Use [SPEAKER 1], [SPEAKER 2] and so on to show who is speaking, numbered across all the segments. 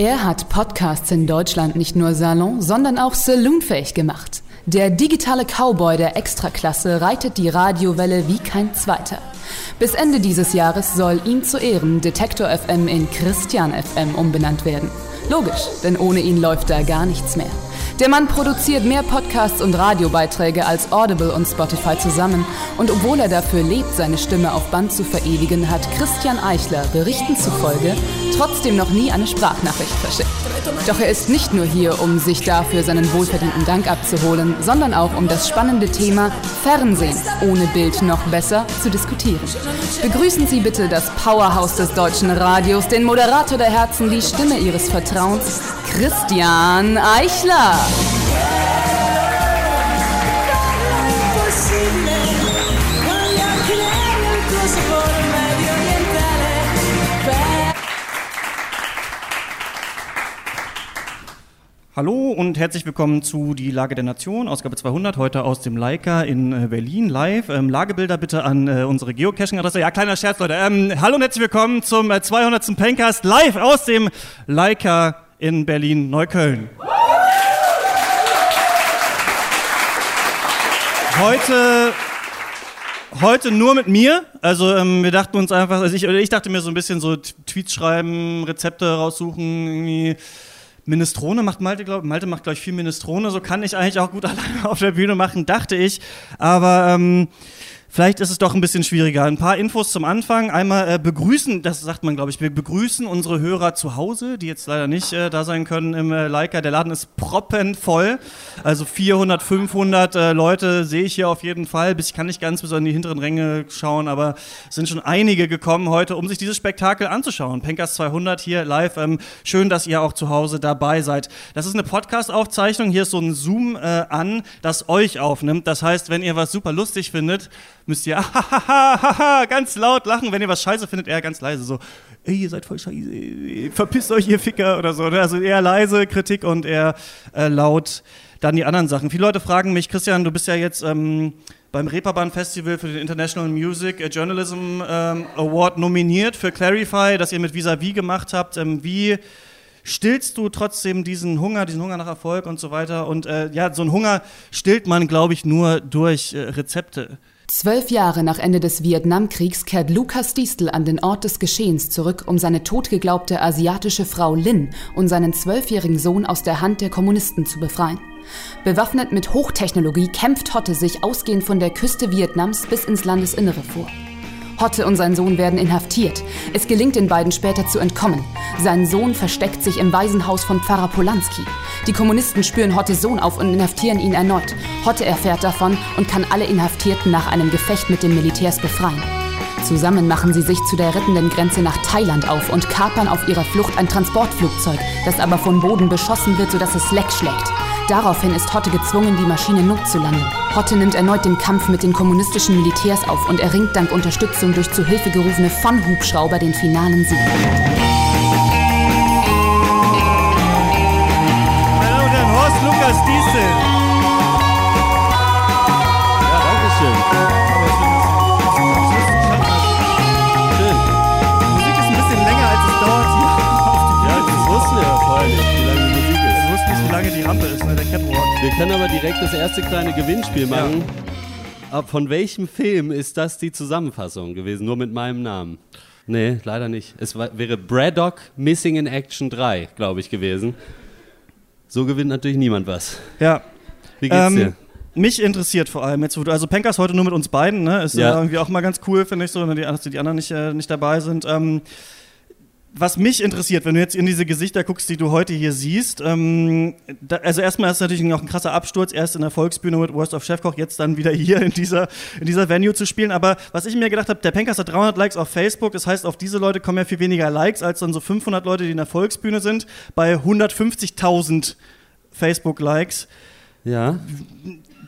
[SPEAKER 1] Er hat Podcasts in Deutschland nicht nur Salon, sondern auch saloonfähig gemacht. Der digitale Cowboy der Extraklasse reitet die Radiowelle wie kein zweiter. Bis Ende dieses Jahres soll ihm zu Ehren Detektor FM in Christian FM umbenannt werden. Logisch, denn ohne ihn läuft da gar nichts mehr. Der Mann produziert mehr Podcasts und Radiobeiträge als Audible und Spotify zusammen. Und obwohl er dafür lebt, seine Stimme auf Band zu verewigen, hat Christian Eichler Berichten zufolge trotzdem noch nie eine Sprachnachricht verschickt. Doch er ist nicht nur hier, um sich dafür seinen wohlverdienten Dank abzuholen, sondern auch um das spannende Thema Fernsehen ohne Bild noch besser zu diskutieren. Begrüßen Sie bitte das Powerhouse des deutschen Radios, den Moderator der Herzen, die Stimme Ihres Vertrauens, Christian Eichler.
[SPEAKER 2] Hallo und herzlich willkommen zu Die Lage der Nation, Ausgabe 200, heute aus dem Leica in äh, Berlin live. Ähm, Lagebilder bitte an äh, unsere Geocaching-Adresse. Ja, kleiner Scherz, Leute. Ähm, hallo und herzlich willkommen zum äh, 200. Pencast live aus dem Leica in Berlin-Neukölln. Heute heute nur mit mir. Also ähm, wir dachten uns einfach, also ich, ich dachte mir so ein bisschen so Tweets schreiben, Rezepte raussuchen, irgendwie Minestrone macht Malte, glaube Malte macht, glaube ich, viel Minestrone. So kann ich eigentlich auch gut alleine auf der Bühne machen, dachte ich. Aber ähm, Vielleicht ist es doch ein bisschen schwieriger. Ein paar Infos zum Anfang. Einmal äh, begrüßen, das sagt man, glaube ich, wir begrüßen unsere Hörer zu Hause, die jetzt leider nicht äh, da sein können im äh, Leica. Der Laden ist proppenvoll. Also 400, 500 äh, Leute sehe ich hier auf jeden Fall. Ich kann nicht ganz bis an die hinteren Ränge schauen, aber es sind schon einige gekommen heute, um sich dieses Spektakel anzuschauen. Pencast 200 hier live. Ähm, schön, dass ihr auch zu Hause dabei seid. Das ist eine Podcast-Aufzeichnung. Hier ist so ein Zoom äh, an, das euch aufnimmt. Das heißt, wenn ihr was super lustig findet, müsst ihr ganz laut lachen. Wenn ihr was scheiße findet, eher ganz leise. So, ey, ihr seid voll scheiße, verpisst euch, ihr Ficker oder so. Ne? Also eher leise Kritik und eher äh, laut dann die anderen Sachen. Viele Leute fragen mich, Christian, du bist ja jetzt ähm, beim Reeperbahn Festival für den International Music Journalism ähm, Award nominiert für Clarify, das ihr mit Vis-a-vis -vis gemacht habt. Ähm, wie stillst du trotzdem diesen Hunger, diesen Hunger nach Erfolg und so weiter? Und äh, ja, so einen Hunger stillt man, glaube ich, nur durch äh, Rezepte.
[SPEAKER 1] Zwölf Jahre nach Ende des Vietnamkriegs kehrt Lukas Diestel an den Ort des Geschehens zurück, um seine totgeglaubte asiatische Frau Lin und seinen zwölfjährigen Sohn aus der Hand der Kommunisten zu befreien. Bewaffnet mit Hochtechnologie kämpft Hotte sich ausgehend von der Küste Vietnams bis ins Landesinnere vor. Hotte und sein Sohn werden inhaftiert. Es gelingt den beiden später zu entkommen. Sein Sohn versteckt sich im Waisenhaus von Pfarrer Polanski. Die Kommunisten spüren Hottes Sohn auf und inhaftieren ihn erneut. Hotte erfährt davon und kann alle Inhaftierten nach einem Gefecht mit den Militärs befreien. Zusammen machen sie sich zu der rettenden Grenze nach Thailand auf und kapern auf ihrer Flucht ein Transportflugzeug, das aber von Boden beschossen wird, sodass es leck schlägt. Daraufhin ist Hotte gezwungen, die Maschine notzulanden. Hotte nimmt erneut den Kampf mit den kommunistischen Militärs auf und erringt dank Unterstützung durch zu Hilfe gerufene Von-Hubschrauber den finalen Sieg.
[SPEAKER 3] Wir können aber direkt das erste kleine Gewinnspiel machen. Ab von welchem Film ist das die Zusammenfassung gewesen? Nur mit meinem Namen. Nee, leider nicht. Es war, wäre Braddock Missing in Action 3, glaube ich, gewesen. So gewinnt natürlich niemand was.
[SPEAKER 2] Ja.
[SPEAKER 3] Wie geht's dir?
[SPEAKER 2] Ähm, mich interessiert vor allem jetzt, also Pencast heute nur mit uns beiden, ne? Ist ja.
[SPEAKER 3] Ja.
[SPEAKER 2] irgendwie auch mal ganz cool, finde ich so, wenn die, dass die anderen nicht, äh, nicht dabei sind. Ähm, was mich interessiert, wenn du jetzt in diese Gesichter guckst, die du heute hier siehst, ähm, da, also erstmal ist natürlich auch ein krasser Absturz, erst in der Volksbühne mit Worst of Chefkoch, jetzt dann wieder hier in dieser, in dieser Venue zu spielen. Aber was ich mir gedacht habe, der Pencast hat 300 Likes auf Facebook, das heißt, auf diese Leute kommen ja viel weniger Likes als dann so 500 Leute, die in der Volksbühne sind, bei 150.000 Facebook-Likes
[SPEAKER 3] Ja.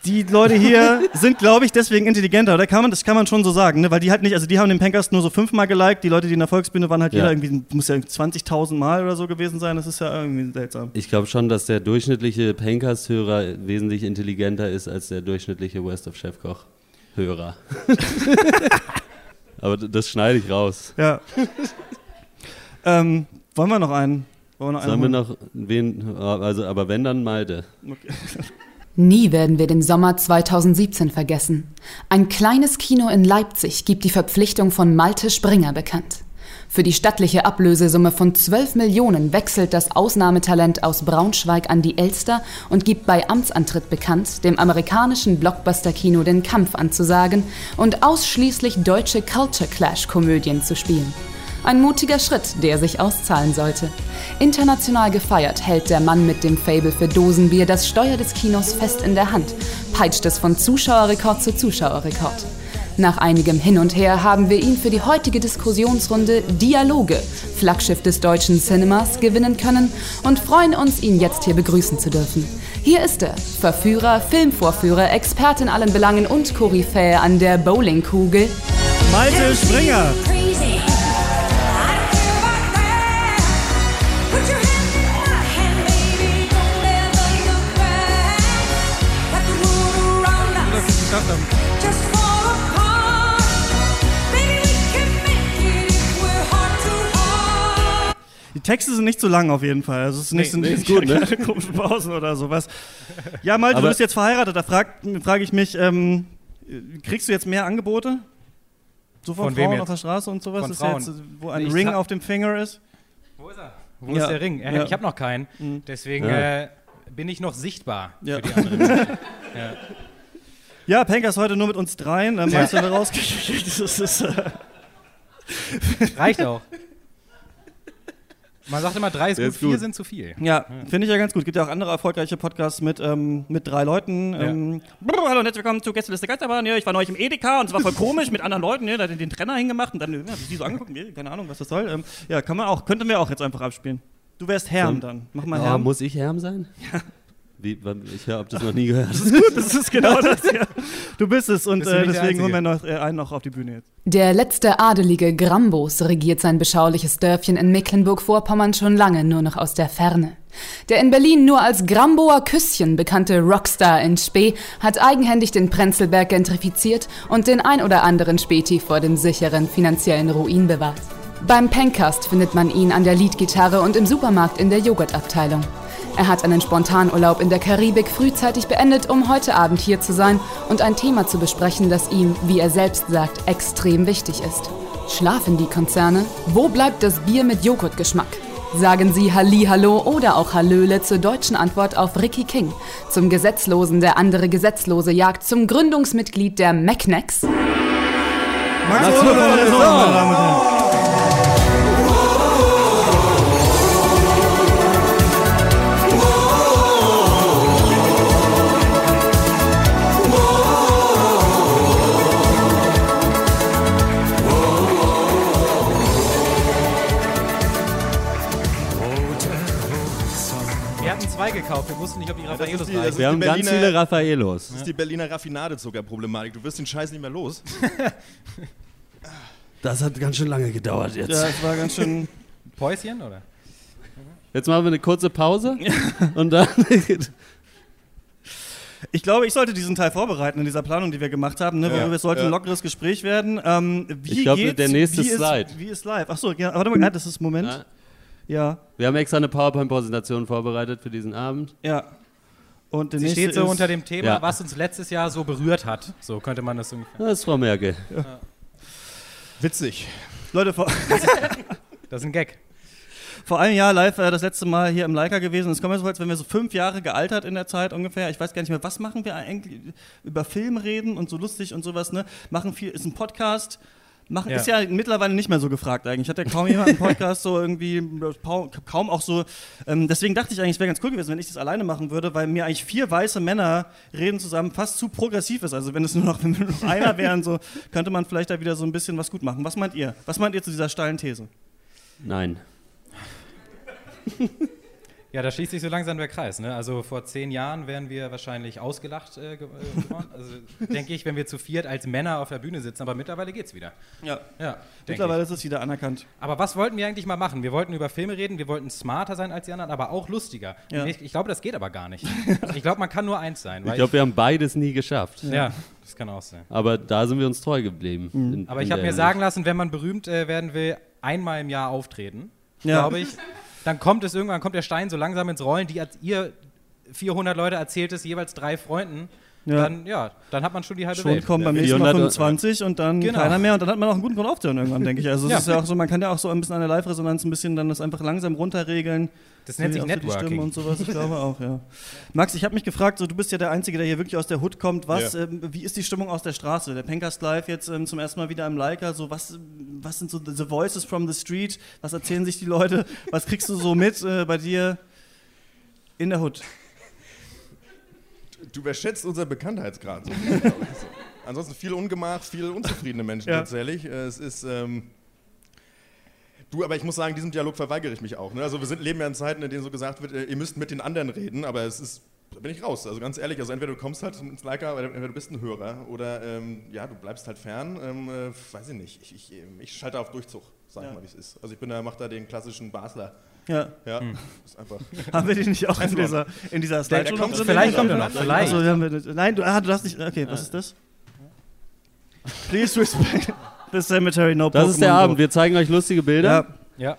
[SPEAKER 2] Die Leute hier sind, glaube ich, deswegen intelligenter, oder? Kann man, das kann man schon so sagen, ne? Weil die halt nicht, also die haben den Pencast nur so fünfmal geliked, die Leute, die in der Volksbühne waren, halt
[SPEAKER 3] Ja.
[SPEAKER 2] jeder irgendwie, muss ja 20.000 Mal oder so gewesen sein, das ist ja irgendwie seltsam.
[SPEAKER 3] Ich glaube schon, dass der durchschnittliche Pencast-Hörer wesentlich intelligenter ist als der durchschnittliche West of Chefkoch-Hörer. Aber das schneide ich raus.
[SPEAKER 2] Ja. ähm, wollen wir noch einen? Wollen wir noch
[SPEAKER 3] Sollen wir
[SPEAKER 2] einen
[SPEAKER 3] noch wen, also, aber wenn dann Malte.
[SPEAKER 2] Okay.
[SPEAKER 1] Nie werden wir den Sommer 2017 vergessen. Ein kleines Kino in Leipzig gibt die Verpflichtung von Malte Springer bekannt. Für die stattliche Ablösesumme von 12 Millionen wechselt das Ausnahmetalent aus Braunschweig an die Elster und gibt bei Amtsantritt bekannt, dem amerikanischen Blockbuster-Kino den Kampf anzusagen und ausschließlich deutsche Culture Clash-Komödien zu spielen. Ein mutiger Schritt, der sich auszahlen sollte. International gefeiert hält der Mann mit dem Fable für Dosenbier das Steuer des Kinos fest in der Hand, peitscht es von Zuschauerrekord zu Zuschauerrekord. Nach einigem Hin und Her haben wir ihn für die heutige Diskussionsrunde Dialoge, Flaggschiff des deutschen Cinemas, gewinnen können und freuen uns, ihn jetzt hier begrüßen zu dürfen. Hier ist er, Verführer, Filmvorführer, Experte in allen Belangen und Koryphäe an der Bowlingkugel,
[SPEAKER 2] Malte Springer! Texte sind nicht so lang auf jeden Fall. Also es ist nicht,
[SPEAKER 3] Nee,
[SPEAKER 2] sind
[SPEAKER 3] nee, ist gut, ne?
[SPEAKER 2] komischen Pausen oder sowas. Ja, Malte,
[SPEAKER 3] Aber-
[SPEAKER 2] du bist jetzt verheiratet. Da frage frag ich mich, ähm, kriegst du jetzt mehr Angebote? So von,
[SPEAKER 4] Von
[SPEAKER 2] Frauen
[SPEAKER 4] jetzt?
[SPEAKER 2] auf der Straße und sowas?
[SPEAKER 4] Von
[SPEAKER 2] ist
[SPEAKER 4] Frauen?
[SPEAKER 2] jetzt, wo ein
[SPEAKER 4] Ich
[SPEAKER 2] Ring auf dem Finger ist?
[SPEAKER 4] Wo ist er? Wo
[SPEAKER 2] Ja.
[SPEAKER 4] ist der Ring? Äh,
[SPEAKER 2] Ja.
[SPEAKER 4] Ich habe noch keinen. Deswegen
[SPEAKER 3] Ja.
[SPEAKER 4] äh, bin ich noch sichtbar
[SPEAKER 2] Ja.
[SPEAKER 4] für die anderen.
[SPEAKER 2] Ja, Penker ist heute nur mit uns dreien. Ähm, weißt du, wer rausgekriegt ist, ist äh,
[SPEAKER 4] Reicht auch. Man sagt immer, drei ist gut,
[SPEAKER 3] ist
[SPEAKER 4] vier
[SPEAKER 3] gut.
[SPEAKER 4] sind zu viel.
[SPEAKER 2] Ja, finde ich ja ganz gut. Gibt ja auch andere erfolgreiche Podcasts mit, ähm, mit drei Leuten. Ähm, brr, hallo und herzlich willkommen zu Gästeliste Geisterbahn. Ja, ich war neulich im Edeka und es war voll komisch mit anderen Leuten. Ja, da hat er den Trenner hingemacht und dann ja, die so angeguckt. Nee, keine Ahnung, was das soll. Ähm, ja, kann man auch. Könnten wir auch jetzt einfach abspielen. Du wärst Herm
[SPEAKER 3] So.
[SPEAKER 2] dann. Mach mal
[SPEAKER 3] Oh,
[SPEAKER 2] Herm.
[SPEAKER 3] muss ich Herm sein? Ja. Wie, ich habe das noch nie gehört.
[SPEAKER 2] das ist genau das. Ja. Du bist es und
[SPEAKER 4] Bist
[SPEAKER 2] äh, deswegen holen wir noch, äh, einen noch auf die Bühne jetzt.
[SPEAKER 1] Der letzte adelige Grambos regiert sein beschauliches Dörfchen in Mecklenburg-Vorpommern schon lange nur noch aus der Ferne. Der in Berlin nur als Gramboer Küsschen bekannte Rockstar in Spee hat eigenhändig den Prenzlberg gentrifiziert und den ein oder anderen Späti vor dem sicheren finanziellen Ruin bewahrt. Beim Pencast findet man ihn an der Leadgitarre und im Supermarkt in der Joghurtabteilung. Er hat einen Spontanurlaub in der Karibik frühzeitig beendet, um heute Abend hier zu sein und ein Thema zu besprechen, das ihm, wie er selbst sagt, extrem wichtig ist. Schlafen die Konzerne? Wo bleibt das Bier mit Joghurtgeschmack? Sagen Sie Hallo oder auch Hallöle zur deutschen Antwort auf Ricky King, zum Gesetzlosen, der andere Gesetzlose jagt, zum Gründungsmitglied der Macnex.
[SPEAKER 2] Meine.
[SPEAKER 4] Zwei gekauft, wir wussten nicht, ob die Raffaelos
[SPEAKER 5] die- das
[SPEAKER 4] reichen.
[SPEAKER 3] Wir haben
[SPEAKER 5] die
[SPEAKER 3] ganz
[SPEAKER 5] Berliner-
[SPEAKER 3] viele Raffaelos.
[SPEAKER 5] Das ist die Berliner Raffinadezuckerproblematik. Du wirst den Scheiß nicht mehr los.
[SPEAKER 3] Das hat ganz schön lange gedauert jetzt.
[SPEAKER 2] Ja, es war ganz schön.
[SPEAKER 4] Päuschen, oder?
[SPEAKER 3] Jetzt machen wir eine kurze Pause und dann.
[SPEAKER 2] Ich glaube, ich sollte diesen Teil vorbereiten in dieser Planung, die wir gemacht haben. Ne?
[SPEAKER 5] Ja,
[SPEAKER 2] Es sollte
[SPEAKER 5] ja.
[SPEAKER 2] ein lockeres Gespräch werden. Ähm, wie
[SPEAKER 3] Ich glaube,
[SPEAKER 2] geht's?
[SPEAKER 3] der nächste
[SPEAKER 2] wie
[SPEAKER 3] Slide.
[SPEAKER 2] Ist, wie ist live? Achso, ja, warte mal, ja, das ist Moment.
[SPEAKER 3] Ja.
[SPEAKER 2] Ja,
[SPEAKER 3] Wir haben extra eine PowerPoint-Präsentation vorbereitet für diesen Abend.
[SPEAKER 2] ja. Und
[SPEAKER 4] Sie steht so
[SPEAKER 2] ist,
[SPEAKER 4] unter dem Thema,
[SPEAKER 3] Ja.
[SPEAKER 4] was uns letztes Jahr so berührt hat. So könnte man das ungefähr.
[SPEAKER 3] Das ist Frau Merkel.
[SPEAKER 5] Witzig.
[SPEAKER 2] Leute, vor,
[SPEAKER 4] Das ist ein Gag.
[SPEAKER 2] vor einem Jahr live äh, das letzte Mal hier im Leica gewesen. Es kommt mir so, als wenn wir so fünf Jahre gealtert in der Zeit ungefähr. Ich weiß gar nicht mehr, was machen wir eigentlich? Über Film reden und so lustig und sowas, ne? Machen viel, ist ein Podcast. Machen,
[SPEAKER 4] Ja.
[SPEAKER 2] Ist ja mittlerweile nicht mehr so gefragt eigentlich. Hat ja kaum jemand einen Podcast so irgendwie, kaum, auch so. Ähm, deswegen dachte ich eigentlich, es wäre ganz cool gewesen, wenn ich das alleine machen würde, weil mir eigentlich vier weiße Männer reden zusammen fast zu progressiv ist. Also wenn es nur noch, wenn nur noch einer wären, so könnte man vielleicht da wieder so ein bisschen was gut machen. Was meint ihr? Was meint ihr zu dieser steilen These?
[SPEAKER 3] Nein.
[SPEAKER 4] Ja, da schließt sich so langsam der Kreis. Ne? Also vor zehn Jahren wären wir wahrscheinlich ausgelacht äh, äh, geworden. Also denke ich, wenn wir zu viert als Männer auf der Bühne sitzen. Aber mittlerweile geht's wieder.
[SPEAKER 2] Ja.
[SPEAKER 4] Ja,
[SPEAKER 2] Mittlerweile
[SPEAKER 4] ich.
[SPEAKER 2] ist es wieder anerkannt.
[SPEAKER 4] Aber was wollten wir eigentlich mal machen? Wir wollten über Filme reden, wir wollten smarter sein als die anderen, aber auch lustiger.
[SPEAKER 2] Ja.
[SPEAKER 4] Ich, ich glaube, das geht aber gar nicht. Ich glaube, man kann nur eins sein.
[SPEAKER 3] Ich glaube, wir haben beides nie geschafft.
[SPEAKER 4] ja, das kann auch sein.
[SPEAKER 3] Aber da sind wir uns treu geblieben. In-
[SPEAKER 4] Aber
[SPEAKER 3] in
[SPEAKER 4] ich habe mir sagen lassen, wenn man berühmt äh, werden will, einmal im Jahr auftreten.
[SPEAKER 2] Ja.
[SPEAKER 4] Glaube ich. dann kommt es irgendwann, kommt der Stein so langsam ins Rollen, die ihr 400 Leute erzählt es jeweils drei Freunden.
[SPEAKER 2] Ja.
[SPEAKER 4] Dann, ja, dann hat man schon die halbe
[SPEAKER 2] Schon
[SPEAKER 4] Welt.
[SPEAKER 2] kommt beim nächsten Mal
[SPEAKER 3] 400
[SPEAKER 2] 25 und dann
[SPEAKER 4] Genau.
[SPEAKER 2] keiner mehr und dann hat man auch einen guten Grund aufzuhören irgendwann, denke ich. Also es
[SPEAKER 4] Ja.
[SPEAKER 2] ist ja auch so, man kann ja auch so ein bisschen an der Live-Resonanz ein bisschen dann das einfach langsam runterregeln.
[SPEAKER 4] Das nennt sich Networking.
[SPEAKER 2] und sowas, ich glaube auch, ja. Max, ich habe mich gefragt, so, du bist ja der Einzige, der hier wirklich aus der Hood kommt. Was,
[SPEAKER 5] Ja.
[SPEAKER 2] ähm, wie ist die Stimmung aus der Straße? Der Pencast Live jetzt ähm, zum ersten Mal wieder im Leica. So, was, was sind so the voices from the street? Was erzählen sich die Leute? Was kriegst du so mit äh, bei dir in der Hood?
[SPEAKER 5] Du überschätzt unseren Bekanntheitsgrad. So. Ansonsten viel Ungemach, viel unzufriedene Menschen
[SPEAKER 2] Ja.
[SPEAKER 5] tatsächlich. Äh, Es ist. Ähm, du, aber ich muss sagen, diesem Dialog verweigere ich mich auch. Ne? Also wir sind, leben ja in Zeiten, in denen so gesagt wird, äh, ihr müsst mit den anderen reden, aber es ist. Da bin ich raus. Also ganz ehrlich, also entweder du kommst halt ins Leica, oder entweder du bist ein Hörer oder ähm, ja, du bleibst halt fern. Ähm, äh, weiß ich nicht. Ich, ich, ich schalte auf Durchzug, sag ich
[SPEAKER 2] Ja.
[SPEAKER 5] mal, wie es ist. Also ich bin da, mach da den klassischen Basler.
[SPEAKER 2] Ja.
[SPEAKER 5] Ja, ist einfach.
[SPEAKER 2] Haben wir den nicht auch in dieser, in dieser Slideshow
[SPEAKER 5] kommt
[SPEAKER 2] noch drin?
[SPEAKER 4] Vielleicht kommt er noch, vielleicht.
[SPEAKER 2] Also, wir haben, nein, du, ah, du darfst nicht. Okay, was ist das? Please respect the cemetery, no
[SPEAKER 3] Das ist der. Abend. Wir zeigen euch lustige Bilder.
[SPEAKER 2] Ja.
[SPEAKER 4] Ja.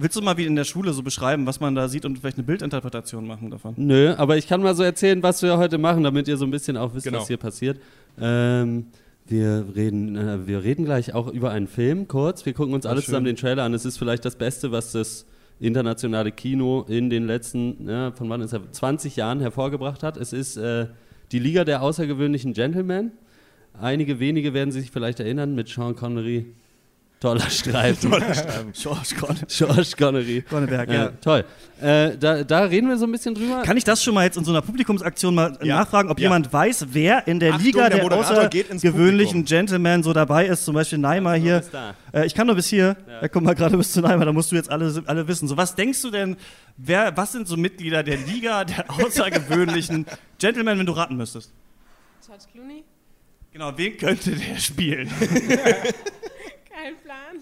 [SPEAKER 2] Willst du mal wie in der Schule so beschreiben, was man da sieht und vielleicht eine Bildinterpretation machen davon?
[SPEAKER 3] Nö, aber ich kann mal so erzählen, was wir heute machen, damit ihr so ein bisschen auch wisst,
[SPEAKER 5] Genau.
[SPEAKER 3] was hier passiert. Ähm, wir reden, äh, wir reden gleich auch über einen Film kurz. Wir gucken uns alle
[SPEAKER 2] schön.
[SPEAKER 3] zusammen den Trailer an. Es ist vielleicht das Beste, was das internationale Kino in den letzten, ja, von wann ist er, 20 Jahren hervorgebracht hat. Es ist äh, die Liga der außergewöhnlichen Gentlemen. Einige wenige werden sich vielleicht erinnern mit Sean Connery. Toller Streifen.
[SPEAKER 2] George Conne-
[SPEAKER 3] George Connery.
[SPEAKER 2] Conneberg,
[SPEAKER 3] Ja,
[SPEAKER 2] ja.
[SPEAKER 3] toll. Äh, da, da reden wir so ein bisschen drüber.
[SPEAKER 2] Kann ich das schon mal jetzt in so einer Publikumsaktion mal
[SPEAKER 5] Ja.
[SPEAKER 2] nachfragen, ob
[SPEAKER 5] Ja.
[SPEAKER 2] jemand weiß, wer in der
[SPEAKER 5] Achtung,
[SPEAKER 2] Liga
[SPEAKER 5] der
[SPEAKER 2] der,
[SPEAKER 5] Publikum.
[SPEAKER 2] Gentlemen so dabei ist? Zum Beispiel Neymar hier. Äh, ich kann nur bis hier.
[SPEAKER 3] Ja.
[SPEAKER 2] Ja. komm mal gerade bis zu Neymar, da musst du jetzt alle, alle wissen. So, was denkst du denn, wer, was sind so Mitglieder der Liga der außergewöhnlichen Gentlemen, wenn du raten müsstest?
[SPEAKER 6] George Clooney?
[SPEAKER 2] Genau, wen könnte der spielen?
[SPEAKER 6] Kein Plan.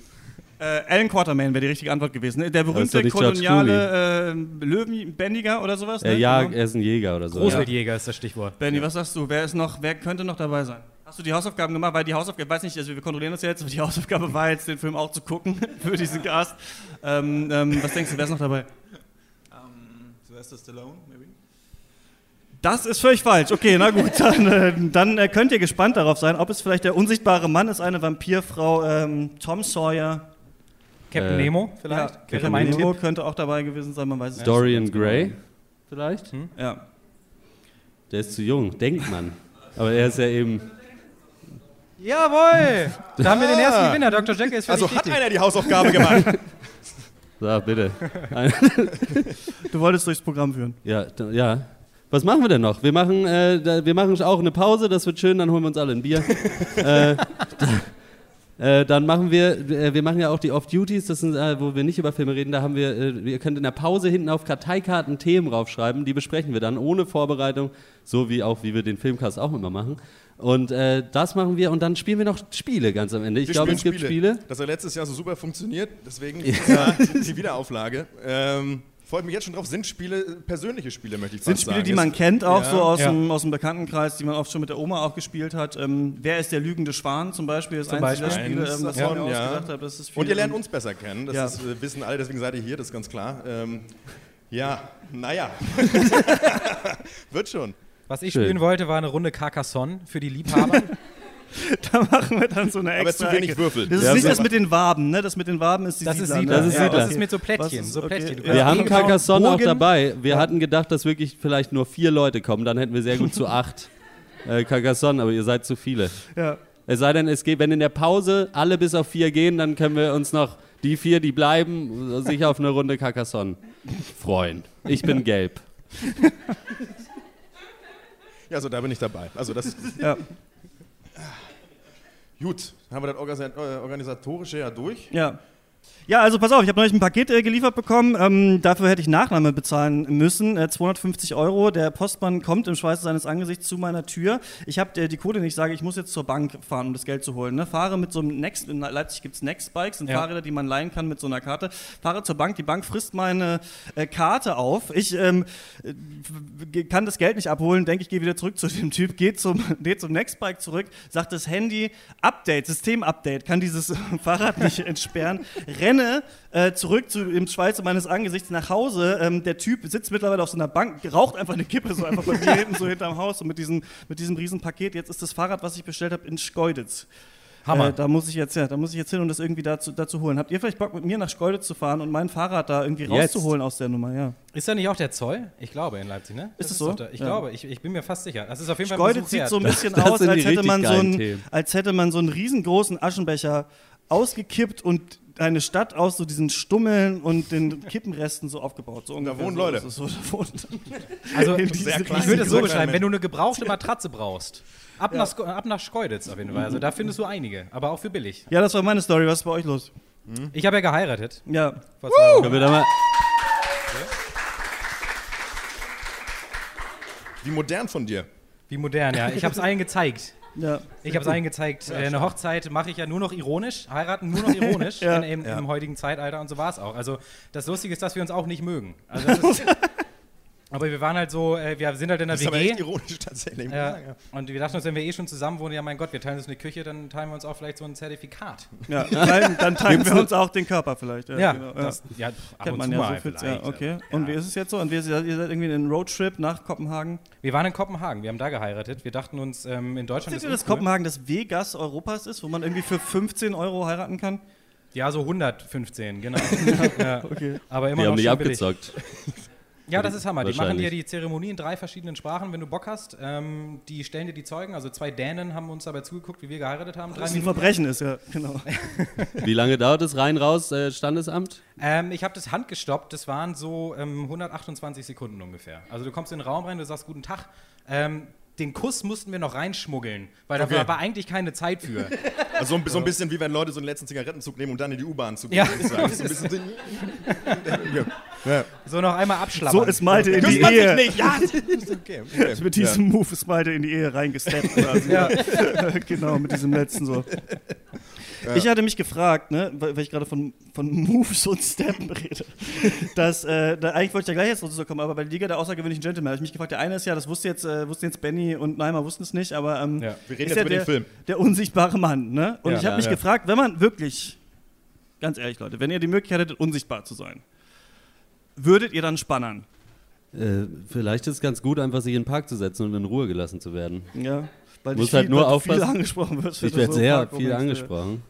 [SPEAKER 2] Äh, Alan Quatermain wäre die richtige Antwort gewesen. ne? Der berühmte
[SPEAKER 3] George
[SPEAKER 2] koloniale äh, Löwenbändiger oder sowas.
[SPEAKER 3] Er,
[SPEAKER 2] Ne?
[SPEAKER 3] jag,
[SPEAKER 2] Genau.
[SPEAKER 3] er ist ein Jäger oder so.
[SPEAKER 4] Großwildjäger ist das Stichwort.
[SPEAKER 2] Benny, was sagst du? Wer ist noch, wer könnte noch dabei sein? Hast du die Hausaufgaben gemacht? Weil die Hausaufgabe, weiß nicht, also wir kontrollieren das jetzt, aber die Hausaufgabe war jetzt, den Film auch zu gucken für diesen Cast. Ähm, ähm, was denkst du, wer ist noch dabei?
[SPEAKER 7] Sylvester Stallone, maybe?
[SPEAKER 2] Das ist völlig falsch. Okay, na gut, dann, äh, dann äh, könnt ihr gespannt darauf sein, ob es vielleicht der unsichtbare Mann ist, eine Vampirfrau, ähm, Tom Sawyer.
[SPEAKER 4] Captain
[SPEAKER 3] Äh,
[SPEAKER 4] Nemo vielleicht?
[SPEAKER 2] Ja,
[SPEAKER 4] mein
[SPEAKER 2] Nemo
[SPEAKER 4] Tipp.
[SPEAKER 2] könnte auch dabei gewesen sein, man weiß es nicht.
[SPEAKER 3] Dorian Gray vielleicht?
[SPEAKER 2] Ja.
[SPEAKER 3] Der ist zu jung, denkt man. Aber er ist ja eben.
[SPEAKER 4] Jawohl! Da haben wir den ersten Gewinner. Dr. Jekyll ist völlig
[SPEAKER 5] Also hat
[SPEAKER 4] richtig.
[SPEAKER 5] einer die Hausaufgabe gemacht.
[SPEAKER 3] So, bitte.
[SPEAKER 2] Du wolltest durchs Programm führen.
[SPEAKER 3] Ja, ja. Was machen wir denn noch? Wir machen, äh, wir machen auch eine Pause, das wird schön, dann holen wir uns alle ein Bier. äh, da, äh, dann machen wir, äh, wir machen ja auch die Off-Duties, das sind, äh, wo wir nicht über Filme reden, da haben wir, äh, ihr könnt in der Pause hinten auf Karteikarten Themen raufschreiben, die besprechen wir dann ohne Vorbereitung, so wie auch, wie wir den Filmcast auch immer machen. Und äh, das machen wir und dann spielen wir noch Spiele ganz am Ende. Ich glaube, es
[SPEAKER 5] spielen
[SPEAKER 3] gibt Spiele.
[SPEAKER 5] Das hat letztes Jahr so super funktioniert, deswegen Jahr die Wiederauflage. Ähm, freue mich jetzt schon drauf. Sind Spiele, äh, persönliche Spiele, möchte ich
[SPEAKER 2] Sind
[SPEAKER 5] fast
[SPEAKER 2] Spiele,
[SPEAKER 5] sagen.
[SPEAKER 2] die man kennt, auch
[SPEAKER 5] Ja.
[SPEAKER 2] so aus,
[SPEAKER 4] Ja.
[SPEAKER 2] dem, aus dem Bekanntenkreis, die man oft schon mit der Oma auch gespielt hat. Ähm, wer ist der lügende Schwan zum Beispiel? Ist
[SPEAKER 4] Zum Beispiel.
[SPEAKER 2] Spiele, ähm, das ich mir
[SPEAKER 5] ja.
[SPEAKER 2] ausgedacht habe. Das ist
[SPEAKER 5] Und
[SPEAKER 2] viel-
[SPEAKER 5] ihr lernt uns besser kennen, das
[SPEAKER 2] Ja.
[SPEAKER 5] ist, äh, wissen alle, deswegen seid ihr hier, das ist ganz klar. Ähm, ja, naja. Wird schon.
[SPEAKER 4] Was ich
[SPEAKER 3] Schön.
[SPEAKER 4] spielen wollte, war eine Runde Carcassonne für die Liebhaber.
[SPEAKER 2] Da machen wir dann so eine
[SPEAKER 5] Aber
[SPEAKER 2] extra
[SPEAKER 5] zu wenig
[SPEAKER 2] Ecke.
[SPEAKER 5] Würfel.
[SPEAKER 2] Das ist
[SPEAKER 3] Ja,
[SPEAKER 2] nicht
[SPEAKER 3] so-
[SPEAKER 2] das mit den Waben, ne? Das mit den Waben ist die
[SPEAKER 4] Das ist
[SPEAKER 2] Siedler,
[SPEAKER 4] Siedler.
[SPEAKER 2] ne?
[SPEAKER 3] Das ist
[SPEAKER 4] ja,
[SPEAKER 3] Siedler.
[SPEAKER 4] Das ist mit so Plättchen.
[SPEAKER 2] Ist-
[SPEAKER 4] so
[SPEAKER 2] okay.
[SPEAKER 4] Plättchen.
[SPEAKER 2] Ja.
[SPEAKER 3] Wir haben. Carcassonne auch dabei. Wir
[SPEAKER 2] Ja.
[SPEAKER 3] hatten gedacht, dass wirklich vielleicht nur vier Leute kommen. Dann hätten wir sehr gut zu acht äh, Carcassonne, aber ihr seid zu viele.
[SPEAKER 2] Ja.
[SPEAKER 3] Es sei denn, es geht, wenn in der Pause alle bis auf vier gehen, dann können wir uns noch die vier, die bleiben, sich auf eine Runde Carcassonne freuen. Ich bin gelb.
[SPEAKER 5] Ja, also da bin ich dabei. Also das
[SPEAKER 2] Ja.
[SPEAKER 5] Gut. Haben wir das äh, organisatorische ja durch.
[SPEAKER 2] Ja. Ja, also pass auf, ich habe neulich ein Paket äh, geliefert bekommen. Ähm, dafür hätte ich Nachname bezahlen müssen. Äh, 250 Euro. Der Postmann kommt im Schweiße seines Angesichts zu meiner Tür. Ich habe äh, die Code nicht, sage, ich muss jetzt zur Bank fahren, um das Geld zu holen. Ne? Fahre mit so einem Next, in Leipzig gibt es Next-Bikes, sind
[SPEAKER 4] Ja.
[SPEAKER 2] Fahrräder, die man leihen kann mit so einer Karte. Fahre zur Bank, die Bank frisst meine äh, Karte auf. Ich ähm, äh, kann das Geld nicht abholen, denke ich, gehe wieder zurück zu dem Typ, geht zum, geht zum Nextbike zurück, sagt das Handy, Update, System-Update, kann dieses Fahrrad nicht entsperren, renne äh, zurück zu dem Schweiße meines Angesichts nach Hause. Ähm, der Typ sitzt mittlerweile auf so einer Bank, raucht einfach eine Kippe so einfach bei mir hinten so hinterm Haus und mit diesem, mit diesem riesen Paket. Jetzt ist das Fahrrad, was ich bestellt habe, in Schkeuditz.
[SPEAKER 4] Hammer.
[SPEAKER 2] Äh, da muss ich jetzt, ja, da muss ich jetzt hin und das irgendwie dazu, dazu holen. Habt ihr vielleicht Bock, mit mir nach Schkeuditz zu fahren und mein Fahrrad da irgendwie
[SPEAKER 3] Jetzt.
[SPEAKER 2] rauszuholen aus der Nummer? Ja.
[SPEAKER 4] Ist da nicht auch der Zoll? Ich glaube in Leipzig, ne?
[SPEAKER 2] Ist
[SPEAKER 4] Das
[SPEAKER 2] es so?
[SPEAKER 4] Ich
[SPEAKER 2] Ja.
[SPEAKER 4] glaube, ich, ich bin mir fast sicher. Das ist auf jeden Fall ein
[SPEAKER 2] Schkeuditz sieht so ein bisschen
[SPEAKER 3] Das
[SPEAKER 2] aus, als hätte, so
[SPEAKER 3] Themen.
[SPEAKER 2] als hätte man so einen riesengroßen Aschenbecher ausgekippt und eine Stadt aus so diesen Stummeln und den Kippenresten so aufgebaut. So ungefähr
[SPEAKER 5] wohnen
[SPEAKER 2] so
[SPEAKER 5] Leute.
[SPEAKER 2] So, da wohnen
[SPEAKER 4] Also,
[SPEAKER 2] in
[SPEAKER 4] ich würde es so beschreiben, wenn du eine gebrauchte Matratze brauchst, ab, nach, Sko- ab nach Schkeuditz auf jeden Fall. Also da findest du einige, aber auch für billig.
[SPEAKER 2] Ja, das war meine Story. Was ist bei euch los?
[SPEAKER 4] Ich habe ja geheiratet.
[SPEAKER 2] Ja.
[SPEAKER 4] Vor zwei.
[SPEAKER 3] Können wir da mal.
[SPEAKER 5] Wie modern von dir.
[SPEAKER 4] Wie modern, ja. Ich habe es allen gezeigt.
[SPEAKER 2] Ja.
[SPEAKER 4] Ich habe es allen gezeigt. Äh, eine Hochzeit mache ich ja nur noch ironisch, heiraten nur noch ironisch
[SPEAKER 2] Ja.
[SPEAKER 4] in, im, im heutigen Zeitalter und so war es auch. Also das Lustige ist, dass wir uns auch nicht mögen. Also, das ist, aber wir waren halt so, äh, wir sind halt in der
[SPEAKER 5] Das ist aber
[SPEAKER 4] WG.
[SPEAKER 5] echt ironisch tatsächlich.
[SPEAKER 4] Ja, und wir dachten uns, wenn wir eh schon zusammen wohnen, ja mein Gott, wir teilen uns eine Küche, dann teilen wir uns auch vielleicht so ein Zertifikat.
[SPEAKER 2] ja. Teilen, dann teilen wir uns auch den Körper vielleicht. Ja,
[SPEAKER 4] Ja,
[SPEAKER 2] genau.
[SPEAKER 4] das ja, ab
[SPEAKER 2] Kennt
[SPEAKER 4] und
[SPEAKER 2] man
[SPEAKER 4] zu
[SPEAKER 2] ja
[SPEAKER 4] mal
[SPEAKER 2] so viel. Ja, okay. Und wie ist es jetzt so? Und wir, ihr seid irgendwie in einen Roadtrip nach Kopenhagen.
[SPEAKER 4] Wir waren in Kopenhagen, wir haben da geheiratet. Wir dachten uns, ähm, in Deutschland
[SPEAKER 2] Wisst ihr,
[SPEAKER 4] ist
[SPEAKER 2] dass. Kopenhagen das Vegas Europas ist, wo man irgendwie für 15 Euro heiraten kann?
[SPEAKER 4] Ja, so 115, genau. ja.
[SPEAKER 2] Okay.
[SPEAKER 4] Aber immer
[SPEAKER 3] Wir
[SPEAKER 4] noch
[SPEAKER 3] haben nicht
[SPEAKER 4] schön billig. Ja, das ist Hammer. Die machen dir die Zeremonie in drei verschiedenen Sprachen, wenn du Bock hast. Ähm, die stellen dir die Zeugen, also zwei Dänen haben uns dabei zugeguckt, wie wir geheiratet haben. Drei
[SPEAKER 2] Das ist ein. Verbrechen ist, ja, genau.
[SPEAKER 3] Wie lange dauert es rein, raus, äh, Standesamt?
[SPEAKER 4] Ähm, ich habe das handgestoppt, das waren so ähm, 128 Sekunden ungefähr. Also du kommst in den Raum rein, du sagst guten Tag. Ähm, den Kuss mussten wir noch reinschmuggeln, weil
[SPEAKER 5] Okay.
[SPEAKER 4] da war eigentlich keine Zeit für.
[SPEAKER 5] Also so ein, so ein bisschen wie wenn Leute so einen letzten Zigarettenzug nehmen und dann in die U-Bahn zu gehen.
[SPEAKER 4] Ja.
[SPEAKER 5] würde ich sagen. So ein bisschen ja.
[SPEAKER 4] So noch einmal abschlappern.
[SPEAKER 2] So ist Malte in die
[SPEAKER 5] Küsst man sich
[SPEAKER 2] Ehe.
[SPEAKER 5] nicht? Ja, okay. okay.
[SPEAKER 2] Mit diesem Move ist Malte in die Ehe reingesteppt.
[SPEAKER 4] Ja.
[SPEAKER 2] genau, mit diesem letzten so. Ich hatte mich gefragt, ne, weil ich gerade von, von Moves und Steppen rede, dass, äh, da, eigentlich wollte ich da gleich jetzt dazu kommen, aber bei der Liga der außergewöhnlichen Gentlemen habe ich mich gefragt, der eine ist ja, das wusste jetzt, äh, wussten jetzt Benny und Neymar wussten es nicht, aber ähm,
[SPEAKER 4] Ja.
[SPEAKER 5] Wir reden
[SPEAKER 2] ist
[SPEAKER 5] jetzt
[SPEAKER 2] ja
[SPEAKER 5] über
[SPEAKER 2] der,
[SPEAKER 5] den Film.
[SPEAKER 2] der unsichtbare Mann, ne? Und
[SPEAKER 4] Ja.
[SPEAKER 2] ich habe
[SPEAKER 4] Ja,
[SPEAKER 2] mich
[SPEAKER 5] ja.
[SPEAKER 2] gefragt, wenn man wirklich, ganz ehrlich Leute, wenn ihr die Möglichkeit hättet, unsichtbar zu sein, würdet ihr dann spannern?
[SPEAKER 3] Äh, vielleicht ist es ganz gut, einfach sich in den Park zu setzen und in Ruhe gelassen zu werden.
[SPEAKER 2] Ja, weil dich
[SPEAKER 3] halt
[SPEAKER 2] viel,
[SPEAKER 3] nur
[SPEAKER 2] weil du
[SPEAKER 3] aufpassen.
[SPEAKER 2] viel angesprochen wirst.
[SPEAKER 3] Ich
[SPEAKER 2] du
[SPEAKER 3] werde sehr viel angesprochen.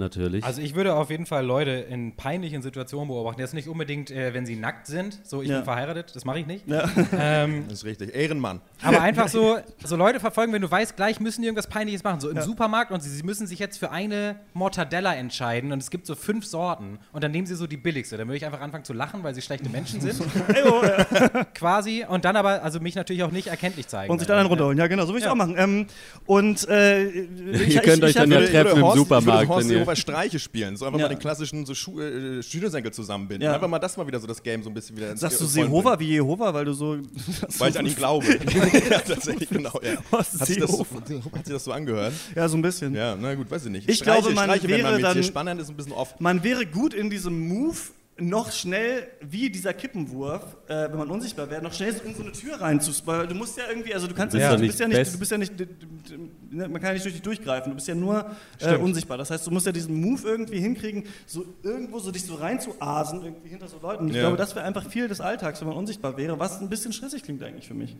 [SPEAKER 2] Ja.
[SPEAKER 3] Natürlich.
[SPEAKER 4] Also ich würde auf jeden Fall Leute in peinlichen Situationen beobachten. Jetzt nicht unbedingt, äh, wenn sie nackt sind. So, ich
[SPEAKER 2] Ja.
[SPEAKER 4] bin verheiratet, das mache ich nicht.
[SPEAKER 2] Ja.
[SPEAKER 4] Ähm,
[SPEAKER 5] Das ist richtig. Ehrenmann.
[SPEAKER 4] aber einfach so, so Leute verfolgen, wenn du weißt, gleich müssen die irgendwas Peinliches machen. So im Supermarkt und sie, sie müssen sich jetzt für eine Mortadella entscheiden und es gibt so fünf Sorten und dann nehmen sie so die billigste. Dann würde ich einfach anfangen zu lachen, weil sie schlechte Menschen sind. Quasi. Und dann aber, also mich natürlich auch nicht erkenntlich zeigen.
[SPEAKER 2] Und sich dann einen
[SPEAKER 4] Ja.
[SPEAKER 2] runterholen. Ja, genau, so will ich
[SPEAKER 4] Ja.
[SPEAKER 2] auch machen. Ähm, und äh, ich,
[SPEAKER 3] Ihr könnt euch dann
[SPEAKER 2] hatte-
[SPEAKER 3] ja treffen im Supermarkt,
[SPEAKER 5] Ich würde Horst Seehofer Streiche spielen. So einfach
[SPEAKER 2] Ja.
[SPEAKER 5] mal den klassischen so Schu äh, Schnürsenkel zusammenbinden.
[SPEAKER 2] Ja.
[SPEAKER 5] Einfach mal das mal wieder so das Game so ein bisschen wieder
[SPEAKER 2] Sagst du
[SPEAKER 5] bringen.
[SPEAKER 2] wie Jehova, weil du so.
[SPEAKER 5] Weil ich an ihn glaube. ja, tatsächlich, genau. Ja. Hat, sich das so, hat sich das so angehört?
[SPEAKER 2] Ja, so ein bisschen.
[SPEAKER 5] Ja, na gut, weiß ich nicht.
[SPEAKER 2] Ich glaube, man
[SPEAKER 5] Streiche, wenn
[SPEAKER 2] wäre
[SPEAKER 5] man mit
[SPEAKER 2] dann-
[SPEAKER 5] spannend ist, ein bisschen oft.
[SPEAKER 2] Man wäre gut in diesem Move, noch schnell, wie dieser Kippenwurf, äh, wenn man unsichtbar wäre, noch schnell so in so eine Tür reinzuspringen. Du musst ja irgendwie, also du kannst ja, du
[SPEAKER 3] nicht
[SPEAKER 2] bist ja nicht, du bist ja nicht, ne, man kann ja nicht durch dich durchgreifen, du bist ja nur äh, unsichtbar. Das heißt, du musst ja diesen Move irgendwie hinkriegen, so irgendwo so dich so reinzuasen, irgendwie hinter so Leuten. Ich
[SPEAKER 5] Ja.
[SPEAKER 2] glaube, das wäre einfach viel des Alltags, wenn man unsichtbar wäre, was ein bisschen stressig klingt eigentlich für mich.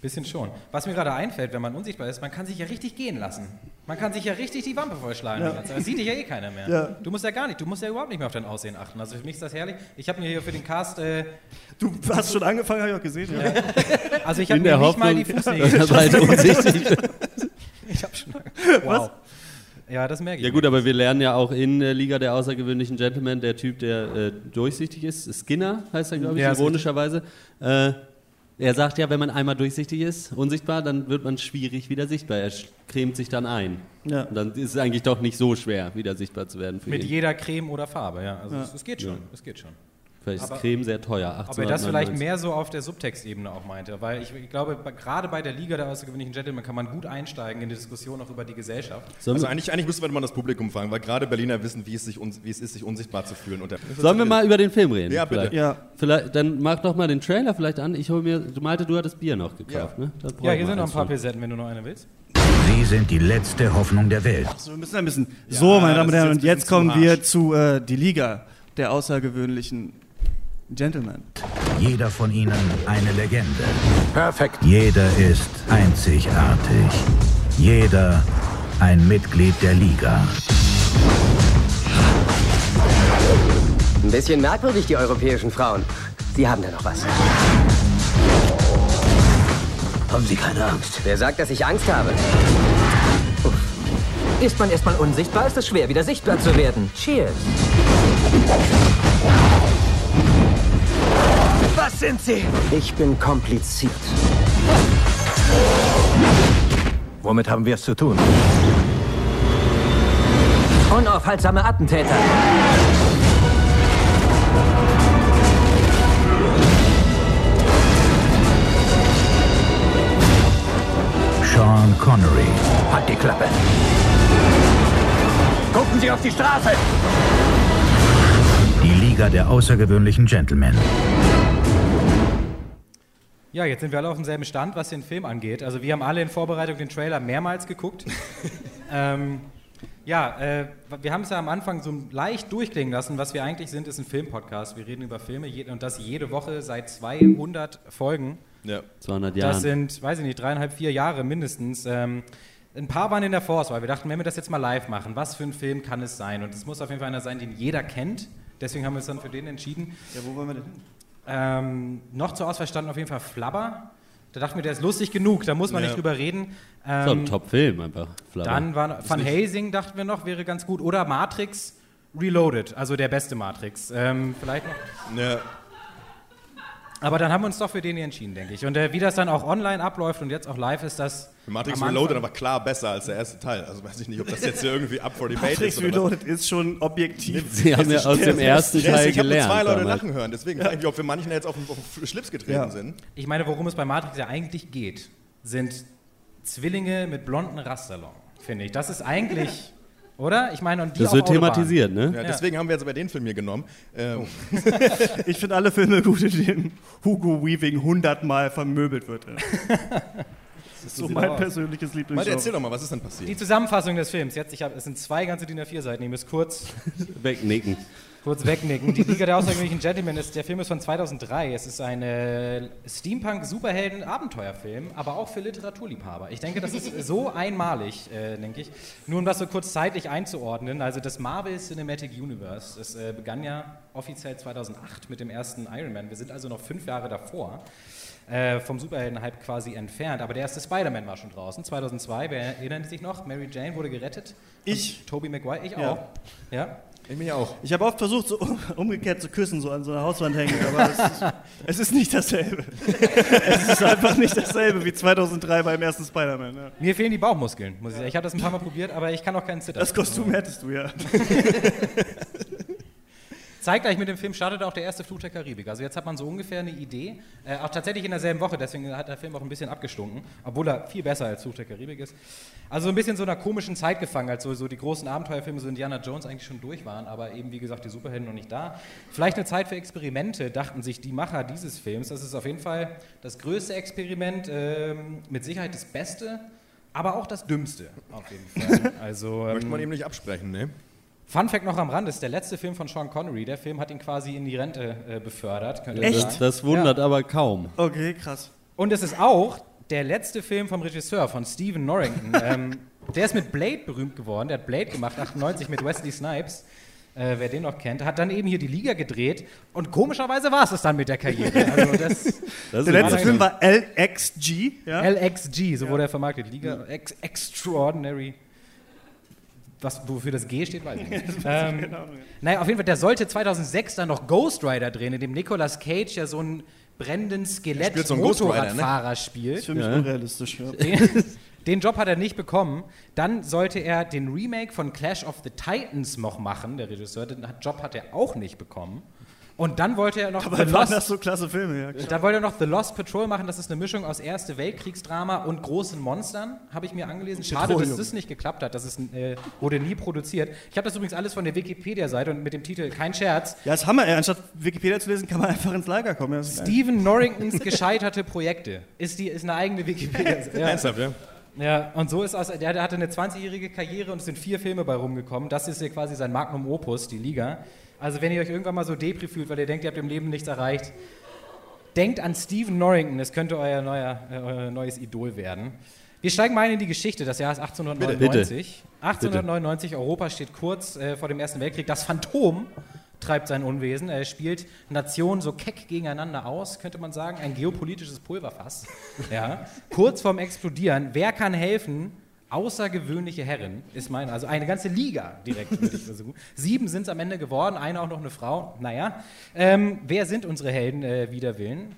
[SPEAKER 4] Bisschen schon. Was mir gerade einfällt, wenn man unsichtbar ist, man kann sich ja richtig gehen lassen. Man kann sich ja richtig die Wampe vollschlagen.
[SPEAKER 2] Ja.
[SPEAKER 4] Das sieht dich ja eh keiner mehr.
[SPEAKER 2] Ja.
[SPEAKER 4] Du musst ja gar nicht, du musst ja überhaupt nicht mehr auf dein Aussehen achten. Also für mich ist das herrlich. Ich habe mir hier für den Cast, äh,
[SPEAKER 2] Du hast schon angefangen, habe ich auch gesehen. Ja.
[SPEAKER 4] also ich habe mir
[SPEAKER 3] der
[SPEAKER 4] nicht mal die
[SPEAKER 3] Hoffnung,
[SPEAKER 4] Fußnägel
[SPEAKER 3] er bald unsichtbar
[SPEAKER 4] Ich habe schon. Wow. Ja, das merke ich.
[SPEAKER 3] Ja gut, aber wir lernen ja auch in der Liga der außergewöhnlichen Gentlemen, der Typ, der äh, durchsichtig ist, Skinner heißt er, glaube ich,
[SPEAKER 4] Ja,
[SPEAKER 3] ironischerweise. Äh, er sagt ja, wenn man einmal durchsichtig ist, unsichtbar, dann wird man schwierig wieder sichtbar. Er cremt sich dann ein.
[SPEAKER 2] Ja.
[SPEAKER 3] Und dann ist es eigentlich doch nicht so schwer, wieder sichtbar zu werden für
[SPEAKER 4] Mit
[SPEAKER 3] ihn.
[SPEAKER 4] jeder Creme oder Farbe, ja. Also es, es geht schon, es geht schon.
[SPEAKER 3] Vielleicht ist
[SPEAKER 4] aber-
[SPEAKER 3] Creme sehr teuer,
[SPEAKER 4] Ob er das
[SPEAKER 3] 1899.
[SPEAKER 4] vielleicht mehr so auf der Subtextebene auch meinte, weil ich, ich glaube, gerade bei der Liga der außergewöhnlichen Gentlemen kann man gut einsteigen in die Diskussion auch über die Gesellschaft.
[SPEAKER 3] Sollen,
[SPEAKER 5] Also
[SPEAKER 3] wir,
[SPEAKER 5] eigentlich, eigentlich müsste man mal das Publikum fragen, weil gerade Berliner wissen, wie es, sich wie es ist, sich unsichtbar zu fühlen. Und der-
[SPEAKER 3] sollen wir mal über den Film reden?
[SPEAKER 5] Ja, bitte.
[SPEAKER 3] Vielleicht?
[SPEAKER 2] Ja.
[SPEAKER 3] Vielleicht, dann mach doch mal den Trailer vielleicht an. Ich hole mir, du meinte, du hattest Bier noch gekauft,
[SPEAKER 5] Ja.
[SPEAKER 3] ne?
[SPEAKER 4] Ja, hier
[SPEAKER 3] wir
[SPEAKER 4] sind noch ein paar. Pilsetten, wenn du noch eine willst.
[SPEAKER 8] Sie sind die letzte Hoffnung der Welt.
[SPEAKER 2] So, wir müssen ein bisschen. so, meine Damen und
[SPEAKER 5] ist
[SPEAKER 2] Herren, und jetzt kommen wir zu äh, die Liga der außergewöhnlichen Gentlemen.
[SPEAKER 8] Jeder von ihnen eine Legende.
[SPEAKER 9] Perfekt.
[SPEAKER 8] Jeder ist einzigartig. Jeder ein Mitglied der Liga.
[SPEAKER 9] Ein bisschen merkwürdig, die europäischen Frauen. Sie haben da noch was.
[SPEAKER 8] Haben Sie keine Angst.
[SPEAKER 9] Wer sagt, dass ich Angst habe?
[SPEAKER 10] Ist man erstmal unsichtbar, ist es schwer, wieder sichtbar zu werden. Cheers. Was sind Sie?
[SPEAKER 9] Ich bin kompliziert.
[SPEAKER 10] Womit haben wir es zu tun? Unaufhaltsame Attentäter.
[SPEAKER 8] Sean Connery.
[SPEAKER 10] Halt die Klappe. Gucken Sie auf die Straße.
[SPEAKER 8] Die Liga der außergewöhnlichen Gentlemen.
[SPEAKER 4] Ja, jetzt sind wir alle auf demselben Stand, was den Film angeht. Also wir haben alle in Vorbereitung den Trailer mehrmals geguckt. ähm, ja, äh, wir haben es ja am Anfang so leicht durchklingen lassen. Was wir eigentlich sind, ist ein Filmpodcast. Wir reden über Filme je- und das jede Woche seit 200 Folgen.
[SPEAKER 5] Ja.
[SPEAKER 3] 200 Jahren.
[SPEAKER 4] Das sind, weiß ich nicht, dreieinhalb, vier Jahre mindestens. Ähm, ein paar waren in der Force, weil wir dachten, wenn wir das jetzt mal live machen, was für ein Film kann es sein? Und es muss auf jeden Fall einer sein, den jeder kennt. Deswegen haben wir uns dann für den entschieden.
[SPEAKER 2] Ja, wo wollen wir denn hin?
[SPEAKER 4] Ähm, noch zur Auswahl standen auf jeden Fall Flabber. Da dachten wir, der ist lustig genug, da muss man
[SPEAKER 5] Ja.
[SPEAKER 4] nicht drüber reden.
[SPEAKER 3] Das ist doch
[SPEAKER 4] Ähm,
[SPEAKER 3] ein Top-Film einfach. Flabber.
[SPEAKER 4] dann war Van Helsing, dachten wir noch, wäre ganz gut. Oder Matrix Reloaded, also der beste Matrix. Ähm, vielleicht noch.
[SPEAKER 5] Ja.
[SPEAKER 4] Aber dann haben wir uns doch für den hier entschieden, denke ich. Und äh, wie das dann auch online abläuft und jetzt auch live ist, das.
[SPEAKER 5] Matrix Reloaded aber klar besser als der erste Teil. Also weiß ich nicht, ob das jetzt hier irgendwie up for debate
[SPEAKER 2] Matrix
[SPEAKER 5] ist. was.
[SPEAKER 2] Reloaded ist schon objektiv.
[SPEAKER 3] Sie haben ja aus dem ersten Teil
[SPEAKER 5] ich habe
[SPEAKER 3] gelernt.
[SPEAKER 5] zwei Leute
[SPEAKER 3] damals.
[SPEAKER 5] lachen hören, deswegen frage ich mich, ob wir manchen jetzt auf den, auf den Schlips getreten
[SPEAKER 2] Ja.
[SPEAKER 5] sind.
[SPEAKER 4] Ich meine, worum es bei Matrix ja eigentlich geht, sind Zwillinge mit blonden Rasterlong, finde ich. Das ist eigentlich, oder? Ich meine, und die
[SPEAKER 3] Das
[SPEAKER 4] auf
[SPEAKER 3] wird
[SPEAKER 4] Autobahn.
[SPEAKER 3] thematisiert, ne?
[SPEAKER 5] Ja, deswegen haben wir jetzt aber den Film hier genommen. Ähm,
[SPEAKER 2] Ich finde alle Filme gut, in denen Hugo Weaving hundertmal vermöbelt wird. Ja. Das ist so
[SPEAKER 4] sieht
[SPEAKER 2] mein
[SPEAKER 4] aus.
[SPEAKER 2] persönliches Lieblingsgenre.
[SPEAKER 5] erzähl doch mal, was ist denn passiert?
[SPEAKER 4] Die Zusammenfassung des Films. Jetzt, ich hab, es sind zwei ganze DIN A4 Seiten. Ihr müsst kurz,
[SPEAKER 3] Wegnicken.
[SPEAKER 4] Kurz wegnicken. Die Liga der außergewöhnlichen Gentlemen ist, der Film ist von 2003. Es ist ein Steampunk-Superhelden-Abenteuerfilm, aber auch für Literaturliebhaber. Ich denke, das ist so einmalig, äh, denke ich. Nur um das so kurz zeitlich einzuordnen. Also das Marvel Cinematic Universe, das äh, begann ja offiziell 2008 mit dem ersten Iron Man. Wir sind also noch fünf Jahre davor. Äh, vom Superhelden-Hype quasi entfernt. Aber der erste Spider-Man war schon draußen, 2002. Wer erinnert sich noch? Mary Jane wurde gerettet.
[SPEAKER 2] Ich.
[SPEAKER 4] Tobey Maguire, ich
[SPEAKER 2] Ja.
[SPEAKER 4] auch. Ja.
[SPEAKER 5] Ich mich auch.
[SPEAKER 2] Ich habe oft versucht, so um- umgekehrt zu küssen, so an so einer Hauswand hängen, aber es ist, es ist nicht dasselbe. es ist einfach nicht dasselbe wie 2003 beim ersten Spider-Man. Ja.
[SPEAKER 4] Mir fehlen die Bauchmuskeln, muss ich sagen. Ich habe das ein paar Mal probiert, aber ich kann auch keinen Zittern.
[SPEAKER 2] Das Kostüm hättest du ja.
[SPEAKER 4] Zeitgleich mit dem Film startet auch der erste Fluch der Karibik. Also jetzt hat man so ungefähr eine Idee. Äh, auch tatsächlich in derselben Woche, deswegen hat der Film auch ein bisschen abgestunken, obwohl er viel besser als Fluch der Karibik ist. Also so ein bisschen so einer komischen Zeit gefangen, als so, so die großen Abenteuerfilme, so Indiana Jones eigentlich schon durch waren, aber eben wie gesagt die Superhelden noch nicht da. Vielleicht eine Zeit für Experimente, dachten sich die Macher dieses Films. Das ist auf jeden Fall das größte Experiment, ähm, mit Sicherheit das Beste, aber auch das dümmste auf jeden Fall. Also,
[SPEAKER 5] Möchte man
[SPEAKER 4] ähm,
[SPEAKER 5] ihm nicht absprechen, ne?
[SPEAKER 4] Fun Fact noch am Rand, ist der letzte Film von Sean Connery. Der Film hat ihn quasi in die Rente äh, befördert.
[SPEAKER 2] Echt?
[SPEAKER 4] sagen.
[SPEAKER 3] Das wundert aber kaum.
[SPEAKER 2] Okay, krass.
[SPEAKER 4] Und es ist auch der letzte Film vom Regisseur, von Stephen Norrington. ähm, der ist mit Blade berühmt geworden. Der hat Blade gemacht, 98 mit Wesley Snipes. Äh, wer den noch kennt, hat dann eben hier die Liga gedreht und komischerweise war es es dann mit der Karriere. Also das,
[SPEAKER 3] Das
[SPEAKER 2] Der letzte. Film war LXG, ja?
[SPEAKER 4] LXG, so wurde er vermarktet. Liga Ex Extraordinary. Was, wofür das G steht, weiß ich nicht. ähm, naja, auf jeden Fall, der sollte 2006 dann noch Ghost Rider drehen, in dem Nicolas Cage ja so einen brennenden
[SPEAKER 5] spielt so Ghost Rider, ne?
[SPEAKER 4] Skelett-Motorradfahrer
[SPEAKER 2] ist
[SPEAKER 4] spielt.
[SPEAKER 2] für mich
[SPEAKER 3] Ja.
[SPEAKER 2] unrealistisch. Ja.
[SPEAKER 4] Den, den Job hat er nicht bekommen. Dann sollte er den Remake von Clash of the Titans noch machen, der Regisseur. Den Job hat er auch nicht bekommen. Und dann wollte er noch
[SPEAKER 2] Aber
[SPEAKER 4] The
[SPEAKER 2] waren das
[SPEAKER 4] Lost
[SPEAKER 2] so klasse Filme, ja. klar.
[SPEAKER 4] dann wollte er noch The Lost Patrol machen. Das ist eine Mischung aus Erste Weltkriegsdrama und großen Monstern, habe ich mir angelesen. Schade, dass
[SPEAKER 2] Petroleum.
[SPEAKER 4] das nicht geklappt hat. Das ist, äh, wurde nie produziert. Ich habe das übrigens alles von der Wikipedia-Seite und mit dem Titel Kein Scherz.
[SPEAKER 2] Ja, das Hammer, ey. Anstatt Wikipedia zu lesen, kann man einfach ins Lager kommen. Ja, geil.
[SPEAKER 4] Stephen Norringtons gescheiterte Projekte ist, die, ist eine eigene Wikipedia-Seite. Ja.
[SPEAKER 5] Ernsthaft, ja?
[SPEAKER 4] Ja, und so ist aus, der, der hatte eine 20-jährige Karriere und es sind vier Filme bei rumgekommen. Das ist hier quasi sein Magnum Opus, die Liga. Also wenn ihr euch irgendwann mal so Depri fühlt, weil ihr denkt, ihr habt im Leben nichts erreicht, denkt an Stephen Norrington, das könnte euer, neuer, äh, euer neues Idol werden. Wir steigen mal ein in die Geschichte. Das Jahr ist 1899. 1899, Europa steht kurz äh, vor dem Ersten Weltkrieg. Das Phantom treibt sein Unwesen. Er spielt Nationen so keck gegeneinander aus, könnte man sagen. Ein geopolitisches Pulverfass. ja. Kurz vorm Explodieren. Wer kann helfen? Außergewöhnliche Herren ist mein, also eine ganze Liga direkt, würde ich versuchen. Sieben sind es am Ende geworden, eine auch noch eine Frau. Naja, ähm, wer sind unsere Helden äh, wider Willen?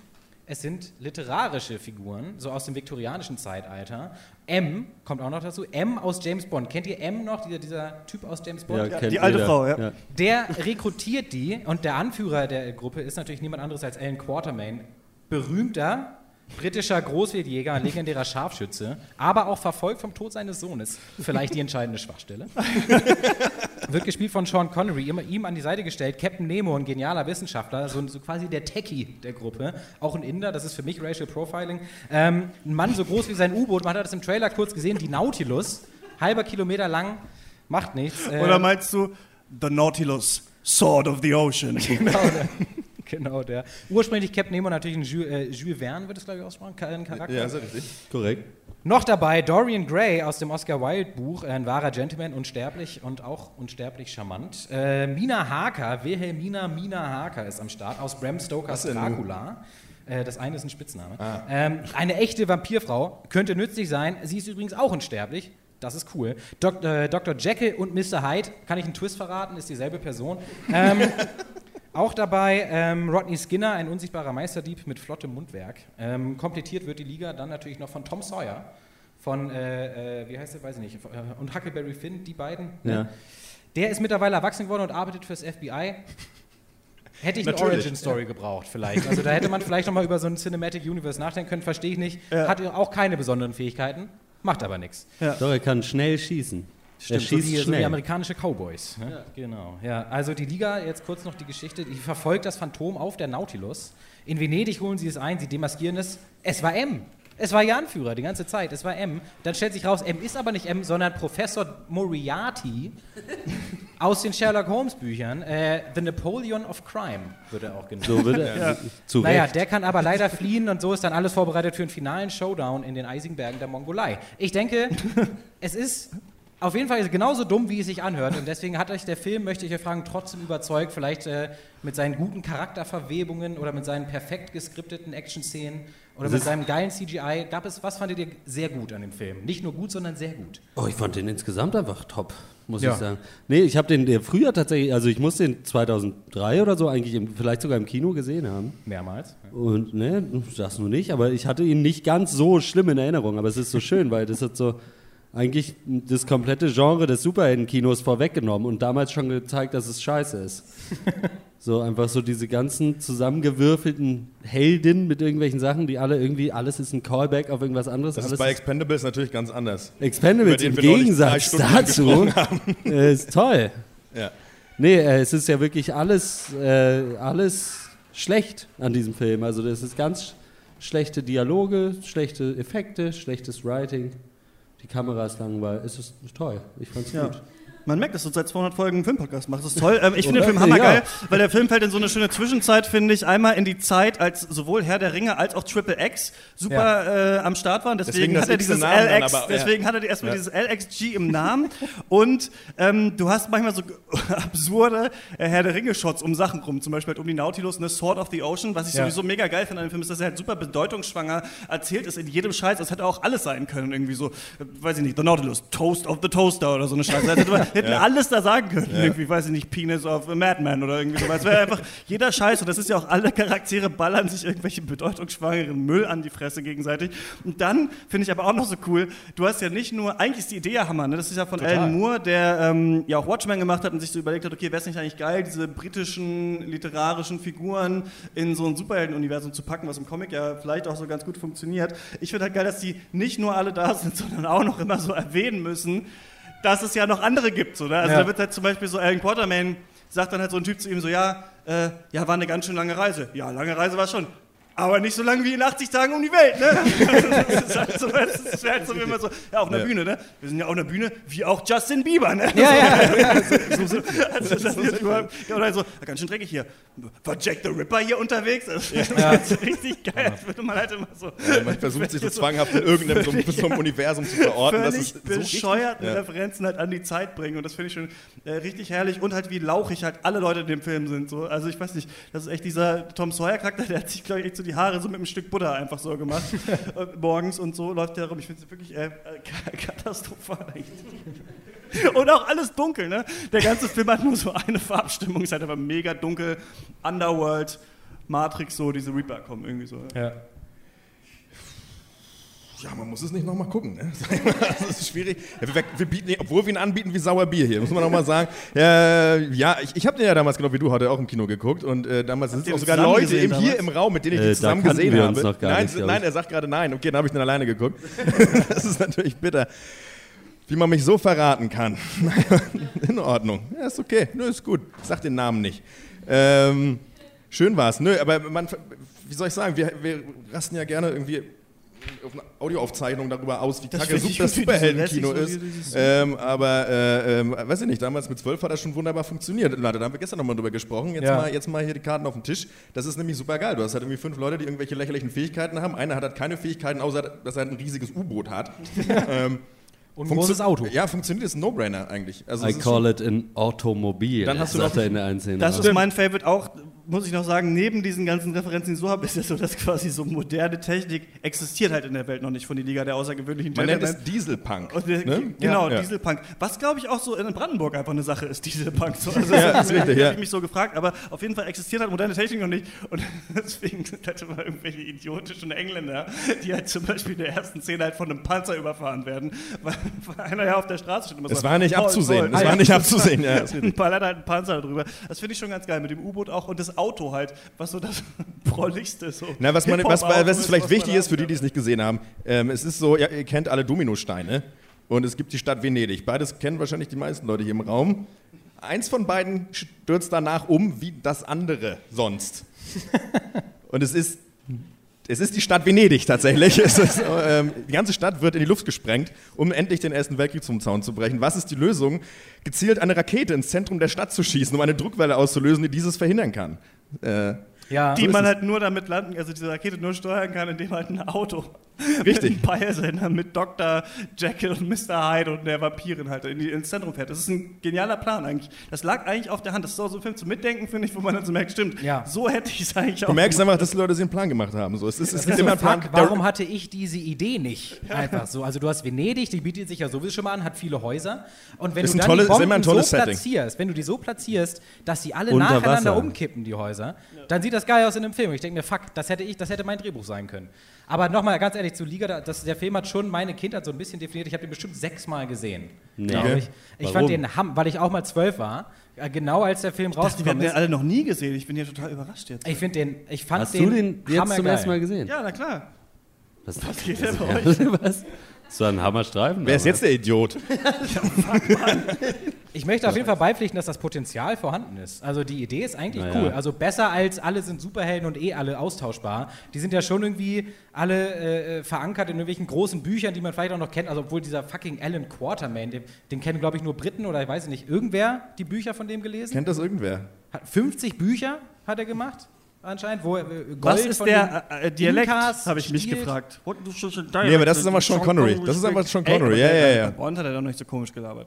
[SPEAKER 4] Es sind literarische Figuren, so aus dem viktorianischen Zeitalter. M kommt auch noch dazu. M aus James Bond. Kennt ihr M noch, dieser, dieser Typ aus James Bond?
[SPEAKER 3] Ja, kennt Die alte jeder. Frau, ja. Ja.
[SPEAKER 4] Der rekrutiert die und der Anführer der Gruppe ist natürlich niemand anderes als Alan Quatermain. Berühmter britischer Großwildjäger, legendärer Scharfschütze, aber auch verfolgt vom Tod seines Sohnes. Vielleicht die entscheidende Schwachstelle. Wird gespielt von Sean Connery, immer ihm an die Seite gestellt. Captain Nemo, ein genialer Wissenschaftler, so, so quasi der Techie der Gruppe. Auch ein Inder, das ist für mich Racial Profiling. Ähm, ein Mann so groß wie sein U-Boot, man hat das im Trailer kurz gesehen, die Nautilus, halber Kilometer lang, macht nichts. Äh,
[SPEAKER 2] Oder meinst du The Nautilus, Sword of the Ocean?
[SPEAKER 4] Genau, genau der. Ursprünglich Captain Nemo natürlich ein Jules, äh, Jules Verne, wird es glaube ich ausgesprochen, ein Charakter.
[SPEAKER 5] Ja, ist ja richtig.
[SPEAKER 3] Korrekt.
[SPEAKER 4] Noch dabei Dorian Gray aus dem Oscar Wilde Buch, äh, ein wahrer Gentleman, unsterblich und auch unsterblich charmant. Äh, Mina Harker, Wilhelmina Mina Harker ist am Start aus Bram Stokers? Dracula. Äh, das eine ist ein Spitzname.
[SPEAKER 5] Ah.
[SPEAKER 4] Ähm, eine echte Vampirfrau könnte nützlich sein. Sie ist übrigens auch unsterblich. Das ist cool. Dok äh, Dr. Jekyll und Mr. Hyde, kann ich einen Twist verraten, ist dieselbe Person. Ähm, auch dabei ähm, Rodney Skinner, ein unsichtbarer Meisterdieb mit flottem Mundwerk. Ähm, komplettiert wird die Liga dann natürlich noch von Tom Sawyer, von, äh, äh, wie heißt er, weiß ich nicht, äh, und Huckleberry Finn, die beiden. ne?
[SPEAKER 3] Ja.
[SPEAKER 4] Der ist mittlerweile erwachsen geworden und arbeitet fürs FBI. Hätte ich eine
[SPEAKER 5] Natürlich,
[SPEAKER 4] Origin-Story gebraucht vielleicht. Also da hätte man vielleicht nochmal über so ein Cinematic Universe nachdenken können, verstehe ich nicht.
[SPEAKER 2] Ja.
[SPEAKER 4] Hat auch keine besonderen Fähigkeiten, macht aber nichts.
[SPEAKER 3] Doch, er kann schnell schießen.
[SPEAKER 4] Stimmt, so
[SPEAKER 3] schießt
[SPEAKER 4] so
[SPEAKER 3] schnell.
[SPEAKER 4] wie amerikanische Cowboys. Ne? Genau. Ja, also die Liga, jetzt kurz noch die Geschichte, die verfolgt das Phantom auf der Nautilus. In Venedig holen sie es ein, sie demaskieren es. Es war M. Es war ihr Anführer die ganze Zeit. Es war M. Dann stellt sich raus, M ist aber nicht M, sondern Professor Moriarty aus den Sherlock Holmes Büchern. Äh, The Napoleon of Crime wird er auch genannt.
[SPEAKER 3] So wird er.
[SPEAKER 2] Ja.
[SPEAKER 3] Zu
[SPEAKER 4] Naja,
[SPEAKER 3] Recht.
[SPEAKER 4] der kann aber leider fliehen und so ist dann alles vorbereitet für einen finalen Showdown in den eisigen Bergen der Mongolei. Ich denke, es ist auf jeden Fall genauso dumm, wie es sich anhört und deswegen hat euch der Film, möchte ich euch fragen, trotzdem überzeugt, vielleicht äh, mit seinen guten Charakterverwebungen oder mit seinen perfekt geskripteten Action-Szenen oder
[SPEAKER 3] Es
[SPEAKER 4] mit
[SPEAKER 3] ist-
[SPEAKER 4] seinem geilen CGI. Gab es, was fandet ihr sehr gut an dem Film? Nicht nur gut, sondern sehr gut.
[SPEAKER 3] Oh, ich fand den insgesamt einfach top, muss
[SPEAKER 4] Ja.
[SPEAKER 3] ich sagen. Nee, ich habe den früher tatsächlich, also ich muss den 2003 oder so eigentlich im, vielleicht sogar im Kino gesehen haben.
[SPEAKER 4] Mehrmals.
[SPEAKER 3] Und ne, das nur nicht, aber ich hatte ihn nicht ganz so schlimm in Erinnerung. Aber es ist so schön, weil das hat so eigentlich das komplette Genre des Superhelden-Kinos vorweggenommen und damals schon gezeigt, dass es scheiße ist. So einfach so diese ganzen zusammengewürfelten Heldinnen mit irgendwelchen Sachen, die alle irgendwie, alles ist ein Callback auf irgendwas anderes.
[SPEAKER 5] Das ist
[SPEAKER 3] alles
[SPEAKER 5] bei Expendables natürlich ganz anders.
[SPEAKER 3] Expendables im Gegensatz dazu äh, ist toll.
[SPEAKER 5] Ja.
[SPEAKER 3] Nee, äh, es ist ja wirklich alles, äh, alles schlecht an diesem Film. Also das ist ganz schlechte Dialoge, schlechte Effekte, schlechtes Writing. Die Kamera ist langweilig. Es ist toll. Ich fand's
[SPEAKER 2] Ja.
[SPEAKER 3] gut.
[SPEAKER 2] Man merkt, dass du seit 200 Folgen einen Filmpodcast machst. Das ist toll. Ähm, ich finde den? Film hammergeil,
[SPEAKER 3] Ja.
[SPEAKER 2] weil der Film fällt in so eine schöne Zwischenzeit, finde ich. Einmal in die Zeit, als sowohl Herr der Ringe als auch Triple X super äh, am Start waren. Deswegen,
[SPEAKER 5] Deswegen
[SPEAKER 2] hat er dieses LX,
[SPEAKER 5] aber, ja.
[SPEAKER 2] deswegen hat er erstmal
[SPEAKER 5] Ja.
[SPEAKER 2] dieses LXG im Namen. Und ähm, du hast manchmal so absurde äh, Herr der Ringe-Shots um Sachen rum. Zum Beispiel halt um die Nautilus, eine Sword of the Ocean. Was ich
[SPEAKER 4] Ja.
[SPEAKER 2] sowieso mega geil finde an dem Film ist, dass er halt super bedeutungsschwanger erzählt ist in jedem Scheiß. Das hätte auch alles sein können. Irgendwie so, äh, weiß ich nicht, The Nautilus, Toast of the Toaster oder so eine Scheiße. Hätten
[SPEAKER 5] Ja.
[SPEAKER 2] alles da sagen können. Irgendwie, weiß ich nicht, Penis of a Madman oder irgendwie so. Es wäre einfach jeder Scheiß. Und das ist ja auch, alle Charaktere ballern sich irgendwelche bedeutungsschwangeren Müll an die Fresse gegenseitig. Und dann finde ich aber auch noch so cool, du hast ja nicht nur, eigentlich ist die Idee ja Hammer, ne? Das ist ja von
[SPEAKER 4] Total.
[SPEAKER 2] Alan Moore, der ähm, ja auch Watchmen gemacht hat und sich so überlegt hat, okay, wäre es nicht eigentlich geil, diese britischen literarischen Figuren in so ein Superhelden-Universum zu packen, was im Comic ja vielleicht auch so ganz gut funktioniert. Ich finde halt geil, dass die nicht nur alle da sind, sondern auch noch immer so erwähnen müssen, dass es ja noch andere gibt. So, ne? Also
[SPEAKER 4] Ja.
[SPEAKER 2] da wird halt zum Beispiel so Alan Quatermain sagt dann halt so ein Typ zu ihm so, ja, äh, ja, war eine ganz schön lange Reise. Ja, lange Reise war schon. Aber nicht so lange wie in 80 Tagen um die Welt, ne? Das ist halt so, das ist halt so wie immer so, ja, auf einer
[SPEAKER 5] Ja.
[SPEAKER 2] Bühne, ne? Wir sind ja auf einer Bühne, wie auch Justin Bieber, ne?
[SPEAKER 4] Ja, ja, ja.
[SPEAKER 2] So, so, also das ist überhaupt, ja, oder so, ganz schön dreckig hier. War Jack the Ripper hier unterwegs? Das ist, das ist richtig geil. Das würde man halt immer so.
[SPEAKER 5] Ja, man versucht sich so zwanghaft in irgendeinem so, so Universum zu verorten. Das
[SPEAKER 2] völlig
[SPEAKER 5] ist so richtig-
[SPEAKER 2] bescheuerten
[SPEAKER 5] Ja.
[SPEAKER 2] Referenzen halt an die Zeit bringen. Und das finde ich schon äh, richtig herrlich. Und halt wie lauchig halt alle Leute in dem Film sind. So. Also ich weiß nicht, das ist echt dieser Tom Sawyer-Charakter, der hat sich, glaube ich, echt so die Haare so mit einem Stück Butter einfach so gemacht. äh, morgens und so läuft der rum. Ich finde es wirklich äh, äh, katastrophal. Und auch alles dunkel, ne? Der ganze Film hat nur so eine Farbstimmung, ist halt aber mega dunkel. Underworld, Matrix, so, diese Reaper kommen irgendwie so.
[SPEAKER 4] Ja.
[SPEAKER 5] Ja, man muss es nicht nochmal gucken. Ne? Das ist schwierig. Ja, wir, wir bieten, obwohl wir ihn anbieten wie Sauerbier hier, muss man nochmal sagen. Äh, ja, ich, ich habe den ja damals, genau wie du, heute auch im Kino geguckt. Und äh, damals sitzen auch sogar Leute
[SPEAKER 2] gesehen
[SPEAKER 5] im, hier im Raum, mit denen ich
[SPEAKER 3] Äh,
[SPEAKER 5] die zusammen gesehen habe. nein,
[SPEAKER 3] nicht,
[SPEAKER 5] nein, er sagt gerade nein. Okay, dann habe ich den alleine geguckt. das ist natürlich bitter. Wie man mich so verraten kann. In Ordnung. Ja, ist okay. Nö, ist gut. Ich sag den Namen nicht. Ähm, schön war's. Nö, aber man, wie soll ich sagen, wir, wir rasten ja gerne irgendwie auf eine Audioaufzeichnung darüber aus, wie
[SPEAKER 2] Das
[SPEAKER 5] kacke das
[SPEAKER 2] so
[SPEAKER 5] Superheldenkino ist. Ähm, aber, äh, ähm, weiß ich nicht, damals mit 12 hat das schon wunderbar funktioniert. Leute, da haben wir gestern nochmal drüber gesprochen. Jetzt,
[SPEAKER 4] Ja.
[SPEAKER 5] mal, jetzt mal hier die Karten auf den Tisch. Das ist nämlich super geil. Du hast halt irgendwie fünf Leute, die irgendwelche lächerlichen Fähigkeiten haben. Einer hat halt keine Fähigkeiten, außer dass er halt ein riesiges U-Boot hat. ähm,
[SPEAKER 4] Und ein großes Auto.
[SPEAKER 5] Ja, funktioniert, ist ein No-Brainer eigentlich. Also
[SPEAKER 3] I call it an Automobil.
[SPEAKER 5] Dann hast du
[SPEAKER 3] sagt
[SPEAKER 5] noch-
[SPEAKER 3] er in der einen Szene.
[SPEAKER 2] Das ist mein Favorite auch, muss ich noch sagen, neben diesen ganzen Referenzen, die ich so habe, ist ja so, dass quasi so moderne Technik existiert halt in der Welt noch nicht von die Liga der außergewöhnlichen
[SPEAKER 5] man nennt es Dieselpunk.
[SPEAKER 2] Der,
[SPEAKER 5] ne?
[SPEAKER 2] Genau,
[SPEAKER 5] Ja.
[SPEAKER 2] Dieselpunk. Was glaube ich auch so in Brandenburg einfach eine Sache ist, Dieselpunk. So, also
[SPEAKER 5] Ja,
[SPEAKER 2] das
[SPEAKER 5] ist richtig, ja.
[SPEAKER 2] habe ich mich so gefragt, aber auf jeden Fall existiert halt moderne Technik noch nicht. Und deswegen sind halt immer irgendwelche idiotischen Engländer, die halt zum Beispiel in der ersten Szene halt von einem Panzer überfahren werden, weil, weil einer ja auf der Straße steht
[SPEAKER 5] Es war nicht
[SPEAKER 2] "Voll,
[SPEAKER 5] abzusehen,
[SPEAKER 2] voll."
[SPEAKER 5] es war nicht abzusehen.
[SPEAKER 2] Ein paar Leute halt einen Panzer darüber. Das finde ich schon ganz geil, mit dem U-Boot auch und das Auto halt, was so das prolligste so.
[SPEAKER 5] Na, was, man, was, was es vielleicht
[SPEAKER 2] was man
[SPEAKER 5] wichtig ist für die, die es nicht gesehen haben, ähm, es ist so, ja, ihr kennt alle Dominosteine und es gibt die Stadt Venedig. Beides kennen wahrscheinlich die meisten Leute hier im Raum. Eins von beiden stürzt danach um wie das andere sonst. Und es ist, es ist die Stadt Venedig tatsächlich. Es ist, ähm, die ganze Stadt wird in die Luft gesprengt, um endlich den Ersten Weltkrieg zum Zaun zu brechen. Was ist die Lösung? Gezielt eine Rakete ins Zentrum der Stadt zu schießen, um eine Druckwelle auszulösen, die dieses verhindern kann. Äh,
[SPEAKER 4] Ja.
[SPEAKER 2] die man halt nur damit landen, also diese Rakete nur steuern kann, indem halt ein Auto
[SPEAKER 5] Richtig.
[SPEAKER 2] Peilsender mit Dr. Jekyll und Mr. Hyde und der Vampirin halt in die, ins Zentrum fährt. Das ist ein genialer Plan eigentlich. Das lag eigentlich auf der Hand. Das ist auch so ein Film zum Mitdenken, finde ich, wo man dann so merkt, stimmt,
[SPEAKER 4] Ja.
[SPEAKER 2] so hätte ich es eigentlich auch
[SPEAKER 5] Du merkst
[SPEAKER 2] gemacht.
[SPEAKER 5] einfach, dass die Leute sich einen Plan gemacht haben. So, es ist, es gibt
[SPEAKER 4] so
[SPEAKER 5] immer
[SPEAKER 4] ein
[SPEAKER 5] einen Plan.
[SPEAKER 4] Fuck, warum hatte ich diese Idee nicht? Einfach so. Also du hast Venedig, die bietet sich ja sowieso schon mal an, hat viele Häuser. Und wenn
[SPEAKER 5] Ist
[SPEAKER 4] du dann
[SPEAKER 5] tolles-
[SPEAKER 4] die Bomben
[SPEAKER 5] immer ein tolles
[SPEAKER 4] so
[SPEAKER 5] Setting.
[SPEAKER 4] platzierst, wenn du die so platzierst, dass sie alle
[SPEAKER 3] Unter
[SPEAKER 4] nacheinander
[SPEAKER 3] Wasser.
[SPEAKER 4] umkippen, die Häuser, dann sieht das geil aus in einem Film. Ich denke mir, fuck, das hätte ich, das hätte mein Drehbuch sein können. Aber nochmal ganz ehrlich, zu Liga, da- das, der Film hat schon meine Kindheit so ein bisschen definiert. Ich habe den bestimmt sechsmal gesehen.
[SPEAKER 3] Nee.
[SPEAKER 4] glaube
[SPEAKER 5] Okay.
[SPEAKER 4] ich. Ich
[SPEAKER 3] Warum?
[SPEAKER 4] fand den, ham- weil ich auch mal zwölf war, äh, genau als der Film
[SPEAKER 2] Die werden
[SPEAKER 4] rausgekommen
[SPEAKER 2] den
[SPEAKER 4] ist.
[SPEAKER 2] alle noch nie gesehen. Ich bin hier total überrascht jetzt.
[SPEAKER 4] Ich finde den, ich fand
[SPEAKER 3] Hast
[SPEAKER 4] den,
[SPEAKER 3] du den jetzt zum ersten Mal gesehen?
[SPEAKER 2] Ja, na klar.
[SPEAKER 3] Was,
[SPEAKER 2] Was geht denn bei euch?
[SPEAKER 3] was? So ein Hammerstreifen?
[SPEAKER 5] Wer ist jetzt der Idiot?
[SPEAKER 4] Ich möchte auf jeden Fall beipflichten, dass das Potenzial vorhanden ist. Also die Idee ist eigentlich
[SPEAKER 3] Naja.
[SPEAKER 4] cool. Also besser als alle sind Superhelden und eh alle austauschbar. Die sind ja schon irgendwie alle äh, verankert in irgendwelchen großen Büchern, die man vielleicht auch noch kennt. Also obwohl dieser fucking Alan Quatermain, den, den kennen glaube ich nur Briten oder ich weiß nicht, irgendwer die Bücher von dem gelesen?
[SPEAKER 5] Kennt das irgendwer?
[SPEAKER 4] Hat 50 Bücher hat er gemacht anscheinend, wo äh, Gold
[SPEAKER 2] Was ist
[SPEAKER 4] von
[SPEAKER 2] der äh, äh, Dialekt, habe ich mich gefragt.
[SPEAKER 5] Nee, aber das ist einfach Sean Connery. Das ist einfach Sean Connery. Ja, ja,
[SPEAKER 2] der-
[SPEAKER 5] ja.
[SPEAKER 2] Bond hat er doch nicht so komisch gelabert.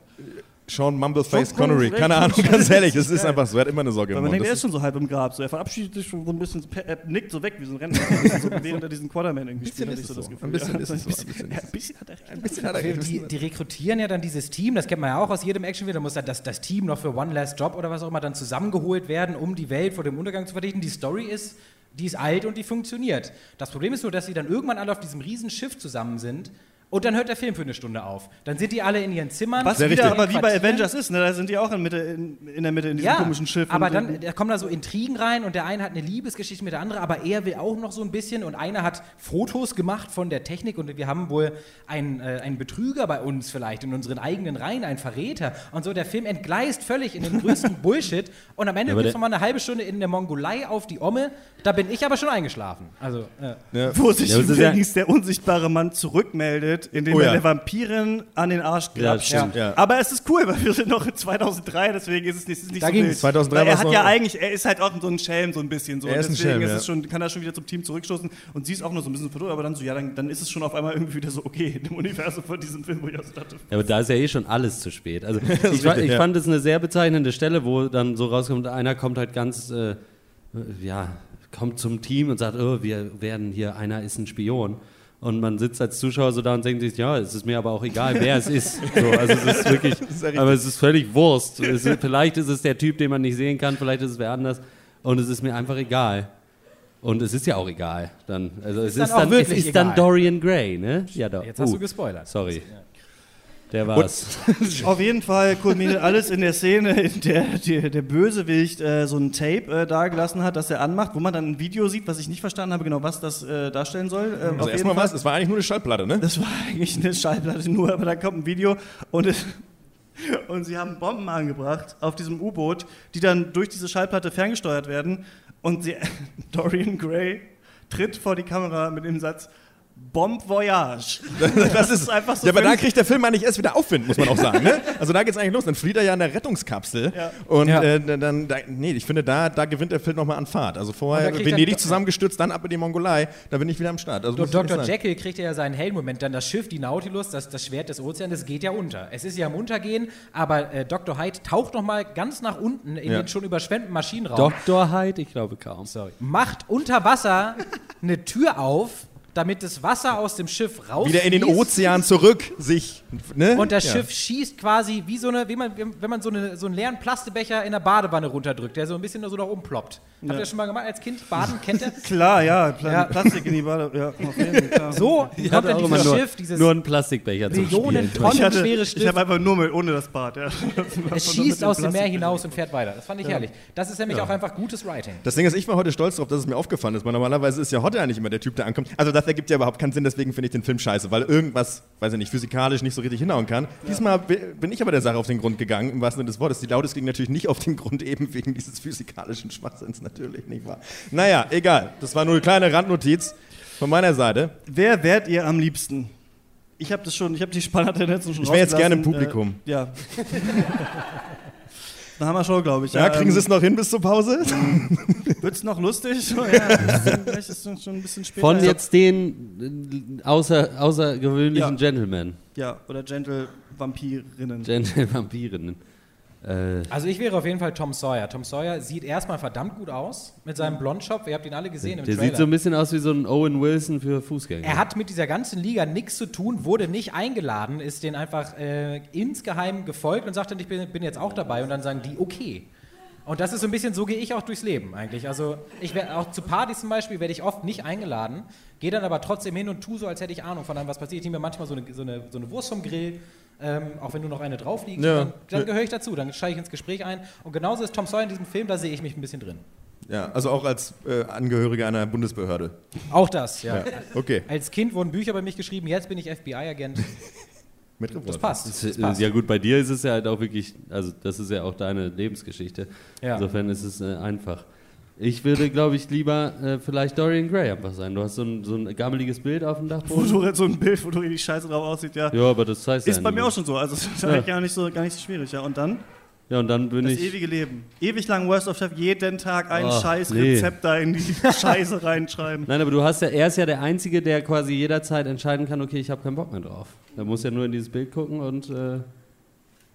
[SPEAKER 5] Sean Mumbleface Connery.
[SPEAKER 2] Connery,
[SPEAKER 5] Keine? Ahnung, ganz ehrlich. Es ist einfach so. Er hat immer eine Sorge
[SPEAKER 2] Weil
[SPEAKER 5] im
[SPEAKER 2] man
[SPEAKER 5] Mund.
[SPEAKER 2] denkt, er ist schon so halb im Grab. So. Er verabschiedet sich schon so ein bisschen, er nickt so weg wie so ein Renner. so, während er diesen Quarterman irgendwie
[SPEAKER 5] bisschen
[SPEAKER 2] spielt.
[SPEAKER 5] ist
[SPEAKER 2] hatte ich
[SPEAKER 5] es so.
[SPEAKER 2] das
[SPEAKER 5] Ein
[SPEAKER 2] Gefühl.
[SPEAKER 5] bisschen ist es so, ein bisschen
[SPEAKER 2] Ja, ein hat er recht.
[SPEAKER 5] Ein bisschen hat er recht.
[SPEAKER 4] Die, die rekrutieren ja dann dieses Team, das kennt man ja auch aus jedem Actionfilm, da muss dann das, das Team noch für One Last Job oder was auch immer dann zusammengeholt werden, um die Welt vor dem Untergang zu verdichten. Die Story ist, die ist alt und die funktioniert. Das Problem ist nur, dass sie dann irgendwann alle auf diesem riesen Schiff zusammen sind Und dann hört der Film für eine Stunde auf. Dann sind die alle in ihren Zimmern.
[SPEAKER 2] Was wieder
[SPEAKER 5] richtig.
[SPEAKER 2] aber wie bei
[SPEAKER 4] Quartieren.
[SPEAKER 2] Avengers ist, ne? da sind die auch in, Mitte, in, in der Mitte in diesem
[SPEAKER 4] Ja,
[SPEAKER 2] komischen Schiff.
[SPEAKER 4] aber dann da kommen da so Intrigen rein und der eine hat eine Liebesgeschichte mit der andere, aber er will auch noch so ein bisschen und einer hat Fotos gemacht von der Technik und wir haben wohl einen, äh, einen Betrüger bei uns vielleicht in unseren eigenen Reihen, einen Verräter und so. Der Film entgleist völlig in den größten Bullshit und am Ende
[SPEAKER 3] aber
[SPEAKER 4] gibt es nochmal eine halbe Stunde in der Mongolei auf die Omme. Da bin ich aber schon eingeschlafen. Also, äh,
[SPEAKER 2] wo sich
[SPEAKER 3] Ja, es ist ja-
[SPEAKER 2] übrigens der unsichtbare Mann zurückmeldet, indem
[SPEAKER 5] Oh
[SPEAKER 2] er
[SPEAKER 5] ja.
[SPEAKER 2] der Vampirin an den Arsch
[SPEAKER 3] Ja,
[SPEAKER 2] grapscht.
[SPEAKER 3] stimmt.
[SPEAKER 5] Ja.
[SPEAKER 2] Aber es ist cool, weil wir sind noch in 2003, deswegen ist es nicht, ist nicht
[SPEAKER 4] Da
[SPEAKER 2] so
[SPEAKER 4] ging's.
[SPEAKER 2] wild.
[SPEAKER 5] 2003
[SPEAKER 2] weil er hat
[SPEAKER 5] noch-
[SPEAKER 2] ja eigentlich, er ist halt auch so ein Schelm so ein bisschen so.
[SPEAKER 5] Er ist ein
[SPEAKER 2] deswegen
[SPEAKER 5] Schelm,
[SPEAKER 2] ist
[SPEAKER 5] ja.
[SPEAKER 2] es schon, kann er schon wieder zum Team zurückstoßen und sie ist auch nur so ein bisschen verdutzt, aber dann so, ja, dann, dann ist es schon auf einmal irgendwie wieder so okay im Universum von diesem Film, wo ich auch so dachte,
[SPEAKER 3] Ja, aber da ist ja eh schon alles zu spät. Also ich,
[SPEAKER 5] richtig,
[SPEAKER 3] ich
[SPEAKER 5] ja.
[SPEAKER 3] fand es eine sehr bezeichnende Stelle, wo dann so rauskommt, einer kommt halt ganz, äh, ja, kommt zum Team und sagt, oh, wir werden hier, einer ist ein Spion. Und man sitzt als Zuschauer so da und denkt sich, ja, es ist mir aber auch egal, wer es ist. So, also es ist wirklich, aber es ist völlig Wurst. Es ist, vielleicht ist es der Typ, den man nicht sehen kann, vielleicht ist es wer anders. Und es ist mir einfach egal. Und es ist ja auch egal. Dann, also es
[SPEAKER 4] dann
[SPEAKER 3] ist
[SPEAKER 4] auch
[SPEAKER 3] dann, es
[SPEAKER 4] wirklich
[SPEAKER 3] ist dann. Dorian Gray, ne? Ja, doch.
[SPEAKER 4] jetzt hast
[SPEAKER 3] Uh,
[SPEAKER 4] du gespoilert.
[SPEAKER 3] Sorry. Der war's.
[SPEAKER 2] Auf jeden Fall kulminiert alles in der Szene, in der die, der Bösewicht äh, so ein Tape äh, dagelassen hat, das er anmacht, wo man dann ein Video sieht, was ich nicht verstanden habe, genau was das äh, darstellen soll. Ähm, auf
[SPEAKER 5] Also erstmal was, es war eigentlich nur eine Schallplatte, ne?
[SPEAKER 2] Das war eigentlich eine Schallplatte nur, aber da kommt ein Video und, es, und sie haben Bomben angebracht auf diesem U-Boot, die dann durch diese Schallplatte ferngesteuert werden und sie, Dorian Gray tritt vor die Kamera mit dem Satz Bomb Voyage.
[SPEAKER 5] Das ist
[SPEAKER 2] einfach so
[SPEAKER 5] Ja, aber da kriegt der Film eigentlich erst wieder Aufwind, muss man auch sagen. Ne? Also da geht's eigentlich los. Dann flieht er ja in der Rettungskapsel.
[SPEAKER 2] Ja.
[SPEAKER 5] Und
[SPEAKER 4] Ja.
[SPEAKER 5] äh, dann, da, nee, ich finde, da, da gewinnt der Film nochmal an Fahrt. Also vorher
[SPEAKER 4] er-
[SPEAKER 5] Venedig zusammengestürzt, dann ab in die Mongolei. Da bin ich wieder am Start. Also
[SPEAKER 4] Dr. Jekyll kriegt ja seinen Heldenmoment, dann das Schiff, die Nautilus, das, das Schwert des Ozeans, das geht ja unter. Es ist ja am Untergehen, aber äh, Dr. Hyde taucht noch mal ganz nach unten in
[SPEAKER 5] Ja.
[SPEAKER 4] den schon überschwemmten Maschinenraum,
[SPEAKER 3] Dr. Hyde? Ich glaube kaum.
[SPEAKER 4] Sorry. macht unter Wasser eine Tür auf, damit das Wasser aus dem Schiff raus
[SPEAKER 5] Wieder in den Ozean zurück sich. Ne?
[SPEAKER 4] Und das
[SPEAKER 5] Ja.
[SPEAKER 4] Schiff schießt quasi wie so eine, wie man, wenn man so, eine, so einen leeren Plastebecher in der Badewanne runterdrückt, der so ein bisschen so nach oben ploppt. Habt ihr das schon mal gemacht als Kind? Baden, kennt ihr?
[SPEAKER 2] Klar, ja,
[SPEAKER 4] Ja.
[SPEAKER 2] Plastik in die Bade. Ja, jeden klar.
[SPEAKER 4] So
[SPEAKER 3] Ich
[SPEAKER 4] kommt dann dieses
[SPEAKER 3] nur,
[SPEAKER 4] Schiff, dieses
[SPEAKER 3] nur einen Plastikbecher
[SPEAKER 4] Millionen. Tonnen
[SPEAKER 2] Ich, hatte,
[SPEAKER 4] schweres
[SPEAKER 2] ich
[SPEAKER 4] Stift.
[SPEAKER 2] habe einfach nur mit, ohne das Bad. Ja.
[SPEAKER 4] Es schießt aus dem Meer hinaus und fährt weiter. Das fand ich herrlich. Das ist nämlich auch einfach gutes Writing.
[SPEAKER 5] Das Ding ist, ich war heute stolz darauf, dass es mir aufgefallen ist, weil normalerweise ist ja Hotte eigentlich immer der Typ, der ankommt. Also das ergibt ja überhaupt keinen Sinn, deswegen finde ich den Film scheiße, weil irgendwas, weiß ich nicht, physikalisch nicht so richtig hinhauen kann. Diesmal bi- bin ich aber der Sache auf den Grund gegangen, im wahrsten Sinne des Wortes. Die Lautes ging natürlich nicht auf den Grund, eben wegen dieses physikalischen Schwachsinns natürlich nicht wahr. Naja, egal. Das war nur eine kleine Randnotiz von meiner Seite.
[SPEAKER 2] Wer wärt ihr am liebsten? Ich habe das schon, ich habe die Spanntendenzen schon
[SPEAKER 5] Ich wär jetzt gerne im Publikum.
[SPEAKER 2] Äh, ja. Da haben wir schon, glaube ich.
[SPEAKER 5] Ja, kriegen
[SPEAKER 2] ähm,
[SPEAKER 5] Sie es noch hin bis zur Pause?
[SPEAKER 2] Wird's noch lustig? So, ja, vielleicht ist es schon ein bisschen später.
[SPEAKER 3] Von jetzt den äh, außer, außergewöhnlichen
[SPEAKER 2] Ja.
[SPEAKER 3] Gentlemen.
[SPEAKER 2] Ja, oder Gentle Vampirinnen.
[SPEAKER 3] Äh,
[SPEAKER 4] Also ich wäre auf jeden Fall Tom Sawyer. Tom Sawyer sieht erstmal verdammt gut aus mit seinem Blondschopf. Ihr habt ihn alle gesehen im
[SPEAKER 3] der
[SPEAKER 4] Trailer.
[SPEAKER 3] sieht so ein bisschen aus wie so ein Owen Wilson für Fußgänger.
[SPEAKER 4] er hat mit dieser ganzen Liga nichts zu tun, wurde nicht eingeladen, ist denen einfach äh, insgeheim gefolgt und sagt dann, ich bin, bin jetzt auch dabei und dann sagen die, okay. Und das ist so ein bisschen, so gehe ich auch durchs Leben eigentlich. Also ich werde auch zu Partys zum Beispiel, werde ich oft nicht eingeladen, gehe dann aber trotzdem hin und tue so, als hätte ich Ahnung von einem, was passiert. Ich nehme mir manchmal so eine, so eine, so eine Wurst vom Grill, ähm, auch wenn nur noch eine drauf liegt,
[SPEAKER 5] Ja.
[SPEAKER 4] dann, dann gehöre ich dazu, dann steige ich ins Gespräch ein. Und genauso ist Tom Sawyer in diesem Film, da sehe ich mich ein bisschen drin.
[SPEAKER 5] Ja, also auch als äh, Angehöriger einer Bundesbehörde.
[SPEAKER 4] Auch das, ja.
[SPEAKER 5] Ja, okay.
[SPEAKER 4] Als Kind wurden Bücher bei mich geschrieben, jetzt bin ich FBI-Agent.
[SPEAKER 5] Mit
[SPEAKER 4] Das passt.
[SPEAKER 3] Das
[SPEAKER 4] passt.
[SPEAKER 3] ja gut, bei dir ist es ja halt auch wirklich, also das ist ja auch deine Lebensgeschichte.
[SPEAKER 4] Ja.
[SPEAKER 3] Insofern ist es äh, einfach. Ich würde, glaube ich, lieber äh, vielleicht Dorian Gray einfach sein. Du hast so ein, so ein gammeliges Bild auf dem
[SPEAKER 2] Wo
[SPEAKER 3] Dachboden.
[SPEAKER 2] du so ein Bild, wo du richtig scheiße drauf aussieht, ja.
[SPEAKER 3] Ja, aber das heißt
[SPEAKER 2] Ist
[SPEAKER 3] ja
[SPEAKER 2] bei mir auch schon so. Also das ist
[SPEAKER 3] Ja.
[SPEAKER 2] eigentlich gar nicht so, gar nicht so schwierig, ja. Und dann
[SPEAKER 3] Ja, und dann bin
[SPEAKER 2] das
[SPEAKER 3] ich.
[SPEAKER 2] ewige Leben. Ewig lang Worst of Chef, jeden Tag ein
[SPEAKER 3] Oh,
[SPEAKER 2] scheiß
[SPEAKER 3] nee.
[SPEAKER 2] Rezept da in die Scheiße reinschreiben.
[SPEAKER 3] Nein, aber du hast ja, er ist ja der Einzige, der quasi jederzeit entscheiden kann, okay, ich habe keinen Bock mehr drauf. Er muss ja nur in dieses Bild gucken und äh,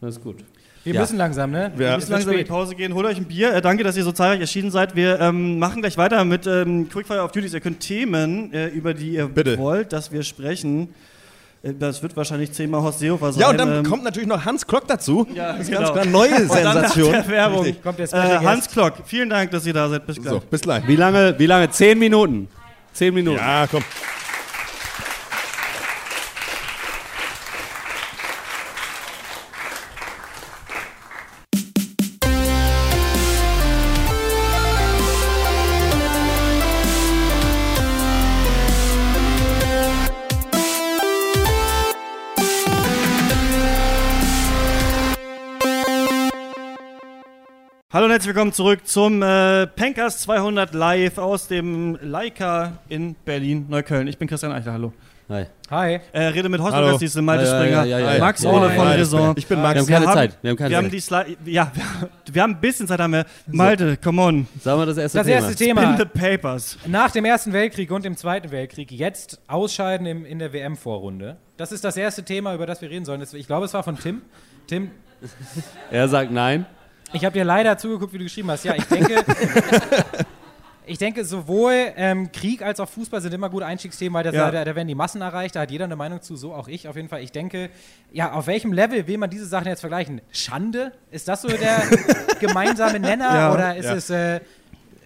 [SPEAKER 3] das ist gut.
[SPEAKER 4] Wir
[SPEAKER 3] Ja.
[SPEAKER 4] müssen langsam, ne?
[SPEAKER 5] Ja.
[SPEAKER 2] Wir müssen langsam in die. Pause gehen. Holt euch ein Bier. Äh, danke, dass ihr so zahlreich erschienen seid. Wir ähm, machen gleich weiter mit ähm, Quickfire of Duties. Ihr könnt Themen, äh, über die ihr
[SPEAKER 5] Bitte.
[SPEAKER 2] wollt, dass wir sprechen. Äh, Das wird wahrscheinlich zehnmal Horst Seehofer sein.
[SPEAKER 5] Ja, und dann
[SPEAKER 2] ähm,
[SPEAKER 5] kommt natürlich noch Hans Klock dazu.
[SPEAKER 2] Ja,
[SPEAKER 5] das ist
[SPEAKER 2] genau.
[SPEAKER 5] ganz klar neue
[SPEAKER 2] und dann nach
[SPEAKER 5] Sensation.
[SPEAKER 2] der Werbung.
[SPEAKER 5] Richtig.
[SPEAKER 4] Kommt der
[SPEAKER 2] Äh,
[SPEAKER 4] Special Guest.
[SPEAKER 2] Hans Klock, vielen Dank, dass ihr da seid. Bis gleich.
[SPEAKER 5] So, bis gleich.
[SPEAKER 3] Wie lange, wie lange? Zehn Minuten. Zehn Minuten.
[SPEAKER 5] Ja, komm.
[SPEAKER 2] Herzlich willkommen zurück zum äh, Pencast 200 Live aus dem Leica in Berlin-Neukölln. Ich bin Christian Eichler, hallo.
[SPEAKER 3] Hi.
[SPEAKER 4] Hi.
[SPEAKER 2] Äh, rede mit Horst
[SPEAKER 5] Hallo.
[SPEAKER 2] Diese Malte
[SPEAKER 3] Ja, ja,
[SPEAKER 2] Springer,
[SPEAKER 3] ja, ja, ja.
[SPEAKER 2] Max
[SPEAKER 3] ja,
[SPEAKER 2] von
[SPEAKER 3] ja,
[SPEAKER 2] Raison.
[SPEAKER 5] Ich bin
[SPEAKER 3] Wir
[SPEAKER 5] Max.
[SPEAKER 3] haben keine
[SPEAKER 2] haben-
[SPEAKER 3] Zeit. Wir haben keine
[SPEAKER 2] Wir haben
[SPEAKER 3] Zeit.
[SPEAKER 2] die Sli ja, wir, wir haben ein bisschen Zeit, haben wir. Malte, come on.
[SPEAKER 3] Sagen wir das erste
[SPEAKER 4] Das
[SPEAKER 3] Thema.
[SPEAKER 4] erste
[SPEAKER 2] Spin
[SPEAKER 4] Thema.
[SPEAKER 2] the papers.
[SPEAKER 4] Nach dem Ersten Weltkrieg und dem Zweiten Weltkrieg jetzt ausscheiden im, in der WM-Vorrunde. Das ist das erste Thema, über das wir reden sollen. Das- Ich glaube, es war von Tim. Tim,
[SPEAKER 3] Er sagt nein.
[SPEAKER 4] Ich habe dir leider zugeguckt, wie du geschrieben hast. Ja, ich denke, ich denke sowohl ähm, Krieg als auch Fußball sind immer gute Einstiegsthemen, weil das,
[SPEAKER 2] Ja.
[SPEAKER 4] da, da werden die Massen erreicht. Da hat jeder eine Meinung zu, so auch ich auf jeden Fall. Ich denke, ja, auf welchem Level will man diese Sachen jetzt vergleichen? Schande? Ist das so der gemeinsame Nenner?
[SPEAKER 2] Ja.
[SPEAKER 4] Oder ist
[SPEAKER 5] Ja.
[SPEAKER 4] es äh,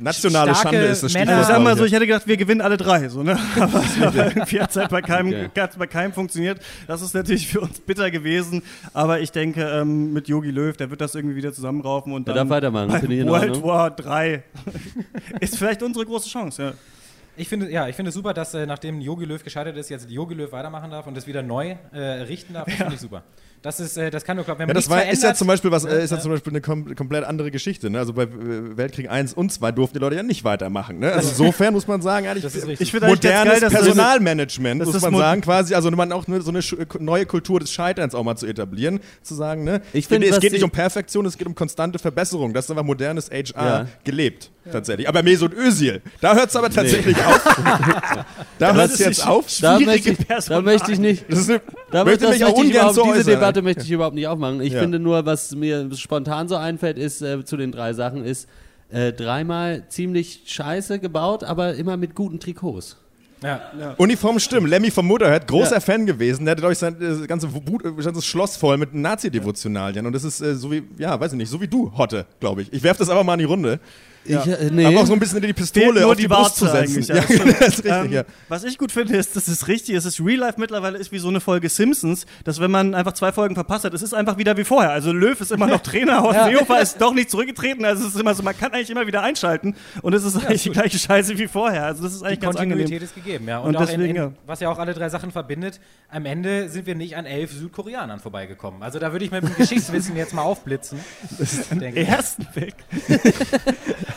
[SPEAKER 5] Nationale
[SPEAKER 4] starke
[SPEAKER 5] Schande ist das
[SPEAKER 4] Männer-
[SPEAKER 5] Stichwort.
[SPEAKER 2] Also sag mal so, ich hätte gedacht, wir gewinnen alle drei, so, ne? Aber, irgendwie hat es halt bei keinem,
[SPEAKER 3] Okay.
[SPEAKER 2] hat's bei keinem funktioniert. Das ist natürlich für uns bitter gewesen. Aber ich denke, ähm, mit Yogi Löw, der wird das irgendwie wieder zusammenraufen und
[SPEAKER 3] Der
[SPEAKER 2] dann
[SPEAKER 3] darf weitermachen,
[SPEAKER 2] bei
[SPEAKER 3] finde ich in
[SPEAKER 2] World. War 3 ist vielleicht unsere große Chance, ja.
[SPEAKER 4] Ich finde, ja, ich finde es super, dass äh, nachdem Jogi Löw gescheitert ist, jetzt Jogi Löw weitermachen darf und das wieder neu äh, richten darf. Das finde ich super. Das ist, äh, das kann nur klappen. Wenn
[SPEAKER 5] Ja,
[SPEAKER 4] man
[SPEAKER 5] das war,
[SPEAKER 4] nichts
[SPEAKER 5] ist ja
[SPEAKER 4] verändert-
[SPEAKER 5] zum Beispiel was, äh, ist ja
[SPEAKER 4] Ja.
[SPEAKER 5] zum Beispiel eine kom komplett andere Geschichte. Ne? Also bei äh, Weltkrieg 1 und 2 durften die Leute ja nicht weitermachen. Ne? Also insofern muss man sagen, eigentlich
[SPEAKER 4] Das ist richtig.
[SPEAKER 2] Ich finde
[SPEAKER 5] modernes
[SPEAKER 2] geil, dass
[SPEAKER 5] Personalmanagement,
[SPEAKER 2] das
[SPEAKER 5] muss man sagen, quasi, also man auch ne, so eine sch- neue Kultur des Scheiterns auch mal zu etablieren, zu sagen, ne?
[SPEAKER 3] Ich finde,
[SPEAKER 5] es geht nicht um Perfektion, es geht um konstante Verbesserung. Das ist einfach modernes HR
[SPEAKER 3] Ja.
[SPEAKER 5] gelebt, tatsächlich. Aber Mesut Özil, da hört es aber tatsächlich auf. da hört es jetzt auf.
[SPEAKER 3] Da
[SPEAKER 2] Schwierige
[SPEAKER 3] möchte, ich, da möchte ich nicht.
[SPEAKER 5] Das ist eine,
[SPEAKER 3] Da
[SPEAKER 5] möchte
[SPEAKER 3] das
[SPEAKER 5] mich auch
[SPEAKER 3] ich
[SPEAKER 5] ungern so
[SPEAKER 3] diese
[SPEAKER 5] äußern.
[SPEAKER 3] Debatte möchte ich überhaupt nicht aufmachen. Ich
[SPEAKER 5] Ja.
[SPEAKER 3] finde nur, was mir spontan so einfällt, ist äh, zu den drei Sachen, ist äh, dreimal ziemlich scheiße gebaut, aber immer mit guten Trikots.
[SPEAKER 4] Ja.
[SPEAKER 5] Uniform stimmen. Lemmy vom Motorhead, großer
[SPEAKER 3] Ja.
[SPEAKER 5] Fan gewesen. Der hatte, glaube ich, sein äh, ganze Wut, äh, ganzes Schloss voll mit Nazi-Devotionalien. Und das ist äh, so wie, ja, weiß ich nicht, so wie du, Hotte, glaube ich. Ich werfe das aber mal in die Runde.
[SPEAKER 3] Ich, äh, nee.
[SPEAKER 5] Aber auch so ein bisschen die Pistole auf die,
[SPEAKER 2] die
[SPEAKER 5] Brust zu setzen.
[SPEAKER 2] ja,
[SPEAKER 5] Ja,
[SPEAKER 2] das
[SPEAKER 5] das richtig,
[SPEAKER 2] Ähm,
[SPEAKER 5] ja.
[SPEAKER 2] Was ich gut finde, ist, dass es richtig ist. Ist Real Life mittlerweile ist wie so eine Folge Simpsons, dass wenn man einfach zwei Folgen verpasst hat, es ist einfach wieder wie vorher. Also Löw ist immer noch Trainer, Horst Seehofer ist doch nicht zurückgetreten. Also es ist immer so, man kann eigentlich immer wieder einschalten und es ist eigentlich die gleiche Scheiße wie vorher. Also das ist eigentlich
[SPEAKER 4] Die
[SPEAKER 2] ganz
[SPEAKER 4] Kontinuität
[SPEAKER 2] angenehm.
[SPEAKER 4] ist gegeben, ja. Und,
[SPEAKER 2] Und
[SPEAKER 4] auch
[SPEAKER 2] deswegen,
[SPEAKER 4] in, in,
[SPEAKER 2] ja.
[SPEAKER 4] was ja auch alle drei Sachen verbindet, am Ende sind wir nicht an elf Südkoreanern vorbeigekommen. Also da würde ich mit dem Geschichtswissen jetzt mal aufblitzen. ich.
[SPEAKER 2] Ersten Weg.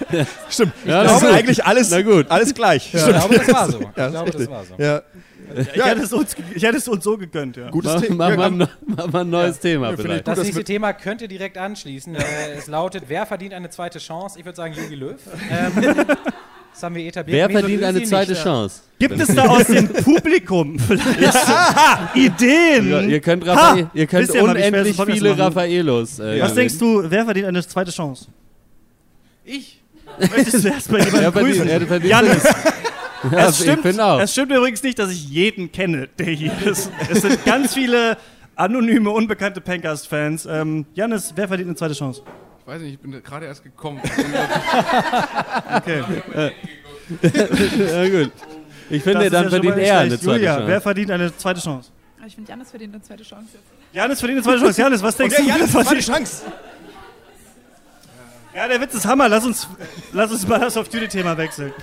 [SPEAKER 5] Stimmt.
[SPEAKER 3] Ja,
[SPEAKER 5] das ist eigentlich alles,
[SPEAKER 3] Na gut.
[SPEAKER 5] alles gleich.
[SPEAKER 4] Ich glaube, das war so. Ich
[SPEAKER 5] Ja,
[SPEAKER 4] glaube, das war so.
[SPEAKER 5] Ja.
[SPEAKER 2] Ich, hätte es uns, ich hätte es uns so gegönnt, ja.
[SPEAKER 5] Gutes
[SPEAKER 3] Mach,
[SPEAKER 5] Thema.
[SPEAKER 3] mach,
[SPEAKER 5] Ja,
[SPEAKER 3] mal, mach mal ein neues Thema
[SPEAKER 5] finde ich
[SPEAKER 3] vielleicht.
[SPEAKER 4] Das
[SPEAKER 5] das
[SPEAKER 4] nächste Thema könnt ihr direkt anschließen. Äh, es lautet, wer verdient eine zweite Chance? Ich würde sagen, Jogi Löw. Ähm, das haben wir etabliert.
[SPEAKER 3] Wer verdient eine zweite
[SPEAKER 4] nicht, ja.
[SPEAKER 3] Chance?
[SPEAKER 2] Gibt es da aus dem Publikum vielleicht Ideen?
[SPEAKER 3] Ja, ihr könnt, Raphael,
[SPEAKER 2] Ha!
[SPEAKER 3] ihr könnt unendlich viele? Raffaelos. Äh,
[SPEAKER 2] Was denkst du, wer verdient eine zweite Chance?
[SPEAKER 4] Ich?
[SPEAKER 2] Möchtest du erstmal jemanden
[SPEAKER 3] Wer verdient,
[SPEAKER 2] grüßen?
[SPEAKER 3] er verdient
[SPEAKER 2] Janis,
[SPEAKER 3] ja,
[SPEAKER 2] es
[SPEAKER 3] ich
[SPEAKER 2] stimmt,
[SPEAKER 3] bin auch.
[SPEAKER 2] es stimmt übrigens nicht, dass ich jeden kenne, der hier ist. Es sind ganz viele anonyme, unbekannte Pencast-Fans. Ähm, Janis, wer verdient eine zweite Chance?
[SPEAKER 11] Ich weiß nicht, ich bin gerade erst gekommen.
[SPEAKER 2] Okay.
[SPEAKER 3] ja, gut. Ich finde, dann
[SPEAKER 2] ja
[SPEAKER 3] verdient er eine zweite
[SPEAKER 2] Julia,
[SPEAKER 3] Chance.
[SPEAKER 2] wer verdient eine zweite Chance?
[SPEAKER 6] Ich finde, Janis verdient eine zweite Chance.
[SPEAKER 2] Janis verdient eine zweite Chance. Janis, was denkst
[SPEAKER 5] Okay,
[SPEAKER 2] du?
[SPEAKER 5] Janis, zweite Chance.
[SPEAKER 2] Ja, der Witz ist Hammer. Lass uns, lass uns mal das auf Duty-Thema wechseln.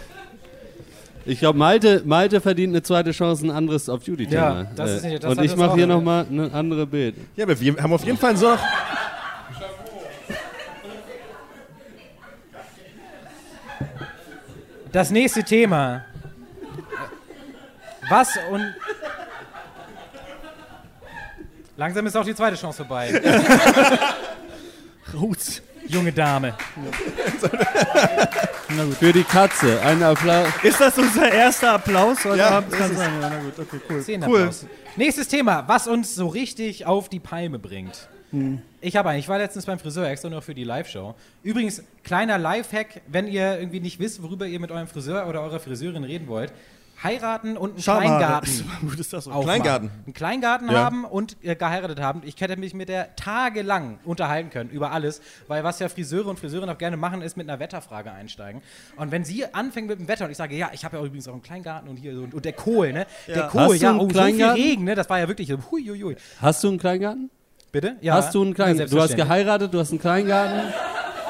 [SPEAKER 3] Ich glaube, Malte, Malte verdient eine zweite Chance, ein anderes auf Duty-Thema.
[SPEAKER 4] Ja, das ist nicht- das
[SPEAKER 3] Und ich mache hier nochmal eine andere Bild.
[SPEAKER 5] Ja, aber wir haben auf jeden Fall so noch.
[SPEAKER 4] Das nächste Thema. Was und. Langsam ist auch die zweite Chance vorbei.
[SPEAKER 2] Rutz.
[SPEAKER 4] Junge Dame.
[SPEAKER 3] Für die Katze. Ein Applaus.
[SPEAKER 2] Ist das unser erster Applaus heute
[SPEAKER 5] Ja,
[SPEAKER 2] Abend?
[SPEAKER 5] das
[SPEAKER 2] Kann
[SPEAKER 5] ist-
[SPEAKER 2] sein. Ja, na gut, okay, cool.
[SPEAKER 4] Zehn
[SPEAKER 2] cool.
[SPEAKER 4] Applaus. Nächstes Thema, was uns so richtig auf die Palme bringt.
[SPEAKER 2] Hm.
[SPEAKER 4] Ich habe einen, ich war letztens beim Friseur extra nur für die Live-Show. Übrigens, kleiner Lifehack, wenn ihr irgendwie nicht wisst, worüber ihr mit eurem Friseur oder eurer Friseurin reden wollt. Heiraten und einen
[SPEAKER 2] Schamhaare.
[SPEAKER 4] Kleingarten.
[SPEAKER 2] Gut ist das so.
[SPEAKER 4] aufmachen.
[SPEAKER 5] Kleingarten.
[SPEAKER 4] Einen Kleingarten
[SPEAKER 5] Ja.
[SPEAKER 4] haben und äh, geheiratet haben. Ich hätte mich mit der tagelang unterhalten können über alles, weil was ja Friseure und Friseurinnen auch gerne machen, ist mit einer Wetterfrage einsteigen. Und wenn sie anfängt mit dem Wetter und ich sage, ja, ich habe ja übrigens auch einen Kleingarten und hier so, und der Kohl, ne? Der Kohl,
[SPEAKER 3] Hast du
[SPEAKER 4] ja,
[SPEAKER 3] einen
[SPEAKER 4] oh, so viel? Regen, ne? Das war ja wirklich so, hui, hui, hui.
[SPEAKER 3] Hast du einen Kleingarten?
[SPEAKER 4] Bitte? Ja.
[SPEAKER 3] Hast du einen Kleingarten? Du hast geheiratet, du hast einen Kleingarten.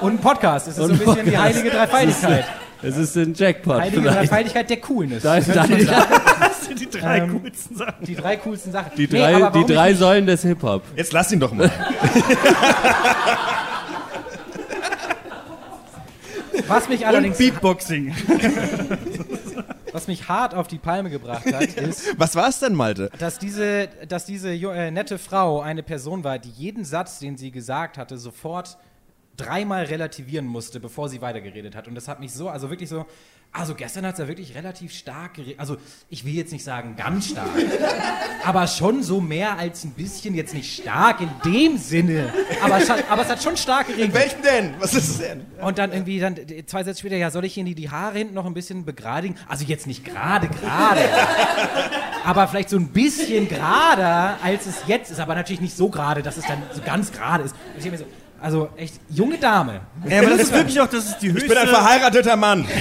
[SPEAKER 4] Und einen Podcast. Das ist so
[SPEAKER 3] Und
[SPEAKER 4] ein bisschen die
[SPEAKER 3] Podcast.
[SPEAKER 4] heilige Dreifaltigkeit.
[SPEAKER 3] Es ist ein Jackpot
[SPEAKER 4] Heilige
[SPEAKER 3] vielleicht.
[SPEAKER 4] Dreifaltigkeit der Coolness. Das
[SPEAKER 2] sind die drei
[SPEAKER 4] Ähm,
[SPEAKER 2] coolsten Sachen.
[SPEAKER 4] Die drei coolsten Sachen.
[SPEAKER 3] Die
[SPEAKER 4] Nee,
[SPEAKER 3] drei,
[SPEAKER 4] aber
[SPEAKER 3] die drei Säulen des Hip-Hop.
[SPEAKER 5] Jetzt lass ihn doch mal.
[SPEAKER 4] Was mich
[SPEAKER 2] Und
[SPEAKER 4] allerdings
[SPEAKER 2] Beatboxing.
[SPEAKER 4] was mich hart auf die Palme gebracht hat, ist,
[SPEAKER 5] Was war es denn, Malte?
[SPEAKER 4] dass diese, dass diese äh, nette Frau eine Person war, die jeden Satz, den sie gesagt hatte, sofort dreimal relativieren musste, bevor sie weitergeredet hat. Und das hat mich so, also wirklich so, also gestern hat sie ja wirklich relativ stark geredet. Also ich will jetzt nicht sagen ganz stark, aber schon so mehr als ein bisschen, jetzt nicht stark in dem Sinne, aber, aber es hat schon stark geredet.
[SPEAKER 5] Welchen denn? Was ist es denn?
[SPEAKER 4] Und dann irgendwie dann zwei Sätze später, ja, soll ich Ihnen die, die Haare hinten noch ein bisschen begradigen? Also jetzt nicht gerade, gerade. aber vielleicht so ein bisschen gerader, als es jetzt ist. Aber natürlich nicht so gerade, dass es dann so ganz gerade ist. Und ich denk mir so, also echt, junge Dame.
[SPEAKER 2] Ja, aber das ist wirklich auch, das ist die höchste.
[SPEAKER 5] Ich bin ein verheirateter Mann.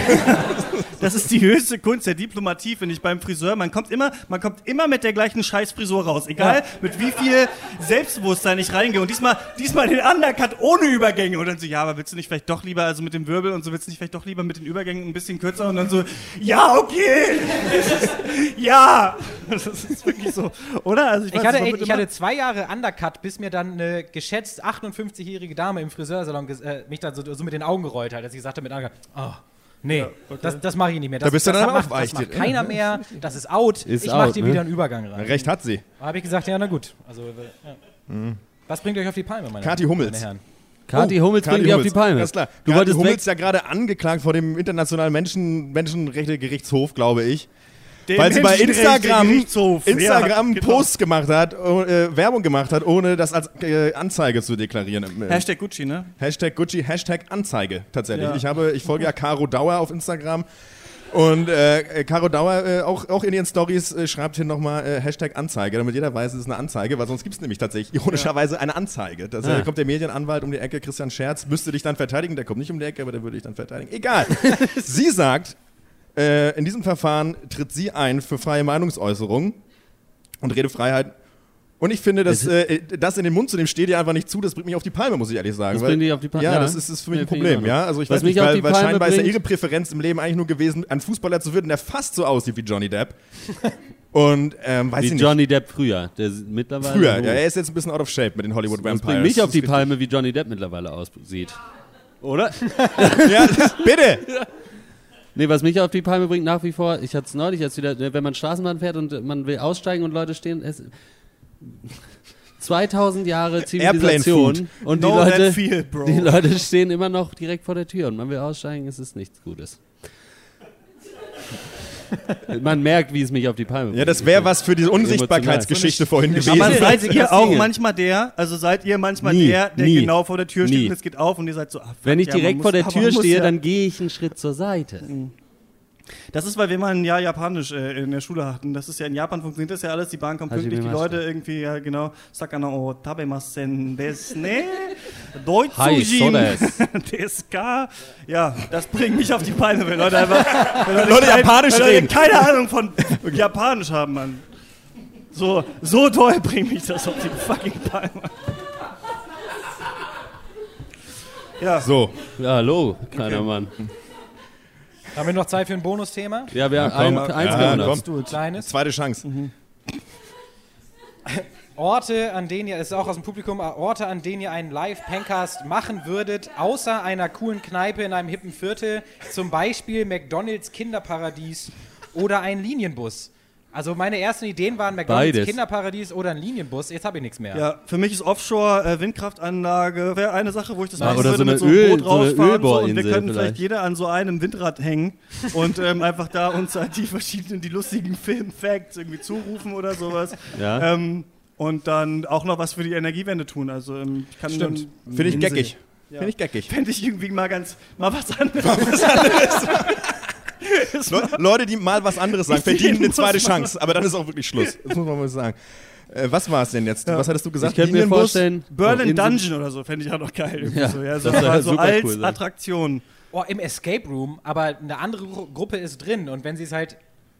[SPEAKER 2] Das ist die höchste Kunst der Diplomatie, finde ich, beim Friseur. Man kommt immer, man kommt immer mit der gleichen Scheißfrisur raus. Egal,
[SPEAKER 4] Ja.
[SPEAKER 2] mit wie viel Selbstbewusstsein ich reingehe. Und diesmal, diesmal den Undercut ohne Übergänge. Und dann so, ja, aber willst du nicht vielleicht doch lieber, also mit dem Wirbel und so, willst du nicht vielleicht doch lieber mit den Übergängen ein bisschen kürzer? Und dann so, ja, okay. Ist, ja. Das ist wirklich so. Oder? Also ich,
[SPEAKER 4] Ich hatte, ich hatte zwei Jahre Undercut, bis mir dann eine geschätzt 58-jährige Dame im Friseursalon äh, mich dann so, so mit den Augen gerollt hat, als ich sagte mit Undercut, oh, nee, das, das mache ich nicht mehr. Das,
[SPEAKER 5] Da bist du
[SPEAKER 4] das
[SPEAKER 5] dann
[SPEAKER 4] macht. Das macht keiner mehr, das ist out.
[SPEAKER 3] Ist
[SPEAKER 4] ich mache dir
[SPEAKER 3] ne?
[SPEAKER 4] wieder einen Übergang rein.
[SPEAKER 5] Recht hat sie.
[SPEAKER 4] Da habe ich gesagt, ja, na gut. Also, äh, ja. Was bringt euch auf die Palme, meine,
[SPEAKER 5] Kathi Hummels.
[SPEAKER 4] meine Herren?
[SPEAKER 3] Kathi Hummels
[SPEAKER 5] Kathi
[SPEAKER 3] bringt die auf die
[SPEAKER 5] Hummels.
[SPEAKER 3] Palme.
[SPEAKER 5] Ganz klar.
[SPEAKER 3] Du
[SPEAKER 5] Kathi
[SPEAKER 3] wolltest
[SPEAKER 5] Hummels
[SPEAKER 3] weg.
[SPEAKER 5] ja gerade angeklagt vor dem Internationalen Menschen Menschenrechtegerichtshof, glaube ich.
[SPEAKER 2] Den
[SPEAKER 5] weil sie bei Instagram. Instagram
[SPEAKER 2] Ja, genau.
[SPEAKER 5] Posts gemacht hat, oh, äh, Werbung gemacht hat, ohne das als äh, Anzeige zu deklarieren.
[SPEAKER 2] Hashtag Gucci, ne?
[SPEAKER 5] Hashtag Gucci, Hashtag Anzeige tatsächlich.
[SPEAKER 2] Ja.
[SPEAKER 5] Ich, habe, ich folge ja Caro Dauer auf Instagram. Und äh, Caro Dauer äh, auch, auch in ihren Stories äh, schreibt hier nochmal äh, Hashtag Anzeige, damit jeder weiß, es ist eine Anzeige, weil sonst gibt es nämlich tatsächlich ironischerweise eine Anzeige. Da
[SPEAKER 3] Ah.
[SPEAKER 5] äh, kommt der Medienanwalt um die Ecke, Christian Scherz, müsste dich dann verteidigen, der kommt nicht um die Ecke, aber der würde dich dann verteidigen. Egal. sie sagt, äh, in diesem Verfahren tritt sie ein für freie Meinungsäußerung und Redefreiheit. Und ich finde, dass, äh, das in den Mund zu nehmen steht ihr einfach nicht zu. Das bringt mich auf die Palme, muss ich ehrlich sagen.
[SPEAKER 3] Das
[SPEAKER 5] weil-
[SPEAKER 3] bringt dich auf die Palme,
[SPEAKER 5] Ja,
[SPEAKER 3] ja.
[SPEAKER 5] das ist, ist für mich
[SPEAKER 3] Nee,
[SPEAKER 5] ein Problem. Ja, also ich
[SPEAKER 3] Was
[SPEAKER 5] weiß nicht,
[SPEAKER 3] mich auf
[SPEAKER 5] weil,
[SPEAKER 3] die
[SPEAKER 5] weil
[SPEAKER 3] Palme
[SPEAKER 5] scheinbar ist ja
[SPEAKER 3] bringt-
[SPEAKER 5] ihre Präferenz im Leben eigentlich nur gewesen, ein Fußballer zu werden, der fast so aussieht wie Johnny Depp. Und ähm, weiß
[SPEAKER 3] Wie
[SPEAKER 5] ich nicht.
[SPEAKER 3] Johnny Depp früher. Der ist mittlerweile.
[SPEAKER 5] Früher, ja, er ist jetzt ein bisschen out of shape mit den Hollywood
[SPEAKER 3] Das
[SPEAKER 5] Vampires.
[SPEAKER 3] bringt mich auf die
[SPEAKER 5] Das
[SPEAKER 3] Palme, wie Johnny Depp mittlerweile aussieht. Oder?
[SPEAKER 5] Ja, bitte!
[SPEAKER 3] Nee, was mich auf die Palme bringt nach wie vor, ich hatte es neulich jetzt wieder, wenn man Straßenbahn fährt und man will aussteigen und Leute stehen, es, 2000 Jahre Zivilisation und die
[SPEAKER 2] that
[SPEAKER 3] Leute,
[SPEAKER 2] feel,
[SPEAKER 3] die Leute stehen immer noch direkt vor der Tür und man will aussteigen, es ist nichts Gutes. man merkt, wie es mich auf die Palme bringt.
[SPEAKER 5] Ja, das wäre was für diese Unsichtbarkeitsgeschichte vorhin gewesen.
[SPEAKER 2] Aber seid ihr auch manchmal der, also seid ihr manchmal
[SPEAKER 3] Nie,
[SPEAKER 2] der, der
[SPEAKER 3] nie,
[SPEAKER 2] genau vor der Tür steht
[SPEAKER 3] nie.
[SPEAKER 2] und es geht auf und ihr seid so, ah,
[SPEAKER 3] Wenn ich
[SPEAKER 2] ja,
[SPEAKER 3] direkt
[SPEAKER 2] muss-
[SPEAKER 3] vor der Tür stehe,
[SPEAKER 2] ja-
[SPEAKER 3] dann gehe ich einen Schritt zur Seite.
[SPEAKER 2] Das ist, weil wir mal ein Jahr Japanisch äh, in der Schule hatten. Das ist ja in Japan funktioniert das ja alles, die Bahn kommt pünktlich, die. Leute irgendwie, ja genau, Sakana o tabemasen desu ne, Deutsch
[SPEAKER 3] Hi, so des.
[SPEAKER 2] Deska. Ja, das bringt mich auf die Palme, wenn Leute einfach, wenn Leute,
[SPEAKER 5] Leute
[SPEAKER 2] kein-
[SPEAKER 5] Japanisch
[SPEAKER 2] wenn Leute
[SPEAKER 5] reden.
[SPEAKER 2] keine Ahnung von Japanisch haben, Mann. So, so toll bringt mich das auf die fucking Palme. Ja.
[SPEAKER 5] So.
[SPEAKER 3] Ja, hallo, kleiner Mann.
[SPEAKER 4] Haben wir noch Zeit für ein Bonusthema?
[SPEAKER 3] Ja, wir haben ein, eins
[SPEAKER 5] ja,
[SPEAKER 3] gemacht.
[SPEAKER 5] komm.
[SPEAKER 4] Kleines.
[SPEAKER 5] Zweite Chance.
[SPEAKER 4] Orte, an denen ihr, es ist auch aus dem Publikum, äh, Orte, an denen ihr einen Live-Pencast machen würdet, außer einer coolen Kneipe in einem hippen Viertel, zum Beispiel McDonalds Kinderparadies oder ein Linienbus. Also meine ersten Ideen waren McDonalds
[SPEAKER 3] Beides.
[SPEAKER 4] Kinderparadies oder ein Linienbus. Jetzt habe ich nichts mehr.
[SPEAKER 2] Ja, für mich ist Offshore äh, Windkraftanlage wäre eine Sache, wo ich das
[SPEAKER 3] Ja,
[SPEAKER 2] machen würde
[SPEAKER 3] so
[SPEAKER 2] mit so einem
[SPEAKER 3] Öl-
[SPEAKER 2] Boot
[SPEAKER 3] so eine
[SPEAKER 2] rausfahren so, und wir können vielleicht
[SPEAKER 3] vielleicht.
[SPEAKER 2] jeder an so einem Windrad hängen und ähm, einfach da uns halt die verschiedenen, die lustigen Film-Facts irgendwie zurufen oder sowas.
[SPEAKER 3] Ja.
[SPEAKER 2] Ähm, und dann auch noch was für die Energiewende tun. Also ähm, ich kann
[SPEAKER 4] Stimmt.
[SPEAKER 5] Finde ich geckig.
[SPEAKER 2] Ja.
[SPEAKER 5] Finde ich geckig.
[SPEAKER 2] Fände ich irgendwie mal ganz, mal was anderes.
[SPEAKER 5] Le Leute, die mal was anderes sagen,
[SPEAKER 2] Die
[SPEAKER 5] verdienen eine zweite Chance. Aber dann ist auch wirklich Schluss. Das muss man mal sagen. Äh, was war es denn jetzt? Was hattest du gesagt?
[SPEAKER 3] Ich könnte mir vorstellen,
[SPEAKER 2] Berlin Dungeon oder so fände ich auch noch geil. irgendwie
[SPEAKER 3] Ja,
[SPEAKER 2] so, ja, so, mal so
[SPEAKER 3] super
[SPEAKER 2] als
[SPEAKER 3] cool.
[SPEAKER 2] Attraktion.
[SPEAKER 4] Oh, im Escape Room, aber eine andere Gru- Gruppe ist drin und wenn sie es halt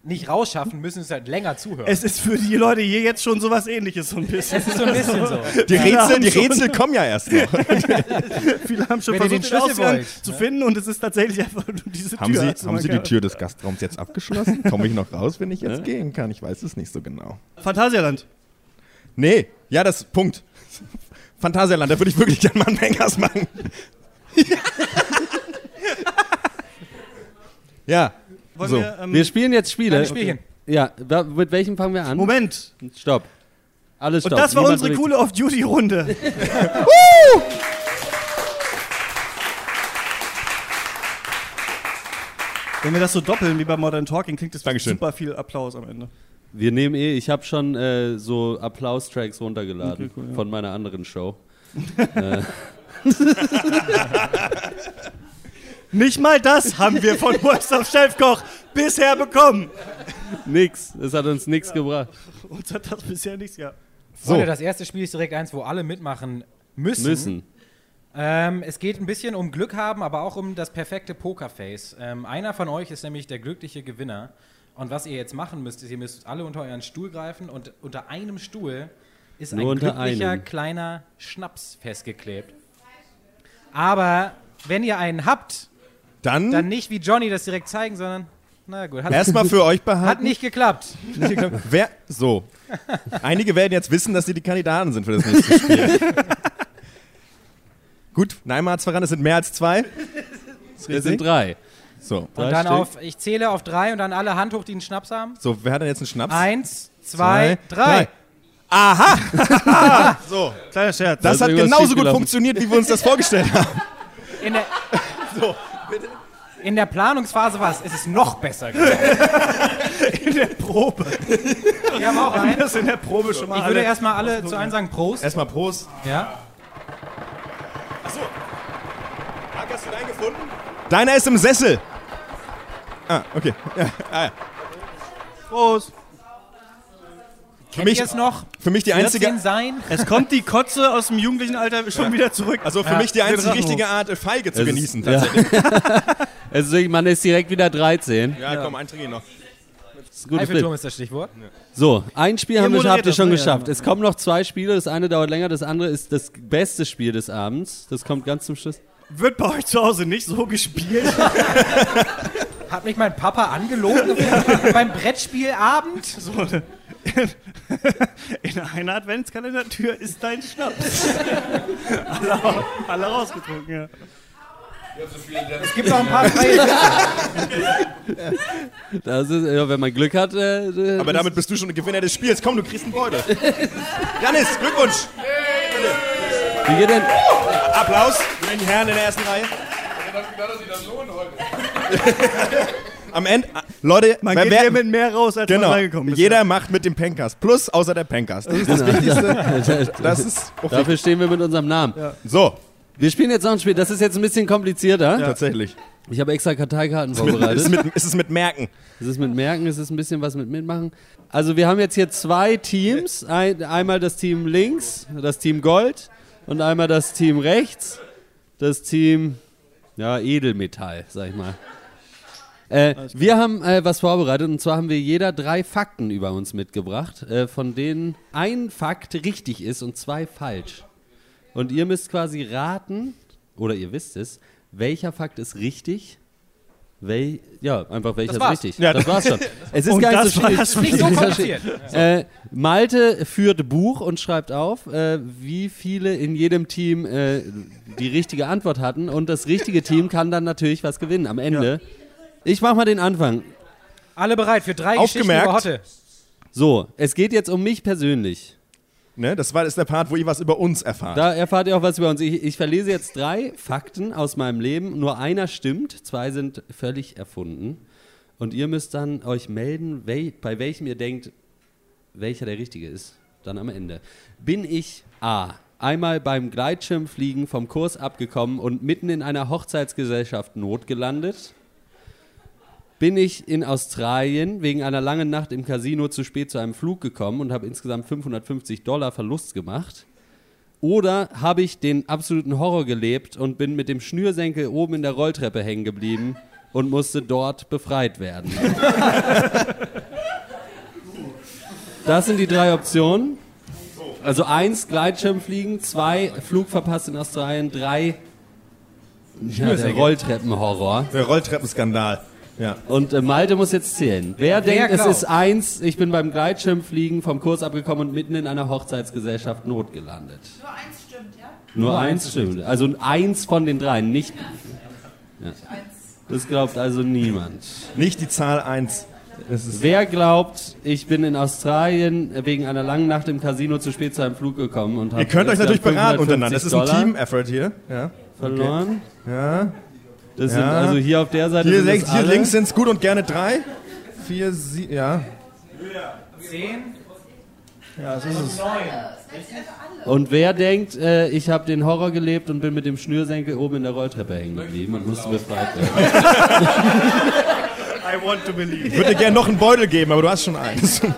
[SPEAKER 4] nicht rausschaffen, müssen sie es halt länger zuhören.
[SPEAKER 2] Es ist für die Leute hier jetzt schon sowas ähnliches, so ein bisschen.
[SPEAKER 4] Es ist so ein bisschen so.
[SPEAKER 5] Die Rätsel, die Rätsel kommen ja erst noch.
[SPEAKER 2] Viele haben schon
[SPEAKER 4] Wenn
[SPEAKER 2] versucht, den
[SPEAKER 4] Schlüssel wollt,
[SPEAKER 2] zu
[SPEAKER 4] ne?
[SPEAKER 2] finden und es ist tatsächlich einfach nur diese
[SPEAKER 5] haben
[SPEAKER 2] Tür.
[SPEAKER 5] Sie, haben Sie die. Tür des Gastraums jetzt abgeschlossen? Komme ich noch raus, wenn ich jetzt gehen kann? Ich weiß es nicht so genau.
[SPEAKER 2] Phantasialand.
[SPEAKER 5] Nee, ja, das Punkt. Phantasialand, da würde ich wirklich gerne mal einen Bangers machen. Ja.
[SPEAKER 2] Wollen
[SPEAKER 5] so.
[SPEAKER 2] wir, ähm,
[SPEAKER 3] Wir spielen jetzt Spiele.
[SPEAKER 4] Spielchen.
[SPEAKER 3] Ja, mit welchem fangen wir an?
[SPEAKER 2] Moment.
[SPEAKER 3] Stopp. Alles
[SPEAKER 2] Und
[SPEAKER 3] stopp.
[SPEAKER 2] das war
[SPEAKER 3] Niemand
[SPEAKER 2] unsere coole Off-Duty-Runde. Wenn wir das so doppeln wie bei Modern Talking, klingt das super viel Applaus am Ende.
[SPEAKER 3] Wir nehmen eh, ich habe schon äh, so Applaus-Tracks runtergeladen
[SPEAKER 2] Okay, cool, ja.
[SPEAKER 3] von meiner anderen Show.
[SPEAKER 2] Nicht mal das haben wir von Worst of Chefkoch bisher bekommen.
[SPEAKER 3] Nix. Es hat uns nichts gebracht.
[SPEAKER 2] Uns hat das bisher nichts, ja.
[SPEAKER 5] So.
[SPEAKER 4] Freunde, das erste Spiel ist direkt eins, wo alle mitmachen müssen.
[SPEAKER 3] Müssen.
[SPEAKER 4] Ähm, es geht ein bisschen um Glück haben, aber auch um das perfekte Pokerface. Ähm, einer von euch ist nämlich der glückliche Gewinner. Und was ihr jetzt machen müsst, ist, ihr müsst alle unter euren Stuhl greifen und unter einem Stuhl ist
[SPEAKER 3] Nur
[SPEAKER 4] ein glücklicher
[SPEAKER 3] einem.
[SPEAKER 4] kleiner Schnaps festgeklebt. Aber wenn ihr einen habt,
[SPEAKER 5] Dann,
[SPEAKER 4] dann nicht wie Johnny das direkt zeigen, sondern na gut, hat,
[SPEAKER 5] erstmal für euch
[SPEAKER 4] hat
[SPEAKER 5] behalten.
[SPEAKER 4] nicht geklappt. Nicht geklappt.
[SPEAKER 5] Wer, so. Einige werden jetzt wissen, dass sie die Kandidaten sind für das nächste Spiel. Gut, Neymar hat's verraten, es sind mehr als zwei.
[SPEAKER 3] Wir sind drei.
[SPEAKER 5] So.
[SPEAKER 3] Drei
[SPEAKER 4] Und dann
[SPEAKER 3] Stück.
[SPEAKER 4] auf, ich zähle auf drei und dann alle Hand hoch, die einen Schnaps haben.
[SPEAKER 5] So, wer hat denn jetzt einen Schnaps?
[SPEAKER 4] Eins, zwei, drei.
[SPEAKER 5] Aha! so,
[SPEAKER 2] Kleiner Scherz.
[SPEAKER 5] das
[SPEAKER 3] ist
[SPEAKER 5] hat genauso gut funktioniert, wie wir uns das vorgestellt haben.
[SPEAKER 4] In der, in der Planungsphase war es, es ist noch besser geworden.
[SPEAKER 2] in der Probe.
[SPEAKER 4] Wir haben auch einen.
[SPEAKER 2] Das in der Probe schon mal
[SPEAKER 4] Ich würde
[SPEAKER 2] alle-
[SPEAKER 4] erstmal alle zu einem sagen Prost.
[SPEAKER 5] Erstmal Prost.
[SPEAKER 4] Ja.
[SPEAKER 5] Achso. Marc, hast du deinen gefunden? Deiner ist im Sessel. Ah, okay. Ja, ah, ja.
[SPEAKER 2] Prost.
[SPEAKER 5] Für
[SPEAKER 4] Kennt
[SPEAKER 5] mich,
[SPEAKER 4] es noch?
[SPEAKER 5] für mich die
[SPEAKER 4] 14
[SPEAKER 5] einzige,
[SPEAKER 4] sein?
[SPEAKER 2] Es kommt die Kotze aus dem jugendlichen Alter schon wieder zurück.
[SPEAKER 5] also für
[SPEAKER 4] Ja,
[SPEAKER 5] mich die einzige richtige Art, Feige zu
[SPEAKER 3] Es ist-
[SPEAKER 5] genießen.
[SPEAKER 3] ja.
[SPEAKER 5] Tatsächlich.
[SPEAKER 3] Also, man ist direkt wieder 13.
[SPEAKER 5] Ja, komm, einen trinke ich noch.
[SPEAKER 3] Ist ein
[SPEAKER 4] Eiffelturm ist das Stichwort.
[SPEAKER 3] So, ein Spiel haben wir, habt ihr schon
[SPEAKER 2] ne?
[SPEAKER 3] geschafft.
[SPEAKER 2] Ja.
[SPEAKER 3] Es kommen noch zwei Spiele. Das eine dauert länger, das andere ist das beste Spiel des Abends. Das kommt ganz zum Schluss.
[SPEAKER 2] Wird bei euch zu Hause nicht so gespielt?
[SPEAKER 4] Hat mich mein Papa angelogen beim Brettspielabend?
[SPEAKER 2] So eine, in einer Adventskalendertür ist dein Schnaps. alle, alle rausgetrunken, ja.
[SPEAKER 4] Es gibt noch ein paar freie.
[SPEAKER 3] Das ist, ja, wenn man Glück hat. Äh,
[SPEAKER 5] Aber damit bist du schon Gewinner des Spiels. Komm, du kriegst einen Beutel. Janis, Glückwunsch.
[SPEAKER 3] wie geht denn?
[SPEAKER 5] Applaus für den Herrn in der ersten Reihe. Am Ende, Leute,
[SPEAKER 2] Man geht
[SPEAKER 5] wer-
[SPEAKER 2] hier mit mehr raus, als
[SPEAKER 5] genau,
[SPEAKER 2] man reingekommen ist.
[SPEAKER 5] jeder macht mit dem Pencast. Plus außer der Pencast. Das ist das Wichtigste. Das ist okay.
[SPEAKER 3] Dafür stehen wir mit unserem Namen.
[SPEAKER 5] So,
[SPEAKER 3] Wir spielen jetzt noch ein Spiel. Das ist jetzt ein bisschen komplizierter.
[SPEAKER 5] tatsächlich.
[SPEAKER 3] Ich habe extra Karteikarten
[SPEAKER 5] Ist
[SPEAKER 3] vorbereitet.
[SPEAKER 5] es, mit, ist es mit Merken?
[SPEAKER 3] Es ist mit Merken, es ist ein bisschen was mit Mitmachen. Also wir haben jetzt hier zwei Teams. Ein, einmal das Team links, das Team Gold und einmal das Team rechts, das Team ja, Edelmetall, sag ich mal. Äh, wir haben äh, was vorbereitet und zwar haben wir jeder drei Fakten über uns mitgebracht, äh, von denen ein Fakt richtig ist und zwei falsch. Und ihr müsst quasi raten, oder ihr wisst es, welcher Fakt ist richtig Wel ja, einfach welcher ist richtig.
[SPEAKER 5] Ja.
[SPEAKER 3] Das war's schon. Es ist
[SPEAKER 2] Und
[SPEAKER 3] gar nicht so schwierig.
[SPEAKER 2] das.
[SPEAKER 4] Nicht so kompliziert.
[SPEAKER 3] Äh, Malte führt Buch und schreibt auf, äh, wie viele in jedem Team äh, die richtige Antwort hatten. Und das richtige Team kann dann natürlich was gewinnen am Ende. Ich mach mal den Anfang.
[SPEAKER 4] Alle bereit für drei Geschichten
[SPEAKER 5] Aufgemerkt.
[SPEAKER 4] über Hotte.
[SPEAKER 3] So, es geht jetzt um mich persönlich.
[SPEAKER 5] Ne? Das war das ist der Part, wo ihr was über uns erfahrt.
[SPEAKER 3] Da erfahrt ihr auch was über uns. Ich, ich verlese jetzt drei Fakten aus meinem Leben. Nur einer stimmt, zwei sind völlig erfunden. Und ihr müsst dann euch melden, wel bei welchem ihr denkt, welcher der richtige ist. Dann am Ende. Bin ich A. Einmal beim Gleitschirmfliegen vom Kurs abgekommen und mitten in einer Hochzeitsgesellschaft notgelandet? Bin ich in Australien wegen einer langen Nacht im Casino zu spät zu einem Flug gekommen und habe insgesamt 550 Dollar Verlust gemacht? Oder habe ich den absoluten Horror gelebt und bin mit dem Schnürsenkel oben in der Rolltreppe hängen geblieben und musste dort befreit werden? Das sind die drei Optionen. Also eins, Gleitschirmfliegen, zwei, Flug verpasst in Australien, drei, ja, der Rolltreppenhorror.
[SPEAKER 5] Der Rolltreppenskandal. Ja.
[SPEAKER 3] Und äh, Malte muss jetzt zählen. Wer denkt, es
[SPEAKER 4] glaubt?
[SPEAKER 3] ist eins, ich bin beim Gleitschirmfliegen vom Kurs abgekommen und mitten in einer Hochzeitsgesellschaft notgelandet?
[SPEAKER 6] Nur eins stimmt, ja?
[SPEAKER 3] Nur eins stimmt. Also eins von den dreien, nicht.
[SPEAKER 6] Eins.
[SPEAKER 3] Das glaubt also niemand.
[SPEAKER 5] Nicht die Zahl 1.
[SPEAKER 3] Wer glaubt, ich bin in Australien wegen einer langen Nacht im Casino zu spät zu einem Flug gekommen und habe
[SPEAKER 5] Ihr könnt euch natürlich beraten
[SPEAKER 3] 550
[SPEAKER 5] untereinander. Das ist ein Team-Effort hier. Ja.
[SPEAKER 3] verloren.
[SPEAKER 5] Ja.
[SPEAKER 3] Das
[SPEAKER 5] Ja.
[SPEAKER 3] sind also hier auf der Seite
[SPEAKER 5] Hier, links, hier links sind es gut und gerne drei. Vier, sie, ja.
[SPEAKER 4] Zehn.
[SPEAKER 5] Ja, das ist es.
[SPEAKER 3] Und wer denkt, äh, ich habe den Horror gelebt und bin mit dem Schnürsenkel oben in der Rolltreppe hängen geblieben und musste befreit werden?
[SPEAKER 2] I want to believe.
[SPEAKER 5] Ich würde dir gerne noch einen Beutel geben, aber du hast schon eins.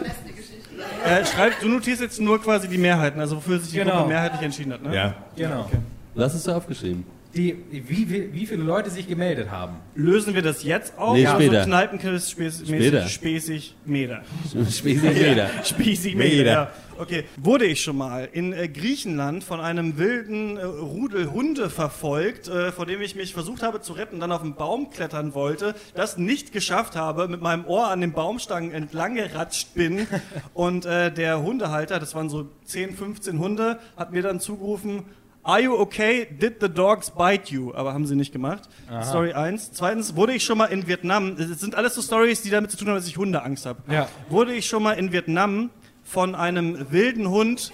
[SPEAKER 2] Äh, schreib, du notierst jetzt nur quasi die Mehrheiten, also wofür sich die
[SPEAKER 4] Genau.
[SPEAKER 2] Gruppe mehrheitlich entschieden hat, ne?
[SPEAKER 5] Ja.
[SPEAKER 4] Genau.
[SPEAKER 3] Was hast du aufgeschrieben?
[SPEAKER 4] Die, wie, wie, wie viele Leute sich gemeldet haben.
[SPEAKER 2] Lösen wir das jetzt auf?
[SPEAKER 3] Nee,
[SPEAKER 2] oder
[SPEAKER 3] später.
[SPEAKER 2] So Kneipenquiz,
[SPEAKER 3] Später.
[SPEAKER 2] späßig, Meter.
[SPEAKER 3] Spießig Meter.
[SPEAKER 2] Spießig
[SPEAKER 5] Meter.
[SPEAKER 2] Meter. Ja. Okay. Wurde ich schon mal in äh, Griechenland von einem wilden äh, Rudel Hunde verfolgt, äh, vor dem ich mich versucht habe zu retten, dann auf einen Baum klettern wollte, das nicht geschafft habe, mit meinem Ohr an den Baumstangen entlang geratscht bin und äh, der Hundehalter, das waren so 10, 15 Hunde, hat mir dann zugerufen, Are you okay? Did the dogs bite you? Aber haben sie nicht gemacht. Story 1. Zweitens, wurde ich schon mal in Vietnam, das sind alles so Stories, die damit zu tun haben, dass ich Hundeangst habe.
[SPEAKER 4] Ja.
[SPEAKER 2] Wurde ich schon mal in Vietnam von einem wilden Hund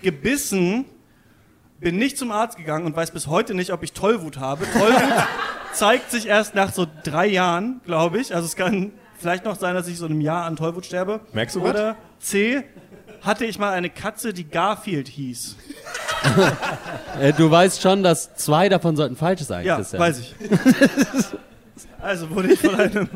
[SPEAKER 2] gebissen, bin nicht zum Arzt gegangen und weiß bis heute nicht, ob ich Tollwut habe. Tollwut zeigt sich erst nach so drei Jahren, glaube ich. Also es kann vielleicht noch sein, dass ich so in einem Jahr an Tollwut sterbe.
[SPEAKER 5] Merkst du was?
[SPEAKER 2] Oder C, hatte ich mal eine Katze, die Garfield hieß.
[SPEAKER 3] Äh, du weißt schon, dass zwei davon sollten falsch sein,
[SPEAKER 2] Ja,
[SPEAKER 3] Christian.
[SPEAKER 2] weiß ich. also wurde ich von einem,